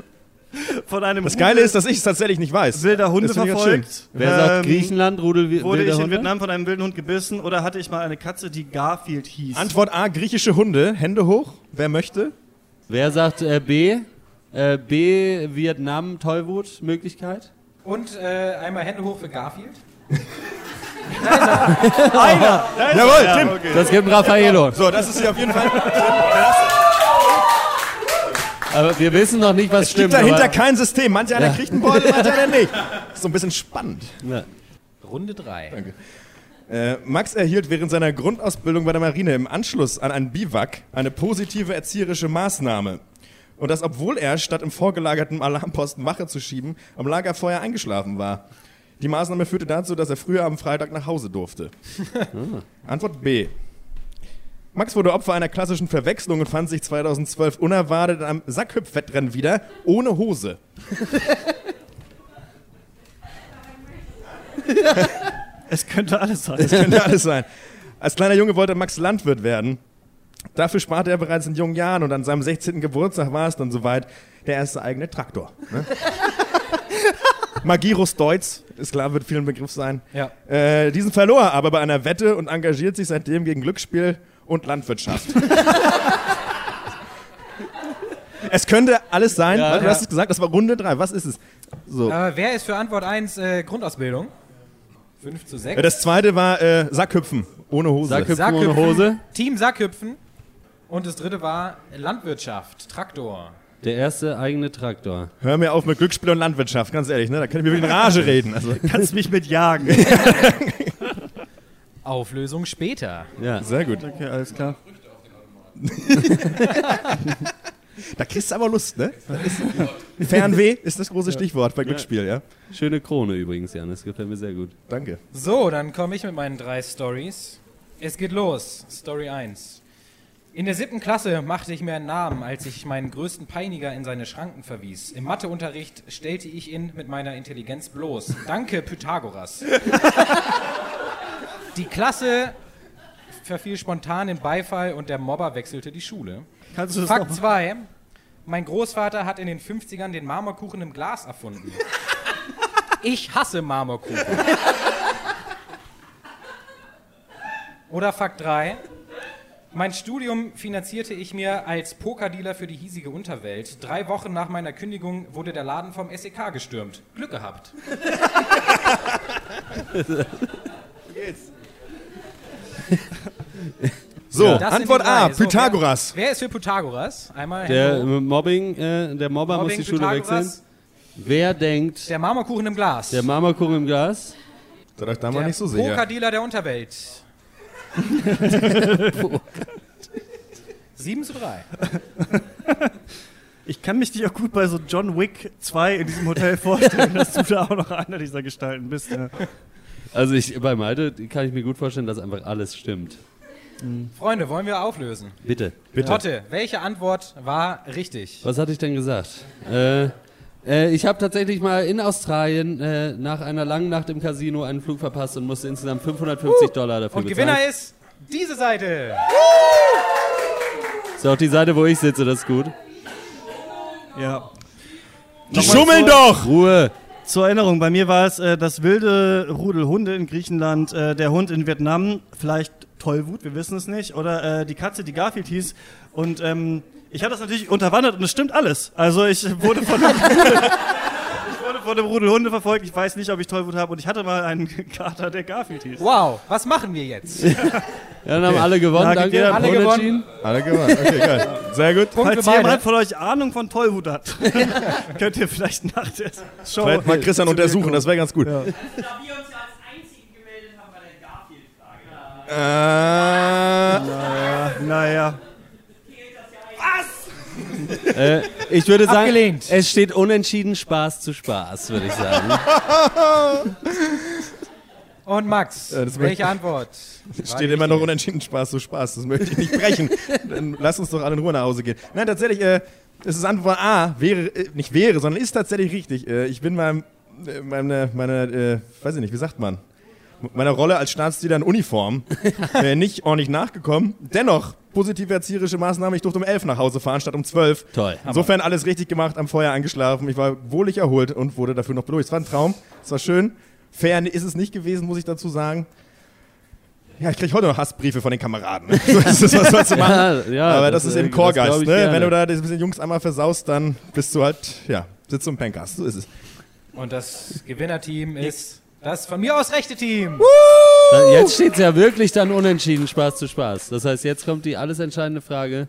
[SPEAKER 2] von einem
[SPEAKER 5] Das Geile ist, dass ich es tatsächlich nicht weiß.
[SPEAKER 2] wilder Hunde verfolgt.
[SPEAKER 3] Wer sagt
[SPEAKER 2] Ähm,
[SPEAKER 3] Griechenland, Rudel
[SPEAKER 2] Wurde ich in
[SPEAKER 3] Hunde?
[SPEAKER 2] Vietnam von einem wilden Hund gebissen oder hatte ich mal eine Katze, die Garfield hieß?
[SPEAKER 5] Antwort A, griechische Hunde. Hände hoch. Wer möchte?
[SPEAKER 3] Wer sagt äh, B? Äh, B, Vietnam, Tollwut, Möglichkeit?
[SPEAKER 4] Und äh, einmal Hände hoch für Garfield.
[SPEAKER 5] Jawohl, Tim.
[SPEAKER 3] Das gibt ein Raffaello.
[SPEAKER 5] So, das ist hier auf jeden Fall.
[SPEAKER 3] Aber wir wissen noch nicht, was
[SPEAKER 5] Es gibt
[SPEAKER 3] stimmt.
[SPEAKER 5] dahinter
[SPEAKER 3] aber-
[SPEAKER 5] kein System. Manch einer
[SPEAKER 3] Ja.
[SPEAKER 5] kriegt einen Beutel, manch einer nicht. Ist so ein bisschen spannend.
[SPEAKER 3] Ja.
[SPEAKER 4] Runde 3.
[SPEAKER 5] Äh, Max erhielt während seiner Grundausbildung bei der Marine im Anschluss an einen Biwak eine positive erzieherische Maßnahme. Und das, obwohl er, statt im vorgelagerten Alarmposten Wache zu schieben, am Lagerfeuer eingeschlafen war. Die Maßnahme führte dazu, dass er früher am Freitag nach Hause durfte. Antwort B. Max wurde Opfer einer klassischen Verwechslung und fand sich 2012 unerwartet in einem Sackhüpfwettrennen wieder, ohne Hose.
[SPEAKER 2] Es könnte alles sein.
[SPEAKER 5] Das könnte alles sein. Als kleiner Junge wollte Max Landwirt werden. Dafür sparte er bereits in jungen Jahren und an seinem 16. Geburtstag war es dann soweit der erste eigene Traktor. Ne? Magirus Deutz, ist klar, wird vielen Begriff sein.
[SPEAKER 4] Ja.
[SPEAKER 5] Äh, diesen verlor er aber bei einer Wette und engagiert sich seitdem gegen Glücksspiel und Landwirtschaft. es könnte alles sein.
[SPEAKER 3] Ja,
[SPEAKER 5] du
[SPEAKER 3] ja.
[SPEAKER 5] hast es gesagt, das war Runde 3. Was ist es? So.
[SPEAKER 4] Äh, wer ist für Antwort 1 äh, Grundausbildung? 5 zu 6.
[SPEAKER 5] Äh, Das zweite war äh, Sackhüpfen ohne Hose.
[SPEAKER 3] Sackhüpfen ohne Hose.
[SPEAKER 4] Team Sackhüpfen. Und das dritte war Landwirtschaft, Traktor.
[SPEAKER 3] Der erste eigene Traktor.
[SPEAKER 5] Hör mir auf mit Glücksspiel und Landwirtschaft, ganz ehrlich, ne? Da kann ich mir wieder in Rage reden. Also,
[SPEAKER 2] Kannst mich mit jagen.
[SPEAKER 4] Auflösung später.
[SPEAKER 3] Ja.
[SPEAKER 5] sehr gut.
[SPEAKER 2] Okay, alles klar.
[SPEAKER 5] Da kriegst du aber Lust, ne? Ist, Fernweh ist das große Stichwort bei Glücksspiel, ja?
[SPEAKER 3] Schöne Krone übrigens, Jan. Das gefällt mir sehr gut.
[SPEAKER 5] Danke.
[SPEAKER 4] So, dann komme ich mit meinen drei Stories. Es geht los. Story 1. In der siebten Klasse machte ich mir einen Namen, als ich meinen größten Peiniger in seine Schranken verwies. Im Matheunterricht stellte ich ihn mit meiner Intelligenz bloß. Danke, Pythagoras. Die Klasse verfiel spontan in Beifall und der Mobber wechselte die Schule.
[SPEAKER 2] Kannst du das
[SPEAKER 4] Fakt
[SPEAKER 2] noch
[SPEAKER 4] 2. Mein Großvater hat in den 50ern den Marmorkuchen im Glas erfunden. Ich hasse Marmorkuchen. Oder Fakt 3. Mein Studium finanzierte ich mir als Pokerdealer für die hiesige Unterwelt. Drei Wochen nach meiner Kündigung wurde der Laden vom SEK gestürmt. Glück gehabt.
[SPEAKER 5] So,
[SPEAKER 3] Ja.
[SPEAKER 5] Antwort. A,
[SPEAKER 4] So,
[SPEAKER 5] Pythagoras.
[SPEAKER 4] Wer, wer ist für Pythagoras? Einmal
[SPEAKER 3] Der
[SPEAKER 4] Hände
[SPEAKER 3] Mobbing, äh, der Mobber
[SPEAKER 4] Mobbing,
[SPEAKER 3] muss die Schule
[SPEAKER 4] Pythagoras.
[SPEAKER 3] wechseln. Wer denkt,
[SPEAKER 4] Der Marmorkuchen im Glas.
[SPEAKER 3] der Marmorkuchen im Glas?
[SPEAKER 5] Da mal
[SPEAKER 4] der
[SPEAKER 5] nicht so sicher.
[SPEAKER 4] Pokerdealer der Unterwelt. 7 zu 3.
[SPEAKER 2] Ich kann mich dich auch gut bei so John Wick 2 in diesem Hotel vorstellen, dass du da auch noch einer dieser Gestalten bist. Ja.
[SPEAKER 3] Also ich, bei Malte kann ich mir gut vorstellen, dass einfach alles stimmt.
[SPEAKER 4] Freunde, wollen wir auflösen?
[SPEAKER 3] Bitte.
[SPEAKER 4] Totte, welche Antwort war richtig?
[SPEAKER 3] Was hatte ich denn gesagt? Äh, äh, ich habe tatsächlich mal in Australien äh, nach einer langen Nacht im Casino einen Flug verpasst und musste insgesamt 550 Dollar dafür
[SPEAKER 4] Und
[SPEAKER 3] bezahlen.
[SPEAKER 4] Gewinner ist diese Seite.
[SPEAKER 3] Ist auch die Seite, wo ich sitze, das ist gut.
[SPEAKER 2] ja.
[SPEAKER 5] Die schummeln doch!
[SPEAKER 3] Ruhe.
[SPEAKER 2] Zur Erinnerung, bei mir war es äh, das wilde Rudel Hunde in Griechenland, äh, der Hund in Vietnam, vielleicht Tollwut, wir wissen es nicht, oder äh, die Katze, die Garfield hieß. Und ähm, ich habe das natürlich unterwandert und es stimmt alles. Also ich wurde von ich wurde von dem Rudel Hunde verfolgt. Ich weiß nicht, ob ich Tollwut habe und ich hatte mal einen Kater, der Garfield hieß.
[SPEAKER 4] Wow, was machen wir jetzt?
[SPEAKER 3] Ja, dann haben alle gewonnen,
[SPEAKER 2] Ja,
[SPEAKER 3] danke.
[SPEAKER 4] alle
[SPEAKER 3] Unentschieden.
[SPEAKER 5] Alle gewonnen. Okay, geil. Sehr gut.
[SPEAKER 4] Punkt
[SPEAKER 2] Falls
[SPEAKER 4] beide.
[SPEAKER 2] jemand von euch Ahnung von Tollwut hat, könnt ihr vielleicht nach der Show
[SPEAKER 5] Mal, mal Christian untersuchen, das wäre ganz gut.
[SPEAKER 2] Ja.
[SPEAKER 5] Äh,
[SPEAKER 2] Naja, naja.
[SPEAKER 3] Äh, ich würde sagen,
[SPEAKER 4] Abgelehnt.
[SPEAKER 3] es steht unentschieden Spaß zu Spaß, würde ich sagen.
[SPEAKER 4] Und Max,
[SPEAKER 5] Ja, das
[SPEAKER 4] welche Antwort?
[SPEAKER 5] Steht immer noch unentschieden Spaß, so Spaß. Das möchte ich nicht brechen. Dann lass uns doch alle in Ruhe nach Hause gehen. Nein, tatsächlich, äh, es ist Antwort A, wäre, äh, nicht wäre, sondern ist tatsächlich richtig. Äh, ich bin meinem, äh, meine, meine äh, weiß ich nicht, wie sagt man, meiner Rolle als Staatsdiener in Uniform äh, nicht ordentlich nachgekommen. Dennoch, positive erzieherische Maßnahme, ich durfte um 11 nach Hause fahren statt um 12.
[SPEAKER 3] Toll.
[SPEAKER 5] Insofern alles richtig gemacht, am Feuer eingeschlafen. Ich war wohlig erholt und wurde dafür noch belohnt. Es war ein Traum, es war schön. Fair ist es nicht gewesen, muss ich dazu sagen. Ja, ich kriege heute noch Hassbriefe von den Kameraden. ne? So ist es, was sollst du machen?
[SPEAKER 3] Ja, ja,
[SPEAKER 5] Aber das, ist
[SPEAKER 3] äh,
[SPEAKER 5] eben
[SPEAKER 3] das
[SPEAKER 5] Chorgeist. Ne?
[SPEAKER 3] gerne.
[SPEAKER 5] Wenn du da ein bisschen Jungs einmal versaust, dann bist du halt, ja, sitzt du im Pencast. So ist es.
[SPEAKER 4] Und das Gewinnerteam ist das von mir aus rechte Team.
[SPEAKER 3] Da- Jetzt steht es ja wirklich dann unentschieden Spaß zu Spaß. Das heißt, jetzt kommt die alles entscheidende Frage.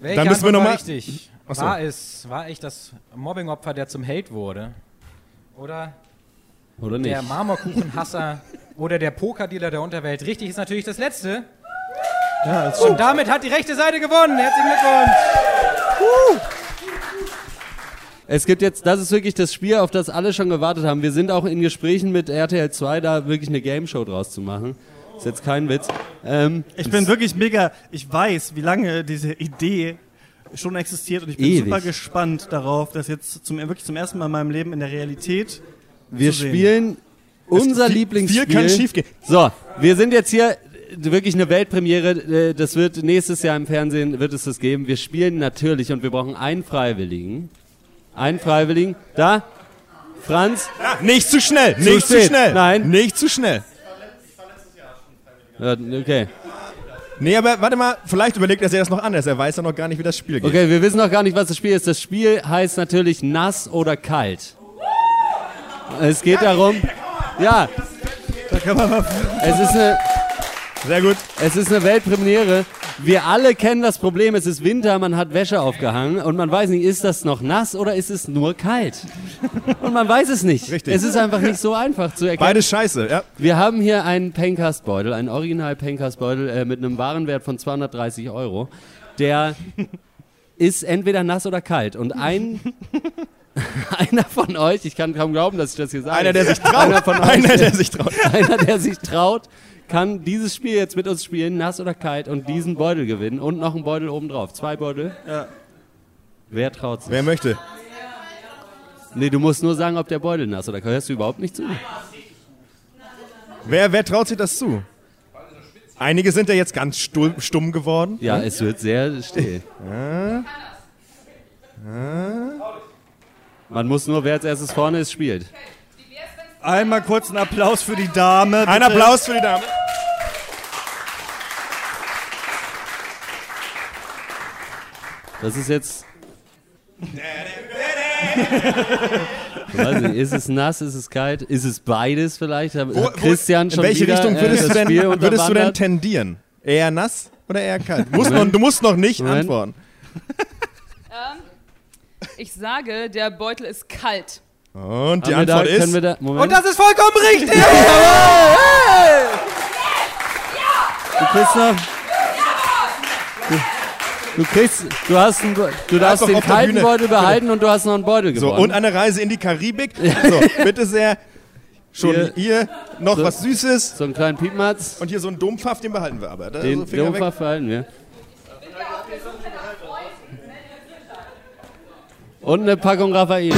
[SPEAKER 4] Welche
[SPEAKER 5] Dann müssen wir
[SPEAKER 4] Antwort
[SPEAKER 5] noch
[SPEAKER 4] war
[SPEAKER 5] mal-
[SPEAKER 4] richtig?
[SPEAKER 5] Ach so.
[SPEAKER 4] War es, war ich das Mobbingopfer, der zum Held wurde? Oder
[SPEAKER 3] Oder nicht?
[SPEAKER 4] der Marmorkuchenhasser oder der Pokerdealer der Unterwelt? Richtig ist natürlich das letzte. Und damit hat die rechte Seite gewonnen. Herzlichen Glückwunsch.
[SPEAKER 3] Es gibt jetzt, das ist wirklich das Spiel, auf das alle schon gewartet haben. Wir sind auch in Gesprächen mit RTL 2, da wirklich eine Game Show draus zu machen. Ist jetzt kein Witz. Ähm,
[SPEAKER 2] Ich bin wirklich mega, ich weiß, wie lange diese Idee schon existiert und ich bin
[SPEAKER 3] Ewig.
[SPEAKER 2] super gespannt darauf, das jetzt zum, wirklich zum ersten Mal in meinem Leben in der Realität
[SPEAKER 3] wir
[SPEAKER 2] zu sehen.
[SPEAKER 3] spielen unser
[SPEAKER 5] viel-
[SPEAKER 3] Lieblingsspiel.
[SPEAKER 5] viel kann schiefgehen.
[SPEAKER 3] So, wir sind jetzt hier wirklich eine Weltpremiere. äh, Das wird nächstes Jahr im Fernsehen wird es das geben. Wir spielen natürlich und wir brauchen einen Freiwilligen. Einen Freiwilligen. Da, Franz.
[SPEAKER 5] Nicht zu schnell,
[SPEAKER 3] Zu
[SPEAKER 5] nicht zu
[SPEAKER 3] spät.
[SPEAKER 5] schnell.
[SPEAKER 3] Nein.
[SPEAKER 5] Nicht zu schnell.
[SPEAKER 3] Ja, Okay.
[SPEAKER 5] Nee, aber warte mal, vielleicht überlegt er sich das noch anders. Er weiß ja noch gar nicht, wie das Spiel geht.
[SPEAKER 3] Okay, wir wissen noch gar nicht, was das Spiel ist. Das Spiel heißt natürlich nass oder kalt. Es geht darum, ja,
[SPEAKER 2] Da kann man mal
[SPEAKER 3] es ist eine,
[SPEAKER 5] Sehr gut.
[SPEAKER 3] es ist eine Weltpremiere. Wir alle kennen das Problem. Es ist Winter, man hat Wäsche aufgehangen und man weiß nicht, ist das noch nass oder ist es nur kalt? Und man weiß es nicht.
[SPEAKER 5] Richtig.
[SPEAKER 3] Es ist einfach nicht so einfach zu erkennen.
[SPEAKER 5] Beides scheiße, ja.
[SPEAKER 3] Wir haben hier einen Pencast-Beutel, einen original Pencast-Beutel äh, mit einem Warenwert von 230 Euro. Der ist entweder nass oder kalt. Und ein, einer von euch, ich kann kaum glauben, dass ich das hier sage.
[SPEAKER 5] Einer, der sich traut.
[SPEAKER 3] Einer, von euch,
[SPEAKER 5] Einer, der sich traut.
[SPEAKER 3] einer, der sich traut, kann dieses Spiel jetzt mit uns spielen, nass oder kalt, und diesen Beutel gewinnen. Und noch einen Beutel obendrauf. Zwei Beutel.
[SPEAKER 2] Ja.
[SPEAKER 3] Wer traut sich?
[SPEAKER 5] Wer möchte?
[SPEAKER 3] Nee, du musst nur sagen, ob der Beutel nass oder kalt. Hörst du überhaupt nicht zu?
[SPEAKER 5] Wer, wer traut sich das zu? Einige sind ja jetzt ganz stumm, stumm geworden.
[SPEAKER 3] Ja, es wird sehr still. Man muss nur, wer als erstes vorne ist, spielt.
[SPEAKER 2] einmal kurz einen Applaus für die Dame.
[SPEAKER 5] Ein
[SPEAKER 2] bitte.
[SPEAKER 5] Applaus für die Dame.
[SPEAKER 3] Das ist jetzt. Ich weiß nicht, ist es nass, ist es kalt, ist es beides vielleicht? Hat
[SPEAKER 5] Wo- wo-
[SPEAKER 3] Christian schon
[SPEAKER 5] In welche
[SPEAKER 3] wieder,
[SPEAKER 5] Richtung
[SPEAKER 3] äh,
[SPEAKER 5] würdest,
[SPEAKER 3] das
[SPEAKER 5] du, denn, würdest du denn tendieren? Eher nass oder eher kalt? Du musst, noch, du musst noch nicht
[SPEAKER 3] Moment.
[SPEAKER 5] antworten.
[SPEAKER 6] Ich sage, der Beutel ist kalt.
[SPEAKER 5] Und die
[SPEAKER 3] Haben wir da,
[SPEAKER 5] Antwort
[SPEAKER 3] können
[SPEAKER 5] ist.
[SPEAKER 3] wir da.
[SPEAKER 4] Und das ist vollkommen richtig.
[SPEAKER 3] du Christoph, Du kriegst, du hast einen, du darfst den kalten. Beutel behalten und du hast noch einen Beutel
[SPEAKER 5] So,
[SPEAKER 3] gewonnen.
[SPEAKER 5] und eine Reise in die Karibik. So, bitte sehr. Schon
[SPEAKER 3] Hier.
[SPEAKER 5] hier, noch
[SPEAKER 3] So-
[SPEAKER 5] was Süßes.
[SPEAKER 3] so einen kleinen Piepmatz.
[SPEAKER 5] Und hier so einen Dompfaff, den behalten wir aber. Da,
[SPEAKER 3] Den
[SPEAKER 5] so Finger weg.
[SPEAKER 3] Domfer behalten wir. Und eine Packung Raffaello.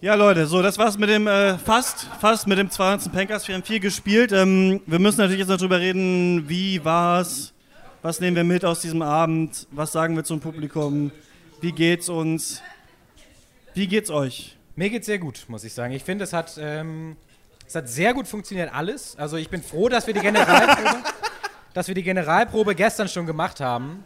[SPEAKER 2] Ja, Leute, so, das war's mit dem äh, fast, fast mit dem 200. Pankers. Wir haben viel gespielt. Ähm, wir müssen natürlich jetzt noch drüber reden, wie war's, was nehmen wir mit aus diesem Abend, was sagen wir zum Publikum, wie geht's uns, wie geht's euch?
[SPEAKER 4] Mir geht's sehr gut, muss ich sagen. Ich finde, es hat, ähm, es hat sehr gut funktioniert alles. Also ich bin froh, dass wir die Generalprobe, dass wir die Generalprobe gestern schon gemacht haben,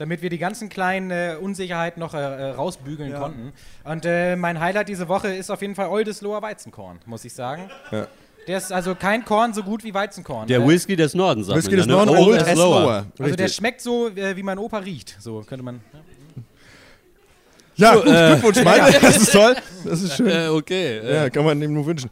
[SPEAKER 4] damit wir die ganzen kleinen äh, Unsicherheiten noch äh, äh, rausbügeln
[SPEAKER 2] Ja.
[SPEAKER 4] konnten. Und äh, mein Highlight diese Woche ist auf jeden Fall Oldesloher Weizenkorn, muss ich sagen.
[SPEAKER 5] Ja.
[SPEAKER 4] Der ist also kein Korn so gut wie Weizenkorn.
[SPEAKER 3] Der
[SPEAKER 4] Äh,
[SPEAKER 3] Whisky des Nordens. sagt
[SPEAKER 5] Whisky des
[SPEAKER 3] ja, ne?
[SPEAKER 5] Norden, Old
[SPEAKER 3] as
[SPEAKER 5] as Lower.
[SPEAKER 4] Also der schmeckt so, äh, wie mein Opa riecht. So könnte man.
[SPEAKER 5] Ja,
[SPEAKER 3] So,
[SPEAKER 5] gut,
[SPEAKER 3] äh,
[SPEAKER 5] Glückwunsch, Malte. Das ist toll. Das ist schön.
[SPEAKER 3] Äh, okay.
[SPEAKER 5] Ja, kann man ihm nur wünschen.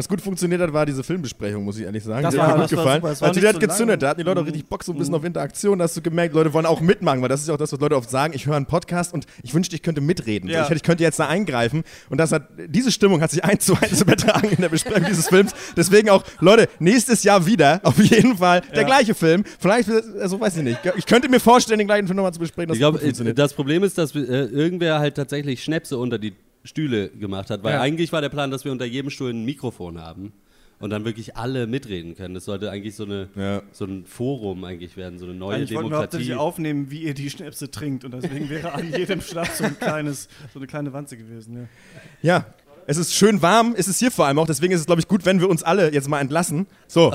[SPEAKER 5] Was gut funktioniert hat, war diese Filmbesprechung, muss ich ehrlich sagen.
[SPEAKER 2] Das
[SPEAKER 5] die
[SPEAKER 2] war-
[SPEAKER 5] hat mir
[SPEAKER 2] das
[SPEAKER 5] gut
[SPEAKER 2] war
[SPEAKER 5] gefallen.
[SPEAKER 2] super.
[SPEAKER 5] Also die hat
[SPEAKER 2] so
[SPEAKER 5] gezündet, da hatten die Leute auch richtig Bock so ein bisschen auf Interaktion, da hast du gemerkt, Leute wollen auch mitmachen, weil das ist ja auch das, was Leute oft sagen, ich höre einen Podcast und ich wünschte, ich könnte mitreden.
[SPEAKER 2] Ja.
[SPEAKER 5] Ich, ich könnte jetzt da eingreifen und das hat, diese Stimmung hat sich eins zu eins übertragen in der Besprechung dieses Films. Deswegen auch, Leute, nächstes Jahr wieder, auf jeden Fall, der
[SPEAKER 2] Ja.
[SPEAKER 5] gleiche Film. Vielleicht, also weiß ich nicht. Ich könnte mir vorstellen, den gleichen Film nochmal zu besprechen, das
[SPEAKER 3] Ich glaube, das Problem ist, dass äh, irgendwer halt tatsächlich Schnäpse unter die Stühle gemacht hat, weil
[SPEAKER 4] Ja.
[SPEAKER 3] eigentlich war der Plan, dass wir unter jedem Stuhl ein Mikrofon haben und dann wirklich alle mitreden können. Das sollte eigentlich so, eine,
[SPEAKER 5] Ja.
[SPEAKER 3] so ein Forum eigentlich werden, so eine neue
[SPEAKER 2] Eigentlich wollten wir hauptsächlich
[SPEAKER 3] Demokratie.
[SPEAKER 2] aufnehmen, wie ihr die Schnäpse trinkt und deswegen wäre an jedem Schlag so, ein kleines, so eine kleine Wanze gewesen. Ja.
[SPEAKER 5] Ja, es ist schön warm, ist es hier vor allem auch, deswegen ist es, glaube ich, gut, wenn wir uns alle jetzt mal entlassen. So,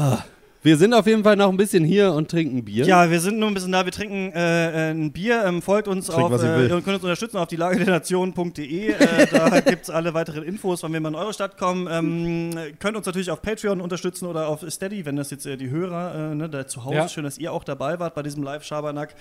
[SPEAKER 3] Wir sind auf jeden Fall noch ein bisschen hier und trinken Bier.
[SPEAKER 2] Ja, wir sind nur ein bisschen da. Wir trinken äh, äh, ein Bier. Ähm, folgt uns
[SPEAKER 5] Trinkt,
[SPEAKER 2] auf äh, und könnt uns unterstützen auf die Lage der Nation.de. Äh, da gibt es alle weiteren Infos, wann wir mal in eure Stadt kommen. Ähm, könnt uns natürlich auf Patreon unterstützen oder auf Steady, wenn das jetzt äh, die Hörer äh, ne, da zu Hause
[SPEAKER 4] Ja.
[SPEAKER 2] Schön, dass ihr auch dabei wart bei diesem Live-Schabernack.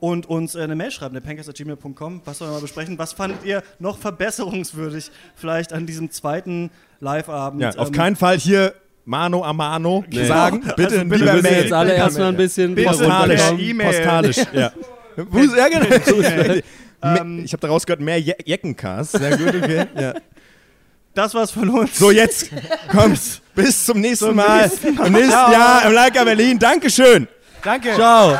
[SPEAKER 2] Und uns eine Mail schreiben, der pankers.gmail.com. Was sollen wir mal besprechen? Was fandet ihr noch verbesserungswürdig vielleicht an diesem zweiten Live-Abend?
[SPEAKER 5] ja, auf
[SPEAKER 2] Ähm,
[SPEAKER 5] keinen Fall hier Mano a Mano sagen. Bitte
[SPEAKER 2] Also
[SPEAKER 5] lieber Mail.
[SPEAKER 3] jetzt alle erstmal ein bisschen
[SPEAKER 5] Postalisch. Postalisch, ja. Wo ist ja, genau. Me- Ich habe daraus gehört, mehr Je Jeckencast. Sehr gut, okay. Ja.
[SPEAKER 2] Das war's von uns.
[SPEAKER 5] So, jetzt kommt bis zum nächsten
[SPEAKER 2] Zum
[SPEAKER 5] Mal.
[SPEAKER 2] nächsten Mal.
[SPEAKER 5] Im nächsten. Jahr im Leica Berlin. Dankeschön.
[SPEAKER 4] Danke.
[SPEAKER 5] Ciao.